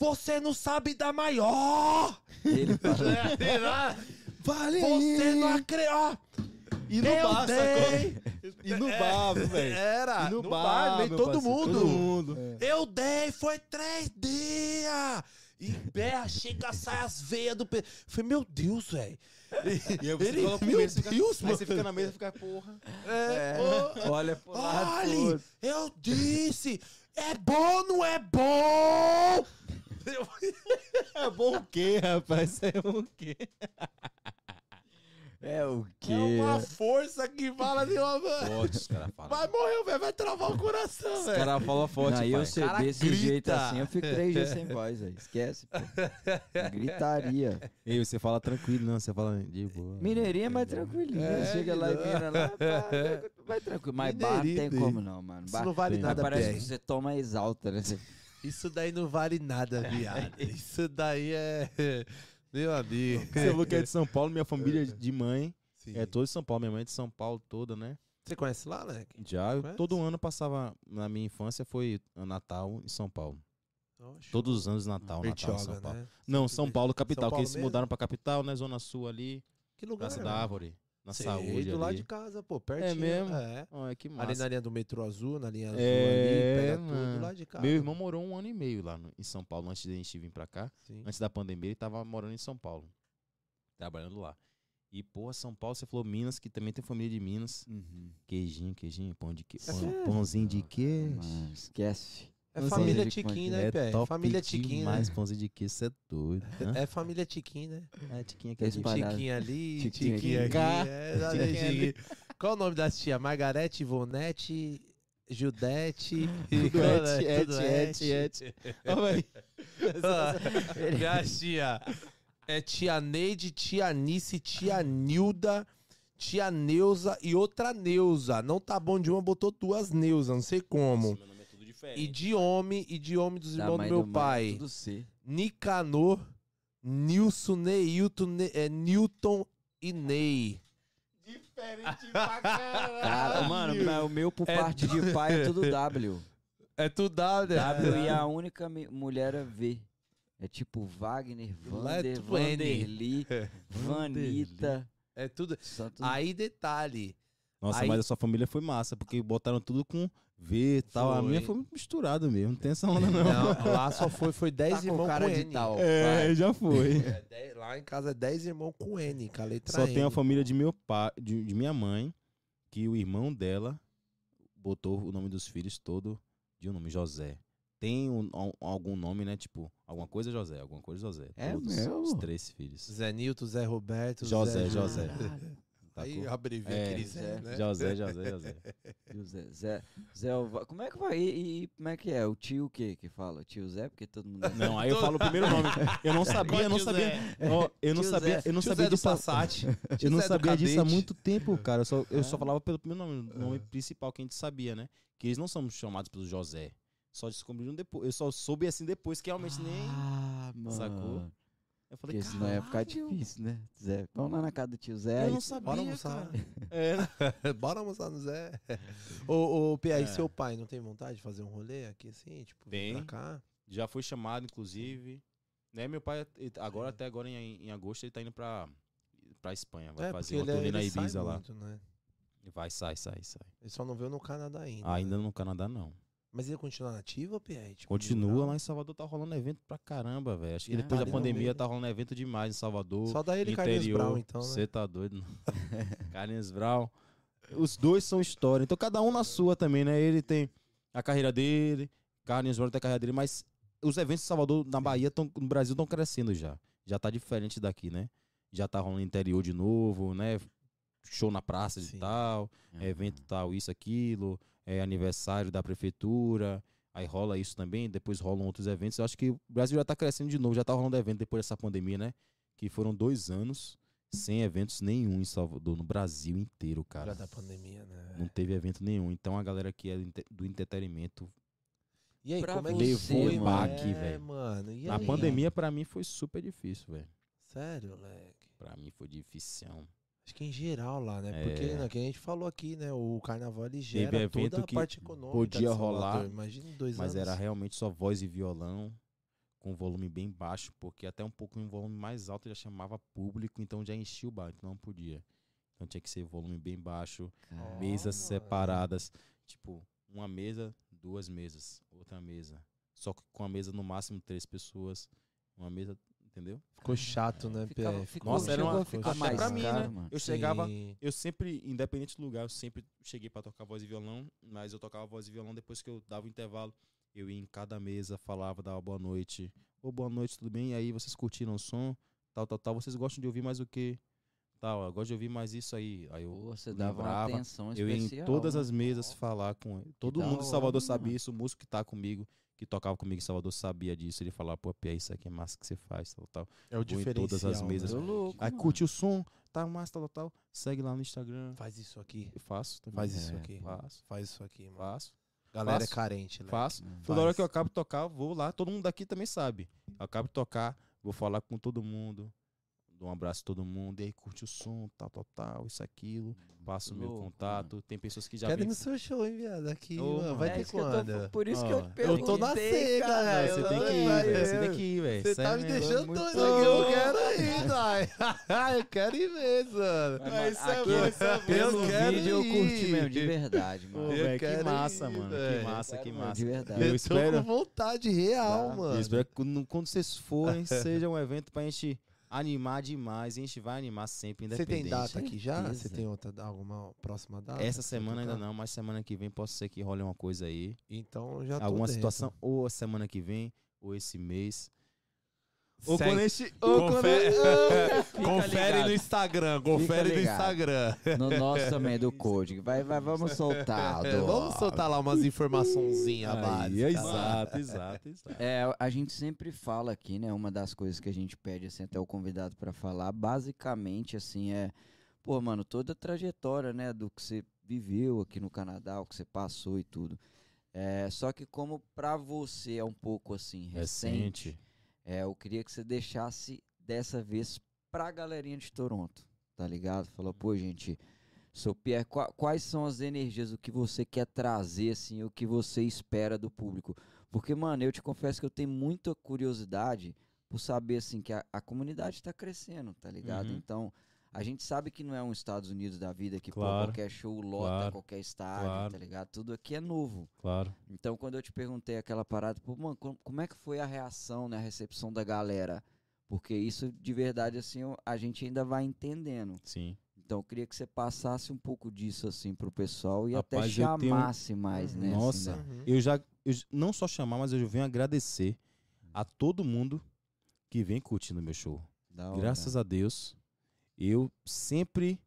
Você não sabe dar maior! Ele falou. [LAUGHS] Vale Você não acredita! E no Eu bar, dei! sacou? E no bar, velho. Era! E no, no bar, bar, meu todo parceiro, mundo! Todo mundo. Eu dei, foi três dias! E berra, chega, sai as veias do pé. Falei, meu Deus, velho. E aí você Ele, coloca meu fica- Deus, Aí mano. você fica na mesa e fica, porra. É, ô, Olha. Olhe, todo. eu disse, é bom, não é bom? [LAUGHS] É bom o quê, rapaz? É bom o quê? É o quê? É uma força que fala de uma... Forte, os caras falam. Vai morrer, velho, vai travar o coração, Os velho. caras falam forte, Não, e pai. eu ser cara desse grita. jeito assim, eu fico três dias sem voz, aí. Esquece, pô. [LAUGHS] Gritaria. Ei, você fala tranquilo, não, você fala de boa. Mineirinha é mais tranquilinha. É, Chega lá e vira lá, pá, [LAUGHS] vai tranquilo. Mas bar não tem como não, mano. Isso Bar, não vale nada, parece que você toma e exalta, né? Isso daí não vale nada, viado. [LAUGHS] Isso daí é... Meu amigo. Você falou que é de São Paulo, minha família de mãe Sim. é toda de São Paulo. Minha mãe é de São Paulo toda, né? Você conhece lá, né? Já, eu, todo ano passava, na minha infância foi Natal em São Paulo. Oxe. Todos os anos Natal, Natal em Bertioga, São Paulo. né? Não, São Paulo, capital, São que Paulo eles se mesmo? mudaram pra capital, né? Zona Sul ali, Que lugar? Praça é? da Árvore, na Sei, saúde do lado ali. de casa, pô, pertinho. mesmo? É. Olha, que Ali massa. na linha do metrô azul, na linha azul É, ali, pega mano. tudo lá de casa. Meu irmão morou um ano e meio lá no- em São Paulo, antes de a gente vir pra cá. Sim. Antes da pandemia, ele tava morando em São Paulo. Trabalhando lá. E, porra, São Paulo, você falou Minas, que também tem família de Minas. Queijinho, queijinho, pão de que... pão- É. pãozinho de queijo. Esquece. É Não família sei. Tiquinho, né, É Pé? top Família Tiquinho, né? demais, pãozinho de queijo, você é doido. hã? É família Tiquinho, né? É, Tiquinha que é. Tiquinho ali, Tiquinho Tiquinho aqui. aqui. É, Tiquinho Tiquinho. Qual o nome das tia? Margarete, Ivonete, Judete. [LAUGHS] Tudo Qual et, é? et, Tudo et, et. Ó, véi. Minha tia. É tia Neide, tia Anice, tia Nilda, tia Neuza e outra Neuza. Não tá bom de uma, botou duas Neuza, não sei como. É tudo diferente. E de homem, e de homem dos irmãos do meu pai. Tudo C. Nicanor, Nilson, Neilton, Ne- é, Newton e Ney. Diferente pra caralho. Cara, mano, o meu por É parte de pai é tudo W. É tudo W, né? W e a única mi- mulher é V. É tipo Wagner, Lá é Vander, tudo N. Vanderly, Vanita. É tudo. Só tudo Aí, detalhe. Nossa, Aí- mas a sua família foi massa, porque botaram tudo com V e tal. A minha foi muito misturada mesmo, não tem essa onda não. Não, [LAUGHS] lá só foi, foi 10 Tá com irmãos com, cara de N. tal. É, já foi. É, dez- lá em casa é 10 irmãos com N, com a letra Só N. tem a família de meu pai, de, de minha mãe, que o irmão dela botou o nome dos filhos todo de um nome, José. Tem um- al- algum nome, né? Tipo, alguma coisa José, alguma coisa José. É Todos mesmo? os três filhos. Zé Nilton, Zé Roberto, José, Zé José. Caralho. Aí abrevia É, aquele Zé, Zé. né? José, José, José. [LAUGHS] O Zé, Zé, Como é que vai? E, e como é que é? O tio o quê que fala? Tio Zé? Porque todo mundo. Não, aí eu falo o primeiro nome. Eu não [LAUGHS] sabia, eu não sabia. Ó, eu não sabia, eu não sabia disso. Passat. [LAUGHS] Eu não sabia disso há muito tempo, cara. Eu só, eu só É. falava pelo primeiro nome, nome principal que a gente sabia, né? Que eles não são chamados pelo José. Só descobriram depois. Eu só soube assim depois, que realmente nem. Ah, mano. Sacou? Eu falei, Porque senão ia ficar "Caralho, difícil, né? Zé, vamos lá na casa do tio Zé. Eu não sabia, Bora almoçar. cara. [LAUGHS] É, né? [LAUGHS] Bora almoçar no Zé. ô, ô, Pia, e É. seu pai não tem vontade de fazer um rolê aqui assim? Tipo, vir Tem. pra cá? Já foi chamado, inclusive. Né, meu pai, agora, até agora em, em agosto, ele tá indo pra, pra Espanha. Vai é, fazer uma ele, turnê na Ibiza lá. muito, né? Vai, sai, sai, sai. Ele só não veio no Canadá ainda. Ainda né? no Canadá, não. Mas ele continua nativo, Pia? Tipo, Continua, lá em Salvador tá rolando evento pra caramba, velho. Acho que É, depois da pandemia tá rolando evento demais em Salvador. Só dá ele e Carlinhos interior. Brown, então, né? Você tá doido? [LAUGHS] Carlinhos Brown. Os dois são história. Então cada um na sua também, né? Ele tem a carreira dele, Carlinhos Brown tem a carreira dele, mas os eventos em Salvador, na Bahia, tão, no Brasil estão crescendo já. Já tá diferente daqui, né? Já tá rolando interior de novo, né? Show na praça Sim. e tal, evento tal, isso, aquilo, é aniversário da prefeitura, aí rola isso também, depois rolam outros eventos. Eu acho que o Brasil já tá crescendo de novo, já tá rolando evento depois dessa pandemia, né? Que foram dois anos sem eventos nenhum em Salvador, no Brasil inteiro, Já cara. da pandemia, né? Não teve evento nenhum. Então a galera que é do entretenimento. E aí, Pra como é que você, foi, mano? baque, É, velho? mano. E Na aí? pandemia, pra mim, foi super difícil, velho. Sério, leque. Pra mim foi difícil. Acho que em geral lá, né? É. Porque, né, que a gente falou aqui, né? O carnaval ele Teve gera evento toda a que parte econômica. podia rolar, Imagina dois Mas anos. era realmente só voz e violão, com volume bem baixo, porque até um pouco um volume mais alto já chamava público, então já enchia o bar, então não podia. Então tinha que ser volume bem baixo, mesas separadas. Tipo, uma mesa, duas mesas, outra mesa. Só que com a mesa no máximo três pessoas. Uma mesa, entendeu? Ficou chato, né, ficava- ficou- Nossa, era uma- até mais pra mim, caro, né? mano. Eu chegava, Sim. eu sempre, independente do lugar, eu sempre cheguei pra tocar voz e violão, mas eu tocava voz e violão depois que eu dava o intervalo. Eu ia em cada mesa, falava, dava boa noite. Ô, boa noite, tudo bem? E aí, vocês curtiram o som? Tal, tal, tal. Vocês gostam de ouvir mais o quê? Tal, eu gosto de ouvir mais isso aí. Aí eu Pô, você dava uma atenção eu ia especial. em todas né? as mesas falar com ele. Todo mundo em hora, Salvador sabia mano. isso, o músico que tá comigo, que tocava comigo em Salvador, sabia disso. Ele falava, pô, Pia, isso aqui é massa que você faz, tal, tal. É o Vou em diferencial. todas as mesas. Tô Né? louco, Aí mano. curte o som, tá massa, tal, tal, tal. Segue lá no Instagram. Faz isso aqui. Eu faço também. Faz isso É, aqui. Faço, Faz isso aqui, mano. faço, Galera faço. é carente, né? faço. Hum. Toda hora que eu acabo de tocar, vou lá. Todo mundo daqui também sabe. Eu acabo de tocar, vou falar com todo mundo. Dou um abraço a todo mundo. E aí, curte o som, tal, tal, tal, isso, aquilo. Passo o meu contato. Tem pessoas que já Quero vêm no seu show, hein, viado? Aqui, Ô, mano. mano. Vai É ter que eu tô- quando? por isso que Ó, eu te eu tô na perguntei, seca, cara. Você tem que ir, velho. Você tem que ir, velho. Você tá me mesmo. deixando doido aqui, eu quero ir, Dai. [LAUGHS] eu quero ir mesmo, mano. Mas, mano, isso é aqui, bom, isso é bom. Pelo Eu quero vídeo eu curti ir. mesmo, de verdade, [LAUGHS] mano. Que quero massa, ir, mano. Que massa, que massa. De verdade. Eu, Eu tô espero- com vontade real, Tá. mano. Eu espero que quando, quando vocês forem, [LAUGHS] seja um evento pra gente animar demais. A gente vai animar sempre, Você independente. tem data aqui já? Você tem outra, alguma próxima data? Essa você semana ainda não, mas semana que vem pode ser que role uma coisa aí. Então já Alguma dentro. situação, ou a semana que vem, ou esse mês. Ou Segue- quando. Ou Confere, [LAUGHS] confere no Instagram, confere no. Instagram. No nosso [LAUGHS] também, do Code. Vai, vai, vamos soltar. É, vamos soltar lá umas informaçãozinhas básicas. é exato, [LAUGHS] exato, exato. É, a gente sempre fala aqui, né? Uma das coisas que a gente pede assim, até o convidado pra falar, basicamente assim é, pô, mano, toda a trajetória, né, do que você viveu aqui no Canadá, o que você passou e tudo. É, só que como pra você é um pouco assim recente, Recente. É, eu queria que você deixasse dessa vez pra galerinha de Toronto, tá ligado? Falou, pô, gente, sou Pierre, qua- quais são as energias, o que você quer trazer, assim, o que você espera do público? Porque, mano, eu te confesso que eu tenho muita curiosidade por saber, assim, que a, a comunidade tá crescendo, tá ligado? Uhum. Então, a gente sabe que não é um Estados Unidos da vida que, pô, Claro, qualquer show lota claro, qualquer estádio, claro. tá ligado? Tudo aqui é novo. Claro. Então, quando eu te perguntei aquela parada, pô, mano, como, é que foi a reação, né, a recepção da galera? Porque isso, de verdade, assim, a gente ainda vai entendendo. Sim. Então, eu queria que você passasse um pouco disso, assim, pro pessoal e Rapaz, até eu tenho- chamasse mais, né? assim, Nossa. da- Uhum. Eu já. eu não só chamar, mas eu venho agradecer a todo mundo que vem curtindo meu show. da hora. Graças a Deus, eu sempre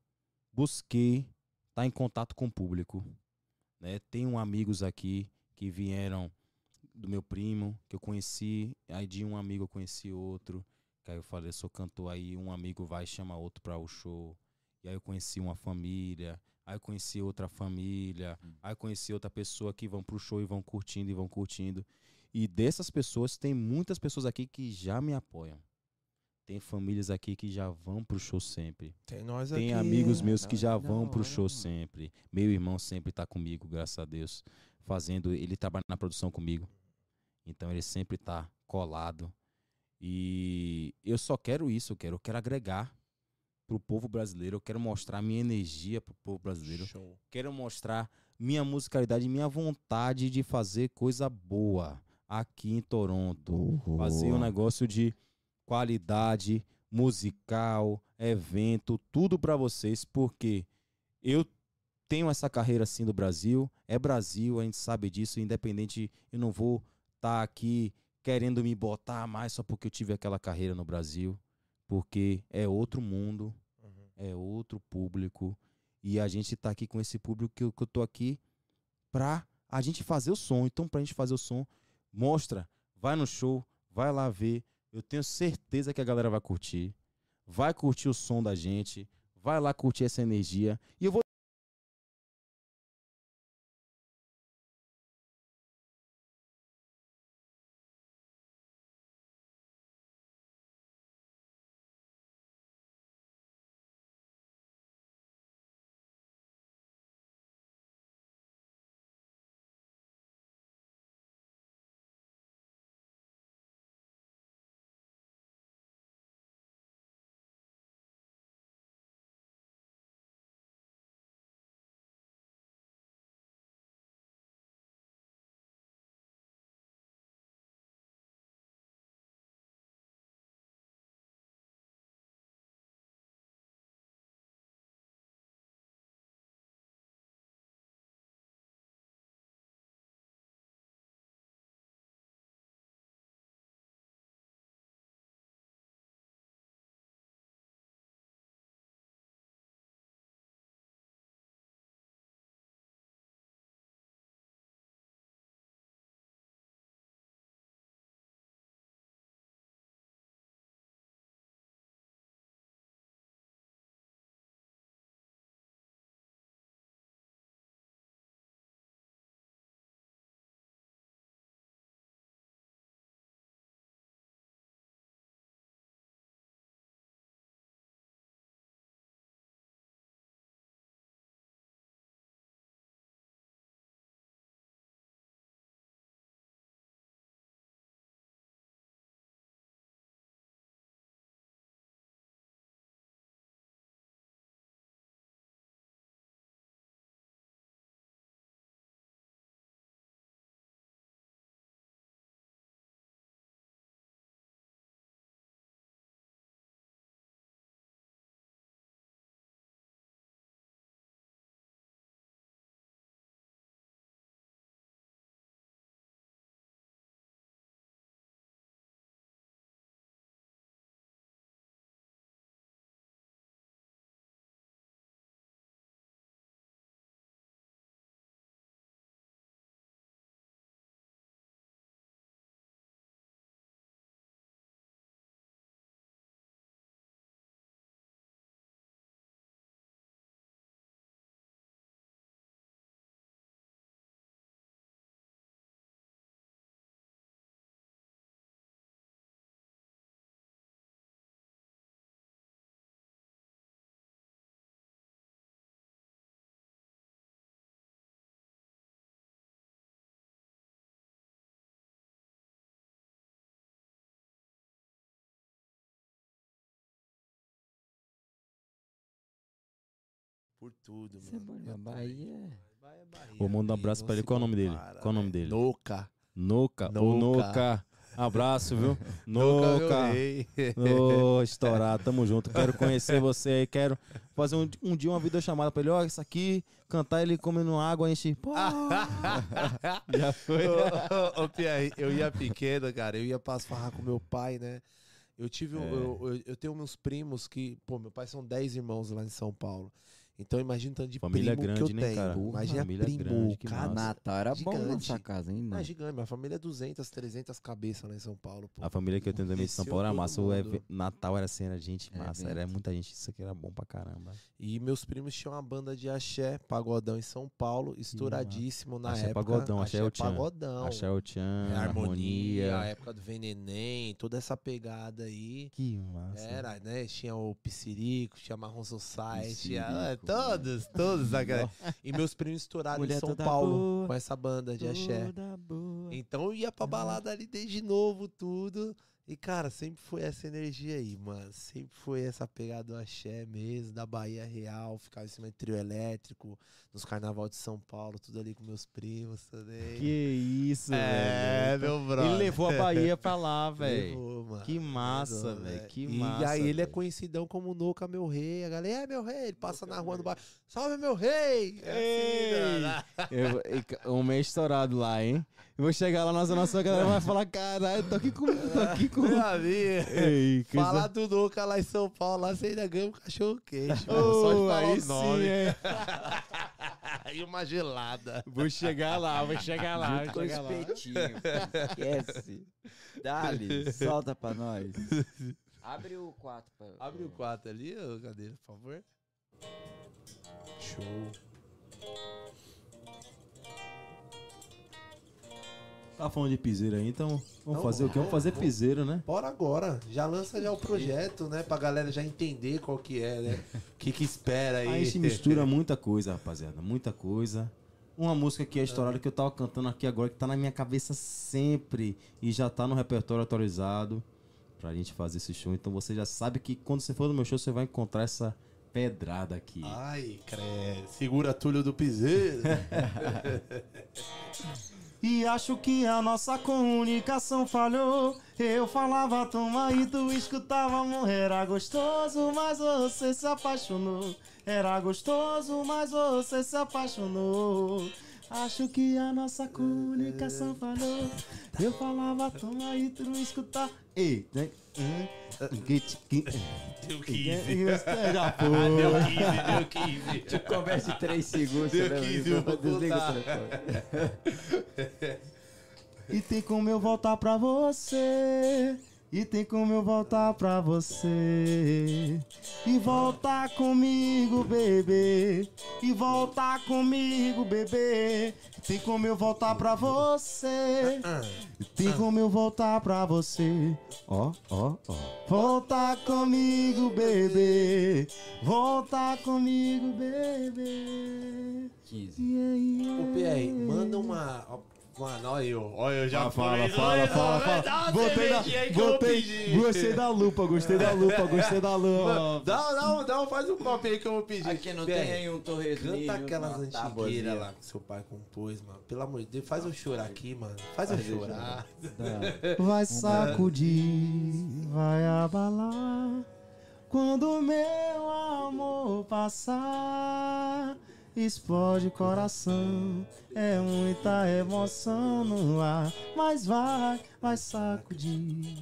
busquei estar em contato com o público. Né? Tenho amigos aqui que vieram do meu primo, que eu conheci, aí de um amigo eu conheci outro, que aí eu falei, sou cantor, aí um amigo vai e chama outro para o show. E aí eu conheci uma família, aí eu conheci outra família, Hum. aí eu conheci outra pessoa que vão pro show e vão curtindo e vão curtindo. E dessas pessoas, tem muitas pessoas aqui que já me apoiam. Tem famílias aqui que já vão pro show sempre. Tem nós aqui. Tem amigos meus da que já vão pro hora, show sempre. Meu irmão sempre tá comigo, graças a Deus, fazendo, ele trabalha na produção comigo. Então ele sempre tá colado. E eu só quero isso, eu quero, eu quero agregar pro povo brasileiro, eu quero mostrar minha energia pro povo brasileiro Show. quero mostrar minha musicalidade, minha vontade de fazer coisa boa aqui em Toronto. Fazer um negócio de qualidade musical, evento, tudo pra vocês, porque eu tenho essa carreira assim do Brasil, é Brasil, a gente sabe disso, independente, eu não vou estar aqui querendo me botar mais só porque eu tive aquela carreira no Brasil, porque é outro mundo, Uhum. é outro público e a gente tá aqui com esse público que eu, que eu tô aqui pra a gente fazer o som. Então, pra gente fazer o som, mostra, vai no show, vai lá ver. Eu tenho certeza que a galera vai curtir. Vai curtir o som da gente, vai lá curtir essa energia. E eu vou Por tudo, Você é mano. bom, na Bahia. Bahia é Bahia, Vou mandar um abraço pra ele. Qual o nome dele? Qual o nome velho. dele? Noca. Noca. Ô, Noca. Noca. Abraço, viu? [LAUGHS] Noca. Ô, estourado, tamo junto. Quero conhecer você aí. Quero fazer um, um dia uma videochamada pra ele. Ó, isso aqui, cantar ele comendo água, a gente. Pô. [LAUGHS] Já foi. Ô, ô, ô, Pierre, eu ia pequeno, cara, eu ia farrar com meu pai, né? Eu tive. um- É. Eu, eu, eu tenho meus primos que. Pô, meu pai são 10 irmãos lá em São Paulo. Então imagina o tanto de Família primo que grande, eu né, tenho. cara? Imagina Família primo, grande, que. Natal era bom Gigante. sua casa, hein, Não, é mano? gigante, minha família é 200, 300 cabeças lá em São Paulo, pô. A família que eu tenho também de São Paulo era massa. O Natal era assim, era gente É, massa. Era muita gente. Isso aqui era bom pra caramba. E meus primos tinham uma banda de axé, pagodão em São Paulo, estouradíssimo na Axé época. pagodão, axé é o tchan. pagodão. Axé o Tchan, É, harmonia, a época do Veneném, toda essa pegada aí. Que massa. Era, né? Tinha o Pissirico, tinha Marrom Society, tinha Ah, todos, todos. [LAUGHS] aquela- E meus primos estouraram em Mulher São toda Paulo boa, com essa banda de axé. Boa. Então eu ia pra balada ali desde novo, tudo. E, cara, sempre foi essa energia aí, mano. Sempre foi essa pegada do axé mesmo, da Bahia Real, ficava em cima de trio elétrico, nos carnaval de São Paulo, tudo ali com meus primos também. Que isso, [LAUGHS] é, velho. meu brother. Ele levou a Bahia pra lá, [LAUGHS] velho. Que massa, velho. Que e massa. aí ele é conhecidão como Noca, meu rei. A galera, é meu rei. Ele passa na rua do bairro. Salve, meu rei! É Ei! assim. Eu, e um mês estourado lá, hein? Eu vou chegar lá, nossa, nossa galera vai falar: caralho, tô aqui com. Tô aqui com. Meu amigo. Ei, que Falar do Noca lá em São Paulo, lá você ainda ganha um cachorro quente. falar aí o nome. sim, [LAUGHS] é. e uma gelada. Vou chegar lá, vou chegar lá, Junto vou com chegar lá. espetinho. Esquece. Dali, [LAUGHS] solta pra nós. Abre o 4 pra. Abre o 4 ali, ô, cadeira, por favor. Show. Tá falando de piseiro aí, então vamos Então, fazer o quê? Vamos fazer piseiro, né? Bora agora. Já lança já o projeto, né? Pra galera já entender qual que é, né? O [LAUGHS] que que espera aí. Aí a gente mistura muita coisa, rapaziada, muita coisa. Uma música que é estourada que eu tava cantando aqui agora, que tá na minha cabeça sempre e já tá no repertório atualizado pra gente fazer esse show. Então você já sabe que quando você for no meu show, você vai encontrar essa pedrada aqui. Ai, credo. Segura Túlio do Piseiro. [LAUGHS] E acho que a nossa comunicação falhou. Eu falava, toma e tu escutava. Era gostoso, mas você se apaixonou. Era gostoso, mas você se apaixonou. Acho que a nossa comunicação falhou. Eu falava, toma e tu escutava. Ei, Deu que- 15. Já [LAUGHS] Ah, deu foi. 15, deu 15. Te conversa em 3 segundos. Deu né, 15, amigo? vou Desliga o telefone. [LAUGHS] E tem como eu voltar pra você. E tem como eu voltar pra você. E voltar comigo, bebê. E voltar comigo, bebê. Tem como eu voltar pra você. Tem como eu voltar pra você. Ó, ó, ó. Voltar comigo, bebê. Voltar comigo, bebê. 15. Yeah, yeah. Ô, manda uma. Mano, olha eu. Olha eu já Fala, fui. fala, fala, fala. Dá uma Botei da, botei, gostei da lupa, gostei da lupa, gostei da lupa. Dá, dá, dá, faz um copo aí que eu vou pedir. Aqui não PR, tem aí um torresminho. Canta aquelas uma antigueiras lá que seu pai compôs, mano. Pelo amor de Deus, faz eu chorar aqui, mano. Faz eu Faz eu chorar. [LAUGHS] Vai sacudir, vai abalar. Quando meu amor passar, explode coração. É muita emoção no ar, mas vai, vai sacudir,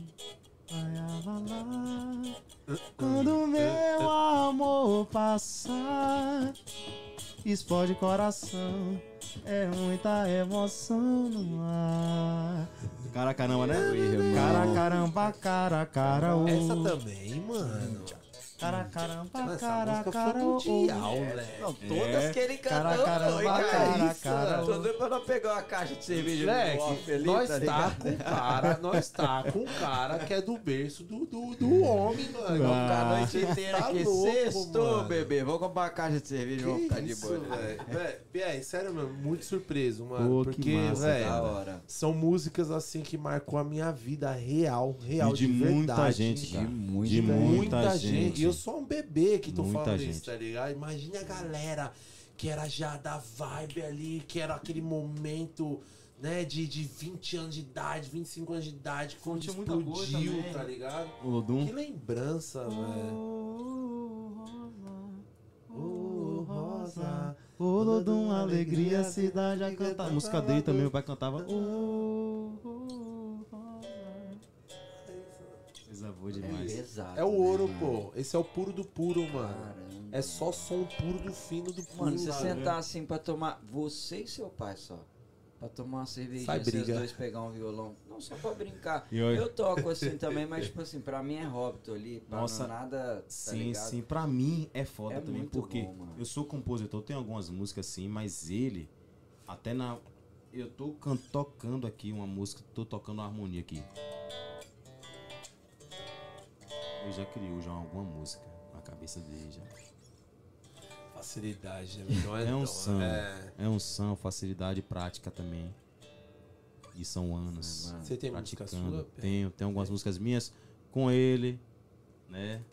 vai abalar. Quando meu amor passar, explode coração. É muita emoção no ar. Cara caramba, né? Cara caramba, cara cara. Essa também, mano. Cara caramba, essa cara música cara foi ô. mundial, moleque. Não, todas É. que ele Cara, cantou. caramba, foi, cara. cara, Isso, cara. Tô doido pra não pegar uma caixa de cerveja no Moleque, off ali, nós tá tá ligado? com cara, nós tá com cara que é do berço do, do, do homem, mano. Vamos ficar a noite Cê inteira tá aqui. louco, Sextou, mano. bebê. Vamos comprar uma caixa de cerveja e vamos ficar de boa. velho. [LAUGHS] Véi, sério, mano, muito surpreso, mano. Pô, que porque, velho, hora. são músicas assim que marcou a minha vida real, real E de verdade. muita gente, De cara. De muita muita gente. gente. Eu sou um bebê que tô Muita falando gente. isso, tá ligado? Imagina a galera que era já da vibe ali, que era aquele momento, né, de, de 20 anos de idade, 25 anos de idade, que Curtiu muita explodiu, coisa tá ligado? O Lodum. Que lembrança, velho. Ô, Rosa. Ô Lodum, alegria, cidade a cantar. A música dele também, o pai cantava. Ô, pesado. É o ouro, né, pô. Esse é o puro do puro, mano. Caramba. É só som puro do fino do puro. Mano, você sentar assim pra tomar. Você e seu pai só. Pra tomar uma cervejinha, vocês dois pegar um violão. Não só pra brincar. E olha- Eu toco assim também, mas tipo assim, pra mim é hobby, tô ali. Pra Nossa, não nada. Tá Sim, ligado? sim. Pra mim é foda É também, muito porque bom, mano. eu sou compositor, tenho algumas músicas assim, mas ele, até na. Eu tô can- tocando aqui uma música, tô tocando uma harmonia aqui. Ele já criou já alguma música na cabeça dele já. Facilidade, né? Não é, É um som. É... É um som, facilidade prática também. E são anos. Você tem música praticando. sua? Tenho, tenho algumas músicas minhas com ele, né?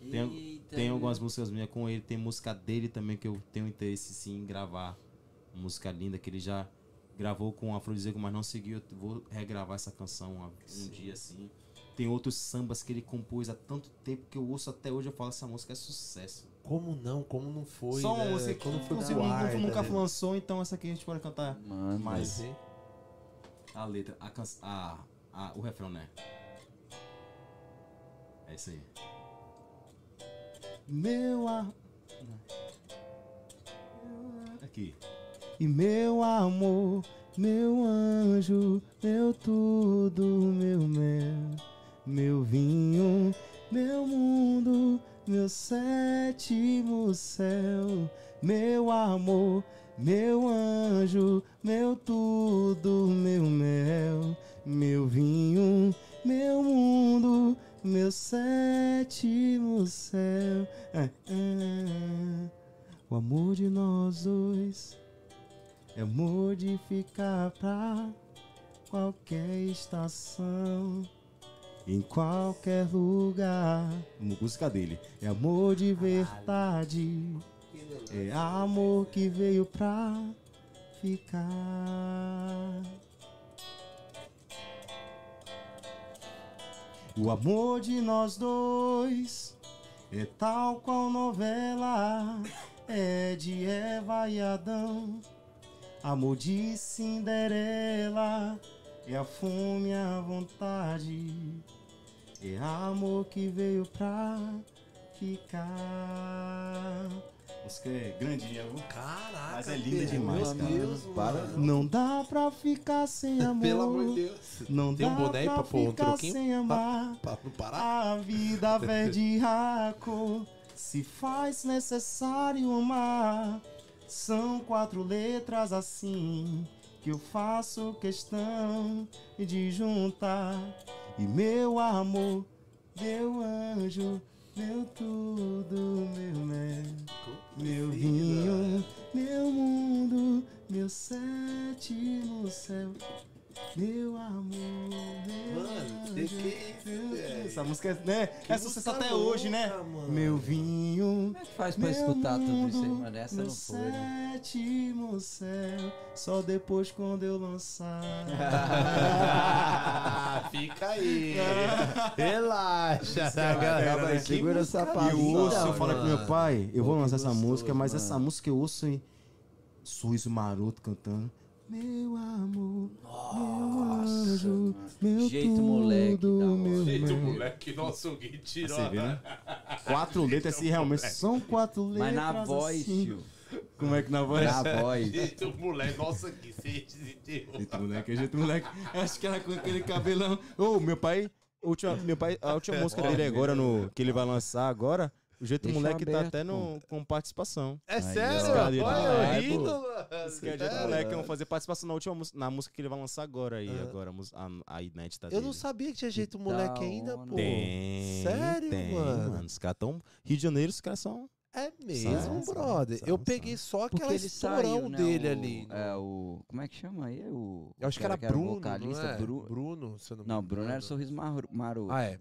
Tem, tem algumas músicas minhas com ele, tem música dele também que eu tenho interesse sim em gravar. Uma música linda que ele já gravou com o Afrodisíaco, mas não seguiu. Eu vou regravar essa canção um, um dia assim. Tem outros sambas que ele compôs há tanto tempo que eu ouço até hoje. Eu falo, essa música é sucesso. Como não? Como não foi? Só uma né? música que você guarda, nunca né? lançou, então essa aqui a gente pode cantar. Mano, Mas-? A letra, a, canção, a, a o refrão, né? É isso aí. Meu a... Aqui. E meu amor, meu anjo, meu tudo, meu mel, meu vinho, meu mundo, meu sétimo céu, meu amor, meu anjo, meu tudo, meu mel, meu vinho, meu mundo, meu sétimo céu. Ah, ah. O amor de nós dois é amor de ficar pra qualquer estação. Em qualquer lugar. Música dele. É amor de verdade. É amor que veio pra ficar. O amor de nós dois é tal qual novela. É de Eva e Adão. Amor de Cinderela. É a fome, a vontade. É amor que veio pra ficar. Música é grandinha, viu? Caraca, Mas é linda demais, meu cara. Deus, Para. Não dá pra ficar sem [LAUGHS] amor. Pelo amor de Deus. Não Tem um dá boné aí pra pra pôr um troquinho? sem amar. Pra parar? A vida [LAUGHS] verde raco se faz necessário amar. São quatro letras assim que eu faço questão de juntar. E meu amor, meu anjo, meu tudo, meu mel, meu vinho, meu mundo, meu sétimo céu. Meu amor, meu Mano, que que é isso, meu velho? Essa música é, né? Que é sucesso música até hoje, né? louca, mano. Meu vinho. Como é que faz pra escutar tudo isso aí, mundo, mano? Essa não foi, né? sétimo céu, só depois quando eu lançar. [LAUGHS] Fica aí. [LAUGHS] Relaxa. galera, né? Segura essa E palavra. eu ouço, eu falo pro meu pai, eu vou Pô, que lançar essa música, mas mano. essa música eu ouço em Suíço Maroto cantando. Meu amor, meu anjo, meu Jeito tudo, moleque, meu Jeito, mel. moleque, nosso Gui tirou. Você vê, né? [LAUGHS] Quatro letras, assim, realmente são quatro letras. Mas na voz, assim. tio. Como é que na voz? Na voz. Jeito, moleque, nossa, Gui, você desenterrou. Jeito moleque, é jeito moleque. Acho que era com aquele cabelão. Ô, meu pai, a última, meu pai, a última [LAUGHS] música dele agora, no, que ele vai lançar agora, o jeito Deixa moleque tá aberto, até no, com participação. É Aí, sério? ó. Olha, É, eu rindo, mano. Esse que é jeito É. moleque, vão fazer participação na última música, na música que ele vai lançar agora aí, agora, a a, a inédita Eu dele. não sabia que tinha jeito moleque da ainda, pô. Tem, Sério, tem, mano? Os caras tão... Rio de Janeiro, os caras são... É mesmo, Sabe, brother. sabe, eu sabe. peguei só aquela estourão né, dele o- ali. É o... Como é que chama aí? O, Eu acho que era o Bruno, vocalista, não é? Bru- Bruno, se eu não me Não, Bruno era. Sorriso Maru- Maroto. Ah, é.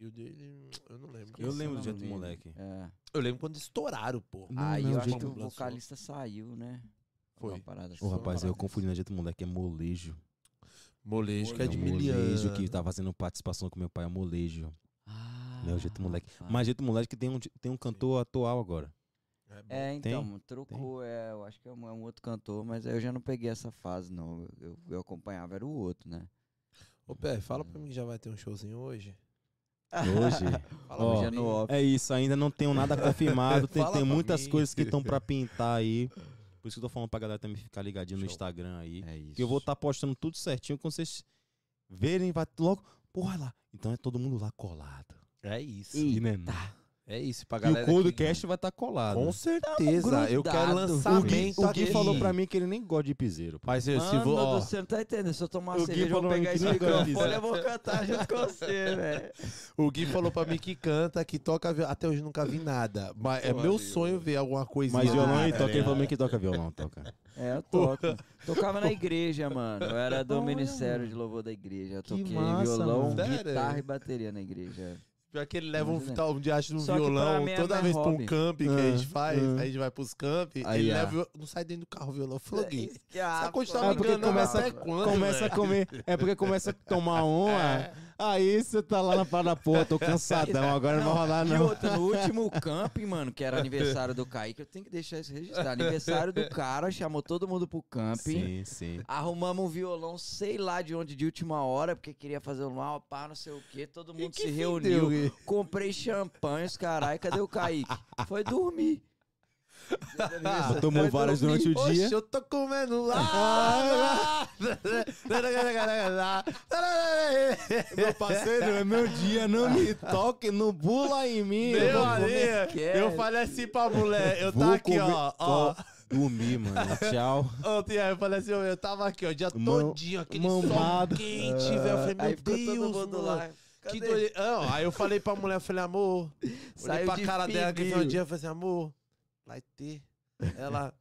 E o dele, eu não lembro. Eu lembro do jeito lembro. moleque. É. Eu lembro quando estouraram, pô. Não, Aí não, eu o acho que o lançou. vocalista saiu, né? Foi. Uma parada Ô, rapaz, eu confundi no jeito moleque, é molejo. Molejo, que é de É Miliano. molejo que tá fazendo participação com meu pai, é molejo. Ah, Não é o jeito moleque. rapaz. Mas jeito moleque que tem um, tem um cantor atual agora. É. É, Tem? então, trocou, é, eu acho que é um, é um outro cantor, mas eu já não peguei essa fase, não. Eu, eu acompanhava, era o outro, né? Ô, Pé, fala pra mim que já vai ter um showzinho hoje. Hoje. [LAUGHS] ó, Hoje é no off. é isso, ainda não tenho nada confirmado. [LAUGHS] Tem, tem muitas mim. coisas que estão pra [LAUGHS] pintar aí. Por isso que eu tô falando pra galera também ficar ligadinho no Show. Instagram aí. É isso. Que eu vou estar postando tudo certinho. Quando vocês verem, vai logo. Porra lá. Então é todo mundo lá colado. É isso. Ih, E, né, É isso, pra e galera. o que- Codecast vai estar colado. Com certeza. Eu quero lançamento O Gui aqui. falou pra mim que ele nem gosta de piseiro. pô. Parceiro, se vou, ó, você não tá entendendo. Se eu tomar O uma Gui cerveja, eu vou pegar que esse microfone eu vou cantar junto com você, [LAUGHS] velho. o Gui falou pra mim que canta, que toca violão. Até hoje nunca vi nada. Mas é meu sonho ver alguma coisa. Mas violão ele tá toca, ele falou pra mim que toca violão, toca. É, eu toco. [LAUGHS] Tocava na igreja, mano. Eu era do Olha, Ministério de Louvor da igreja. Eu Que toquei massa, violão, mano. Guitarra e bateria na igreja. Pior que ele leva um, tá, um dia acha um Só que pra violão, mim é toda mais vez pra um hobby. camping que a gente Ah, faz, ah. a gente vai pros camping, Aí, ele leva, o viol- não sai dentro do carro o violão. Falou, Gui, essa coisa tá Ah, me porque enganando começa- até quando, Começa a velho? comer. É porque começa a tomar [LAUGHS] uma. Aí você tá lá na parada, pô, tô cansadão, agora não vai rolar E não. outra, no último [LAUGHS] camping, mano, que era aniversário do Kaique, eu tenho que deixar isso registrado. Aniversário do cara, chamou todo mundo pro camping. Sim, sim. Arrumamos um violão, sei lá de onde, de última hora, porque queria fazer um mal, pá, não sei o quê. Todo mundo se reuniu. deu? Comprei champanhe, os carai, cadê o Kaique? Foi dormir. Ah, tomou várias durante o dia. Oxe, eu tô comendo lá. Meu parceiro, é meu dia, não me toque, não pula em mim. eu Meu é? eu falei assim pra mulher, eu Vou tava aqui, comer- ó, ó. Dormir, mano. Tchau. Ontem eu falei assim, eu tava aqui, ó, o dia Mão- todinho, aquele mamado. sol quente, velho. Eu falei, meu Aí ficou Deus, todo mundo mano. lá. Que Cadê? doido. Não, aí eu falei pra mulher, eu falei, amor. Olhei Saiu pra de cara dela que foi um dia, eu falei assim, amor, vai ter. Ela,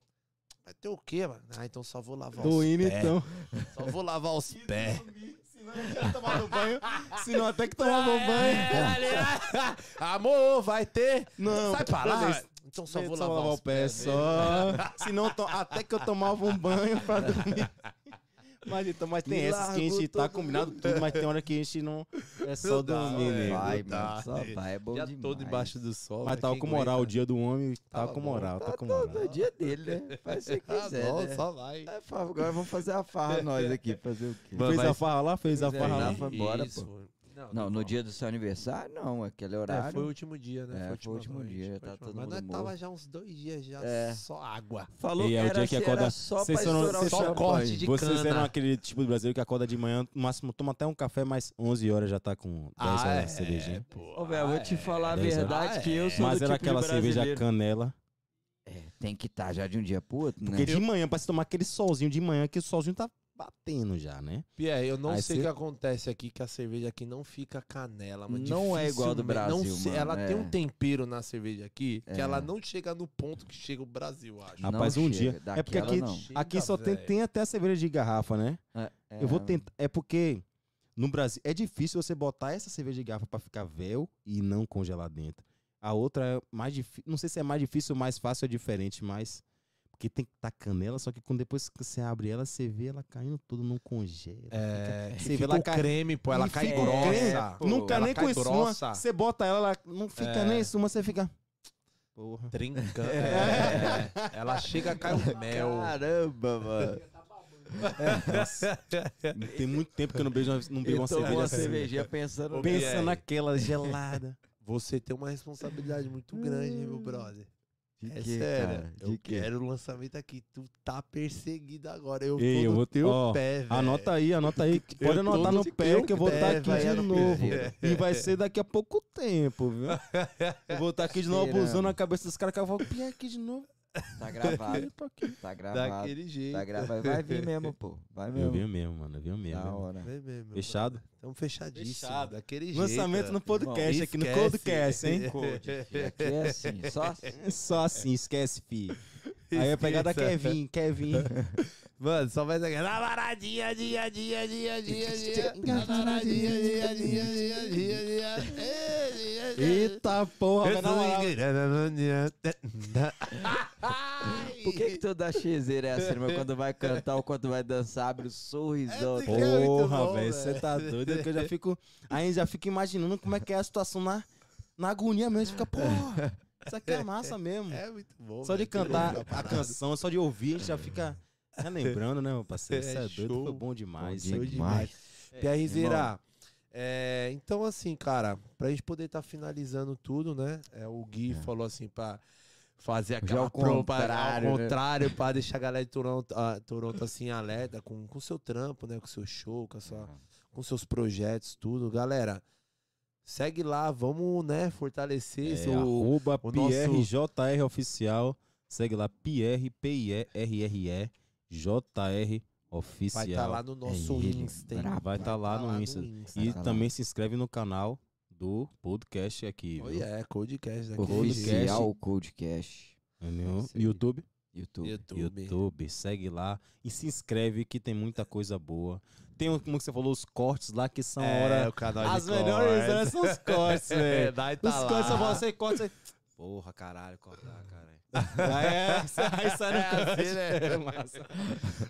vai ter o quê, mano? Ah, então só vou lavar Tô os indo pés. então. Só vou lavar os [LAUGHS] pés. Senão não tinha tomado banho. [LAUGHS] Senão até que tomava banho. [LAUGHS] amor, vai ter. Não, Sai pra lá. velho. Então só vou lavar, lavar os o pé pés. só. Senão to- até que eu tomava um banho pra dormir. Mas, então, mas tem Me essas que a gente tá combinado tudo, mas tem hora que a gente não. É só Não dá, dormir, né? Vai, mano, só vai, é bom Já demais. todo embaixo do sol. Mas né? tava com moral, o dia do homem tava Tava com moral, tá com Tá moral. todo dia dele, né? Faz o que [LAUGHS] Tá quiser, bom, né? só vai. É, agora vamos fazer a farra [LAUGHS] nós aqui, fazer o quê? Mano, Fez a mas- farra lá? Fez a Pois é, farra lá. foi embora, pô. Não, Não, tá no bom. dia do seu aniversário, não, aquele É, horário. foi o último dia, né? É, a foi o último noite, dia, foi tá todo Mas mundo nós tava já uns dois dias já, É. só água. Falou E que é o era, dia que acorda- só pra vocês não- o só champanhe. corte de Vocês cana. eram aquele tipo de brasileiro que acorda de manhã, no máximo toma até um café, mas 11 horas já tá com 10 Ah, horas é, de cervejinha. pô. Ô, velho, eu vou te Ah, falar a verdade Ah, que eu é. sou Mas do era tipo de aquela cerveja canela. É, tem que estar já de um dia pro outro, né? Porque de manhã, pra se tomar aquele solzinho de manhã, que o solzinho tá batendo já, né? Pierre, eu não Aí sei o cê- que acontece aqui, que a cerveja aqui não fica canela, mano. Não é igual do Dificilmente- não Brasil, sei, mano, Ela é. tem um tempero na cerveja aqui, que É. ela não chega no ponto que chega o Brasil, acho. Não Rapaz, um chega, dia. É porque aqui. Chega, aqui só tem, tem até a cerveja de garrafa, né? É, Eu vou é, tentar. É porque no Brasil é difícil você botar essa cerveja de garrafa pra ficar véu e não congelar dentro. A outra é mais difícil. Não sei se é mais difícil ou mais fácil ou diferente, mas. Porque tem que estar canela, só que quando depois que você abre ela, você vê ela caindo tudo, não congela. É, Você você vê ela cai- creme, pô, ela E cai fica grossa. creme, pô, Nunca nem com espuma. grossa. Você bota ela, ela não fica É. nem espuma, você fica. Porra. Trincando. É. Ela chega, cai o [LAUGHS] mel. Caramba, mano. Tem muito tempo que eu não beijo, não bebo Eu uma cerveja uma assim. cervejinha pensando... Bem- Pensa aí? naquela gelada. Você tem uma responsabilidade muito grande, meu brother. De É quê, sério. cara? Eu De quê? quero o lançamento aqui. Tu tá perseguido agora. Eu Ei, tô eu vou- teu ó, pé, velho. Anota aí, anota aí. Eu Pode anotar no pé que eu vou estar aqui de é no novo. E vai ser daqui a pouco tempo, viu? [LAUGHS] Eu vou estar aqui de novo abusando a cabeça dos caras que eu vou aqui de novo. Tá gravado, Eu [LAUGHS] tô aqui. tá gravado. Daquele jeito. Tá gravado. Vai vir mesmo, pô. Vai Eu mesmo. venho mesmo, mano. Eu venho mesmo. Da hora. Mesmo, Fechado? Estamos fechadíssimos. Fechado. Daquele jeito. Lançamento no podcast, aqui no. Codecast, hein? [LAUGHS] Aqui é assim, só [LAUGHS] Só assim, esquece, fi. Aí a pegada Esqueça. Kevin, Kevin. Mano, só vai ser namoradinha, dia, dia, dia, dia, dia. Namoradinha, dia, dia, dia, dia, dia. Dia, dia. Eita porra, Eu na. [LAUGHS] Por que, que toda chezeira é assim, mas quando vai cantar ou quando vai dançar, abre o sorrisão. É, É muito Porra, velho, você tá doido? Que eu já fico. Aí já fico imaginando como é que é a situação na, na agonia mesmo. Você fica, porra, isso aqui é massa mesmo. É muito bom. Só de cantar a canção, só de ouvir, a gente já fica relembrando, né, meu parceiro? É Isso é doido, show. foi bom demais. Bom isso aqui. demais. É, PRZera, É, então, assim, cara, pra gente poder estar finalizando tudo, né? É, o Gui falou assim pra fazer aquela ao pro- pra- contrário, ao né? contrário, pra deixar a galera de Toronto, ah, Toronto assim, alerta com o seu trampo, né? Com o seu show, com, a sua, com seus projetos, tudo. Galera, segue lá, vamos, né, fortalecer É, o, arroba o nosso- PRJR Oficial. Segue lá, PR, P-I-E-R-R-E, JR Oficial. vai estar lá no nosso ele, Insta. Vai estar lá, tá no Insta. E Tá lá. também se inscreve no canal do podcast aqui, Oh, viu? yeah, Codecast daqui. Oficial Codecast. Aí. YouTube? YouTube. YouTube. YouTube. Segue lá e se inscreve que tem muita coisa boa. Tem, como que você falou, os cortes lá que são É, hora. o canal As de melhores cortes. horas são os cortes, [LAUGHS] É, velho. daí Os tá cortes são lá. você corta. Você... Porra, caralho, cortar, cara. É, aí sai no É assim, né? É massa.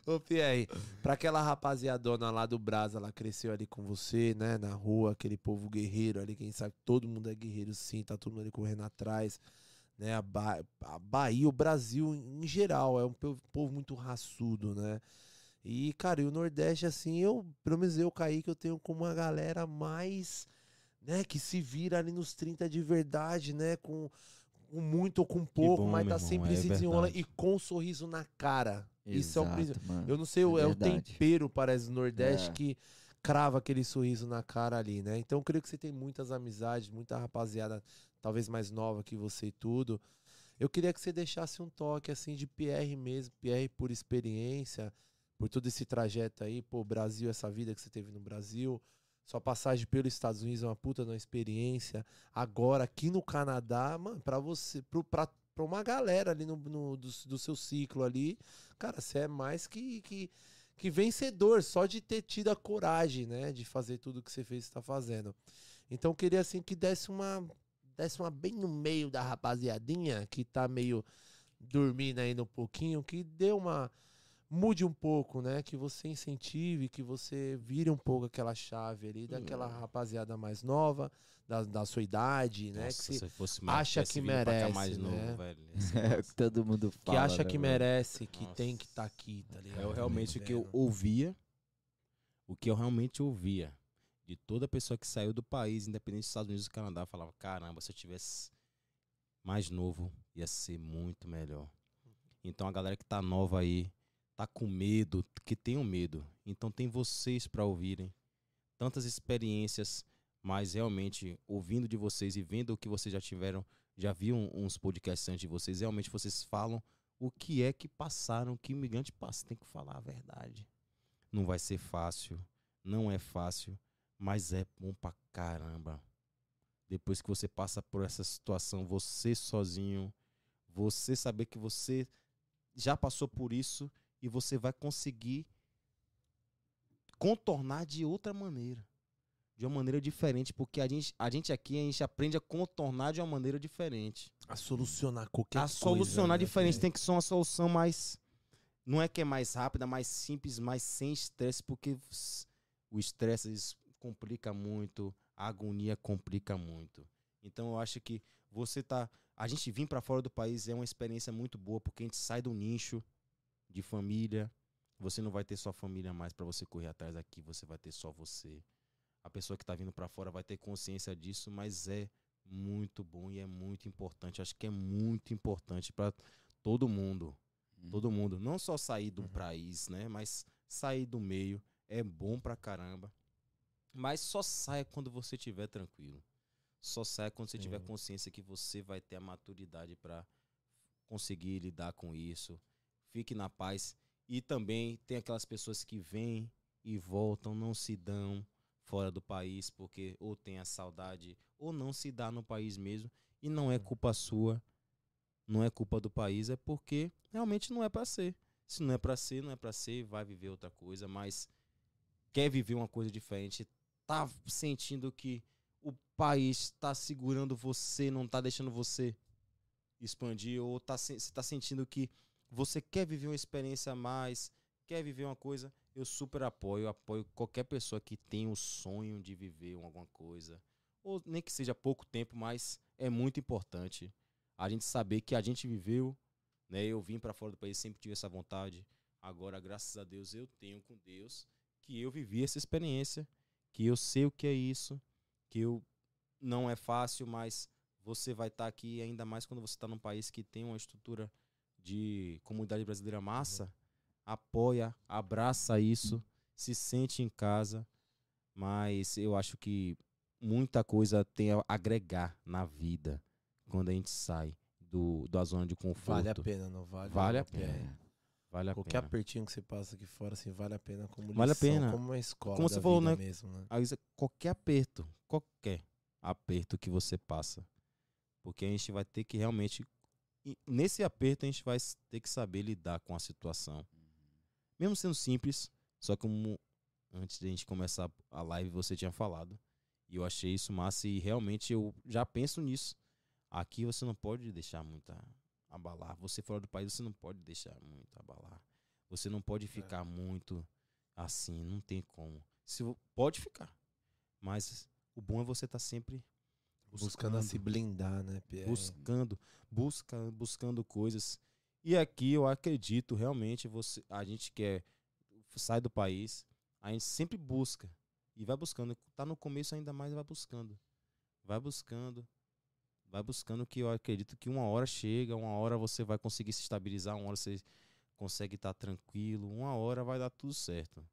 Ô, Pierre, pra aquela rapaziadona lá do Brasa, ela cresceu ali com você, né? Na rua, aquele povo guerreiro ali, quem sabe todo mundo é guerreiro sim, tá todo mundo ali correndo atrás. Né? A, ba a Bahia, o Brasil em geral, é um po- povo muito raçudo, né? E, cara, e o Nordeste, assim, eu, pelo menos eu, Kaique, eu tenho como uma galera mais, né, que se vira ali nos 30 de verdade, né? Com, com muito ou com pouco, bom, mas tá irmão, sempre é se e com um sorriso na cara. Isso é o Exato, mano. Eu não sei, É é, o tempero, parece, do Nordeste É. que crava aquele sorriso na cara ali, né? Então eu creio que você tem muitas amizades, muita rapaziada, talvez mais nova que você e tudo. Eu queria que você deixasse um toque, assim, de PR mesmo, PR por experiência, por todo esse trajeto aí, pô, Brasil, essa vida que você teve no Brasil, sua passagem pelos Estados Unidos é uma puta uma experiência. Agora, aqui no Canadá, mano, pra você, pro, pra, pra uma galera ali no, no- do, do seu ciclo ali, cara, você é mais que, que, que vencedor, só de ter tido a coragem, né, de fazer tudo que você fez e está fazendo. Então, eu queria, assim, que desse uma, desse uma bem no meio da rapaziadinha, que tá meio dormindo ainda um pouquinho, que dê uma mude um pouco, né? Que você incentive, que você vire um pouco aquela chave ali daquela rapaziada mais nova, da, da sua idade, né? Nossa, que se- se fosse acha tivesse que merece, mais novo, né? velho. [LAUGHS] É que todo mundo que fala. acha né, que merece, que Nossa. tem que estar aqui, tá ligado? É realmente o que eu ouvia, o que eu realmente ouvia de toda pessoa que saiu do país, independente dos Estados Unidos e do Canadá, eu falava, caramba, se eu tivesse mais novo, ia ser muito melhor. Então a galera que tá nova aí, tá com medo, que tem um medo. Então tem vocês para ouvirem tantas experiências, mas realmente ouvindo de vocês e vendo o que vocês já tiveram, já viram uns podcasts antes de vocês, realmente vocês falam o que é que passaram, que imigrante passa, tem que falar a verdade. Não vai ser fácil, não é fácil, mas é bom pra caramba. Depois que você passa por essa situação, você sozinho, você saber que você já passou por isso e você vai conseguir contornar de outra maneira. De uma maneira diferente, porque a gente, a gente aqui, a gente aprende a contornar de uma maneira diferente A solucionar qualquer a coisa. solucionar né, diferente tem que ser uma solução mais não é que é mais rápida, mais simples, mais sem estresse, porque o estresse complica muito, a agonia complica muito. Então eu acho que você tá, a gente vir para fora do país é uma experiência muito boa, porque a gente sai do nicho de família. Você não vai ter sua família mais para você correr atrás aqui, você vai ter só você. A pessoa que tá vindo para fora vai ter consciência disso, mas é muito bom e é muito importante. Acho que é muito importante para todo mundo. Hum. Todo mundo. Não só sair do Uhum. país, né? Mas sair do meio. É bom pra caramba. Mas só saia quando você estiver tranquilo. Só saia quando você tiver consciência que você vai ter a maturidade para conseguir lidar com isso. Fique na paz. E também tem aquelas pessoas que vêm e voltam, não se dão fora do país porque ou tem a saudade ou não se dá no país mesmo. E não é culpa sua, não é culpa do país, é porque realmente não é pra ser. Se não é pra ser, não é pra ser, vai viver outra coisa, mas quer viver uma coisa diferente, tá sentindo que o país tá segurando você, não tá deixando você expandir, ou tá, você tá sentindo que você quer viver uma experiência a mais, quer viver uma coisa, eu super apoio, apoio qualquer pessoa que tem o sonho de viver alguma coisa, ou nem que seja pouco tempo, mas é muito importante a gente saber que a gente viveu, né? Eu vim para fora do país, sempre tive essa vontade. Agora, graças a Deus, eu tenho com Deus que eu vivi essa experiência, que eu sei o que é isso, que eu não é fácil, mas você vai estar aqui ainda mais quando você está num país que tem uma estrutura de comunidade brasileira massa, apoia, abraça isso, se sente em casa, mas eu acho que muita coisa tem a agregar na vida quando a gente sai do, da zona de conforto. Vale a pena, não vale? Vale a É. pena. Vale a Qualquer pena. apertinho que você passa aqui fora, assim, vale a pena como lição, Vale a pena. como uma escola Como você falou, né? mesmo, né? Qualquer aperto, qualquer aperto que você passa. Porque a gente vai ter que realmente. Nesse aperto, a gente vai ter que saber lidar com a situação. Mesmo sendo simples, só como antes de a gente começar a live você tinha falado. E eu achei isso massa e realmente eu já penso nisso. Aqui você não pode deixar muito a- abalar. Você fora do país, você não pode deixar muito abalar. Você não pode ficar muito assim, não tem como. Se, pode ficar. Mas o bom é você estar sempre Buscando a se blindar, né, Pierre? buscando, busca, buscando coisas. E aqui eu acredito realmente você, a gente quer sai do país, a gente sempre busca e vai buscando. Tá no começo ainda mais vai buscando, vai buscando, vai buscando que eu acredito que uma hora chega, uma hora você vai conseguir se estabilizar, uma hora você consegue estar tranquilo, uma hora vai dar tudo certo.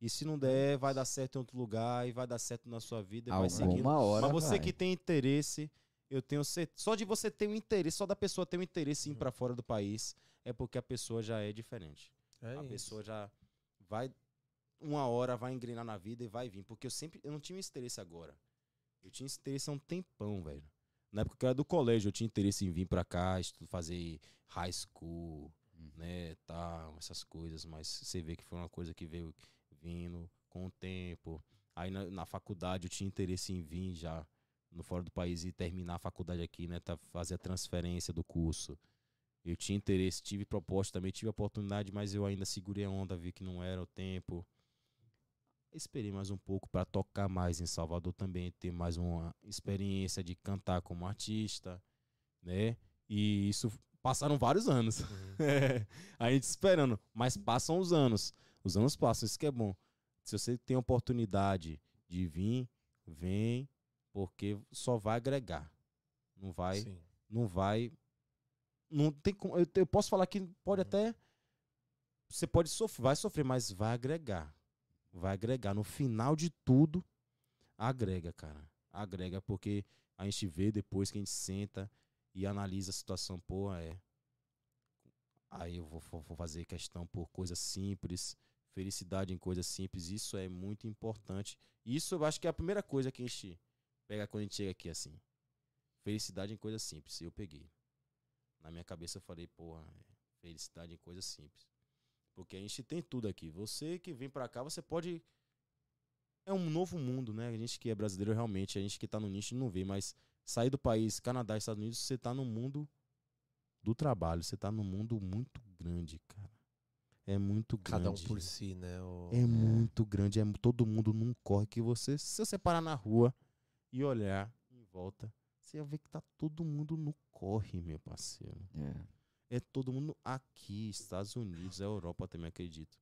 E se não der, vai dar certo em outro lugar e vai dar certo na sua vida, vai seguindo. Alguma hora Mas você vai. que tem interesse, eu tenho certeza. Só de você ter um interesse, só da pessoa ter um interesse em ir pra fora do país, é porque a pessoa já é diferente. É a isso. pessoa já vai. Uma hora vai engrenar na vida e vai vir. Porque eu sempre. Eu não tinha esse interesse agora. Eu tinha esse interesse há um tempão, velho. Na época que eu era do colégio, eu tinha interesse em vir pra cá, fazer high school, né, tal, essas coisas. Mas você vê que foi uma coisa que veio vindo com o tempo. Aí na, na faculdade eu tinha interesse em vir já no fora do país e terminar a faculdade aqui, né, tá, fazer a transferência do curso. Eu tinha interesse, tive proposta também, tive oportunidade, mas eu ainda segurei a onda, vi que não era o tempo. Esperei mais um pouco para tocar mais em Salvador também, ter mais uma experiência de cantar como artista, né? E isso passaram vários anos. [LAUGHS] a gente esperando, mas passam os anos. Os anos passam, isso que é bom. Se você tem oportunidade de vir, vem, porque só vai agregar. Não vai Sim. não vai. Não tem como. Eu, eu posso falar que pode até. Você pode sofrer, vai sofrer, mas vai agregar. Vai agregar. No final de tudo, agrega, cara. Agrega, porque a gente vê depois que a gente senta e analisa a situação, pô, é. Aí eu vou- vou fazer questão por coisas simples, felicidade em coisas simples. Isso é muito importante. Isso eu acho que é a primeira coisa que a gente pega quando a gente chega aqui assim. Felicidade em coisas simples. Eu peguei. Na minha cabeça eu falei, porra, é, felicidade em coisas simples. Porque a gente tem tudo aqui. Você que vem pra cá, você pode. É um novo mundo, né? A gente que é brasileiro realmente, a gente que tá no nicho não vê, mas sair do país, Canadá, Estados Unidos, você tá no mundo do trabalho. Você tá num mundo muito grande, cara. É muito grande. Cada um por si, né? o- É muito grande, é todo mundo num corre que você, se você parar na rua e olhar em volta, você vai ver que tá todo mundo no corre, meu parceiro. É. É todo mundo aqui, Estados Unidos, a Europa também acredito.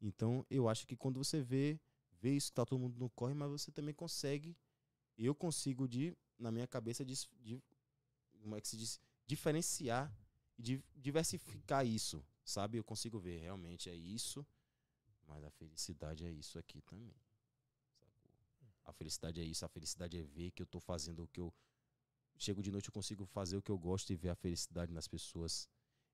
Então, eu acho que quando você vê, vê isso que tá todo mundo no corre, mas você também consegue, eu consigo de, na minha cabeça, de, de como é que se diz, diferenciar e diversificar isso, sabe? Eu consigo ver, realmente é isso, mas a felicidade é isso aqui também. sacou? A felicidade é isso, a felicidade é ver que eu tô fazendo o que eu chego de noite eu consigo fazer o que eu gosto e ver a felicidade nas pessoas,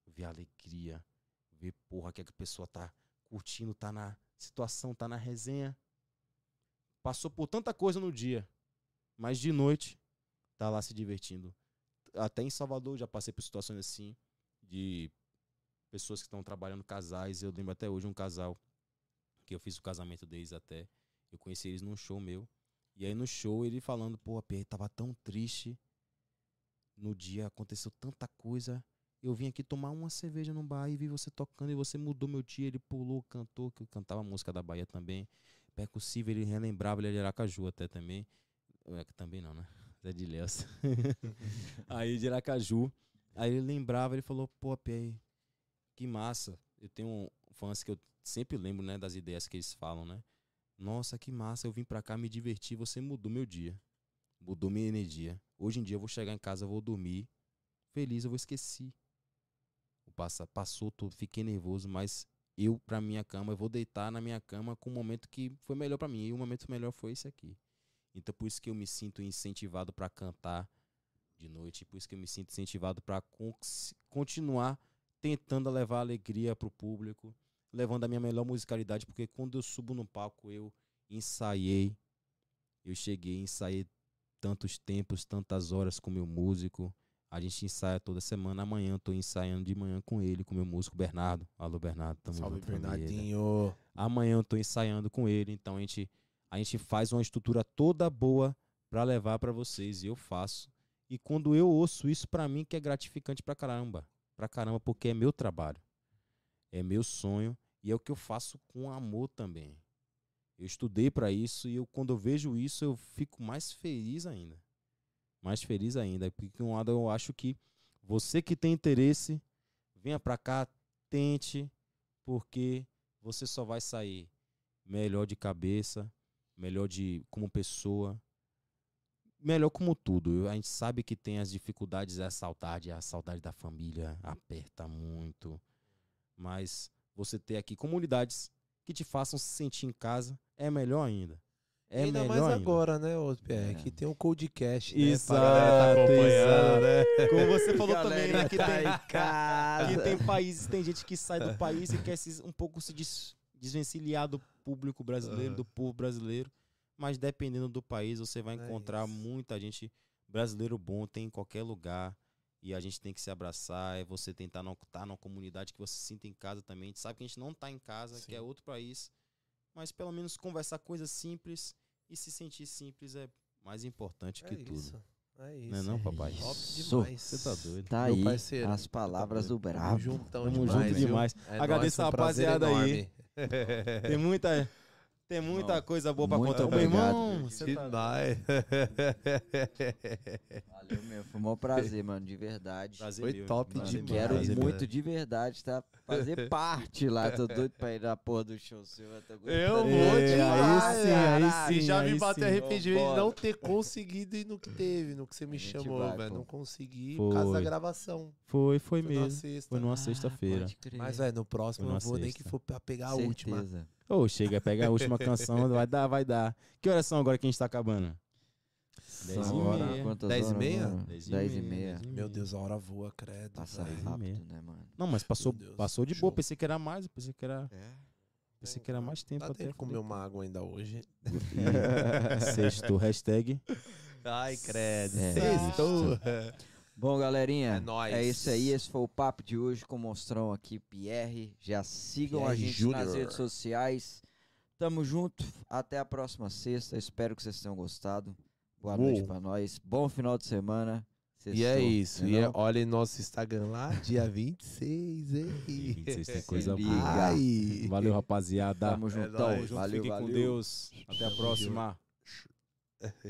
ver a alegria, ver porra que a pessoa tá curtindo, tá na situação, tá na resenha. Passou por tanta coisa no dia, mas de noite tá lá se divertindo. Até em Salvador já passei por situações assim de pessoas que estão trabalhando casais. Eu lembro até hoje um casal que eu fiz o casamento deles até. Eu conheci eles num show meu. E aí no show ele falando, pô, Pierre, tava tão triste. No dia aconteceu tanta coisa. Eu vim aqui tomar uma cerveja no bar e vi você tocando e você mudou meu dia. Ele pulou, cantou, que eu cantava a música da Bahia também. Percussivo, ele relembrava, ele era Aracaju até também. É, também não, né? [LAUGHS] Zé de Léus. [LAUGHS] aí de Aracaju. Aí ele lembrava, ele falou, pô, Pierre, que massa. Eu tenho fãs que eu sempre lembro, né, das ideias que eles falam, né? Nossa, que massa, eu vim pra cá me divertir, você mudou meu dia. Mudou minha energia. Hoje em dia eu vou chegar em casa, vou dormir feliz, eu vou esquecer. O passa, passou tudo, fiquei nervoso, mas eu pra minha cama, eu vou deitar na minha cama com um momento que foi melhor pra mim. E o momento melhor foi esse aqui. Então por isso que eu me sinto incentivado pra cantar de noite, por isso que eu me sinto incentivado con- continuar tentando levar alegria pro público, levando a minha melhor musicalidade, porque quando eu subo no palco eu ensaiei, eu cheguei, ensaiei tantos tempos, tantas horas com meu músico. A gente ensaia toda semana. Amanhã eu tô ensaiando de manhã com ele, com meu músico Bernardo. Alô, Bernardo, tamo Salve, junto, família. Bernardinho. Amanhã eu tô ensaiando com ele, então a gente, a gente faz uma estrutura toda boa pra levar pra vocês e eu faço. E quando eu ouço isso pra mim que é gratificante pra caramba, pra caramba, porque é meu trabalho. É meu sonho e é o que eu faço com amor também. Eu estudei pra isso e eu quando eu vejo isso eu fico mais feliz ainda. Mais feliz ainda, porque de um lado eu acho que você que tem interesse, venha pra cá, tente, porque você só vai sair melhor de cabeça, melhor de como pessoa, melhor como tudo. A gente sabe que tem as dificuldades, a saudade, a saudade da família aperta muito, mas você ter aqui comunidades que te façam se sentir em casa é melhor ainda. É ainda melhor mais ainda. agora, né, ô Pierre? É. Que tem um Codecast, né? Exato, pra galera tá acompanhando, exato. né? Como você falou também, né, que tá tem, que tem países, tem gente que sai do país e quer se, um pouco se des, desvencilhar do público brasileiro, do povo brasileiro. Mas dependendo do país, você vai É encontrar isso. muita gente brasileiro bom, tem em qualquer lugar. E a gente tem que se abraçar, é você tentar não estar numa comunidade que você se sinta em casa também. A gente sabe que a gente não tá em casa, que Sim. é outro país. Mas pelo menos conversar coisas simples e se sentir simples é mais importante que É tudo. isso. É isso. Não é não, papai? Top Isso. demais. Você tá doido. Tá Meu aí parceiro. as palavras do Tamo Brabo. juntão Tamo demais, junto demais. É Agradeço nóis, a um rapaziada aí. Tem muita, tem muita Não. coisa boa pra Muito contar. Meu irmão, você tá... Demais. [LAUGHS] Valeu mesmo, foi um maior prazer, mano, de verdade. Prazer Foi meu, top Mano, meu, quero prazer muito meu. de verdade, tá? Fazer [LAUGHS] parte lá. Tô doido pra ir na porra do show seu. Eu, tô Eu aguentando. vou É, demais, aí sim, aí E sim, já aí me bateu sim. arrependimento de não ter conseguido ir no que teve, no que você me A gente chamou, vai, velho. pô. Não consegui por causa da Foi. gravação. Foi, foi Foi na mesmo. sexta. Foi numa Ah, sexta-feira. Mas, velho, no próximo Foi eu numa vou nem sexta. que for pra pegar a última. Certeza. Ô, chega, pega a última canção, vai dar, vai dar. Que horas são agora que a gente tá acabando? Dez e hora- meia. Dez e meia? Dez e Dez e meia, Meu Deus, a hora voa, credo. Passa rápido, né, mano? Não, mas passou, passou de show. boa. Pensei que era mais, pensei que era, É. pensei que era mais tempo Dá até. de comer uma água ainda hoje. [LAUGHS] Sexto, hashtag. Ai, credo. É. Sextou. Bom, galerinha, É nóis. é isso aí. Esse foi o papo de hoje com o Monstrão aqui, Pierre. Já sigam a Pierre gente nas Júnior. redes sociais. Tamo junto. Até a próxima sexta. Espero que vocês tenham gostado. Boa Uou. noite pra nós. Bom final de semana. E é Sextou, isso. né E é, olha nosso Instagram lá, dia 26, hein? 26 tem [LAUGHS] coisa boa. Ai. Valeu, rapaziada. Tamo juntão. nóis. Tamo junto, valeu, fiquem valeu. com Deus. Até a próxima. [LAUGHS]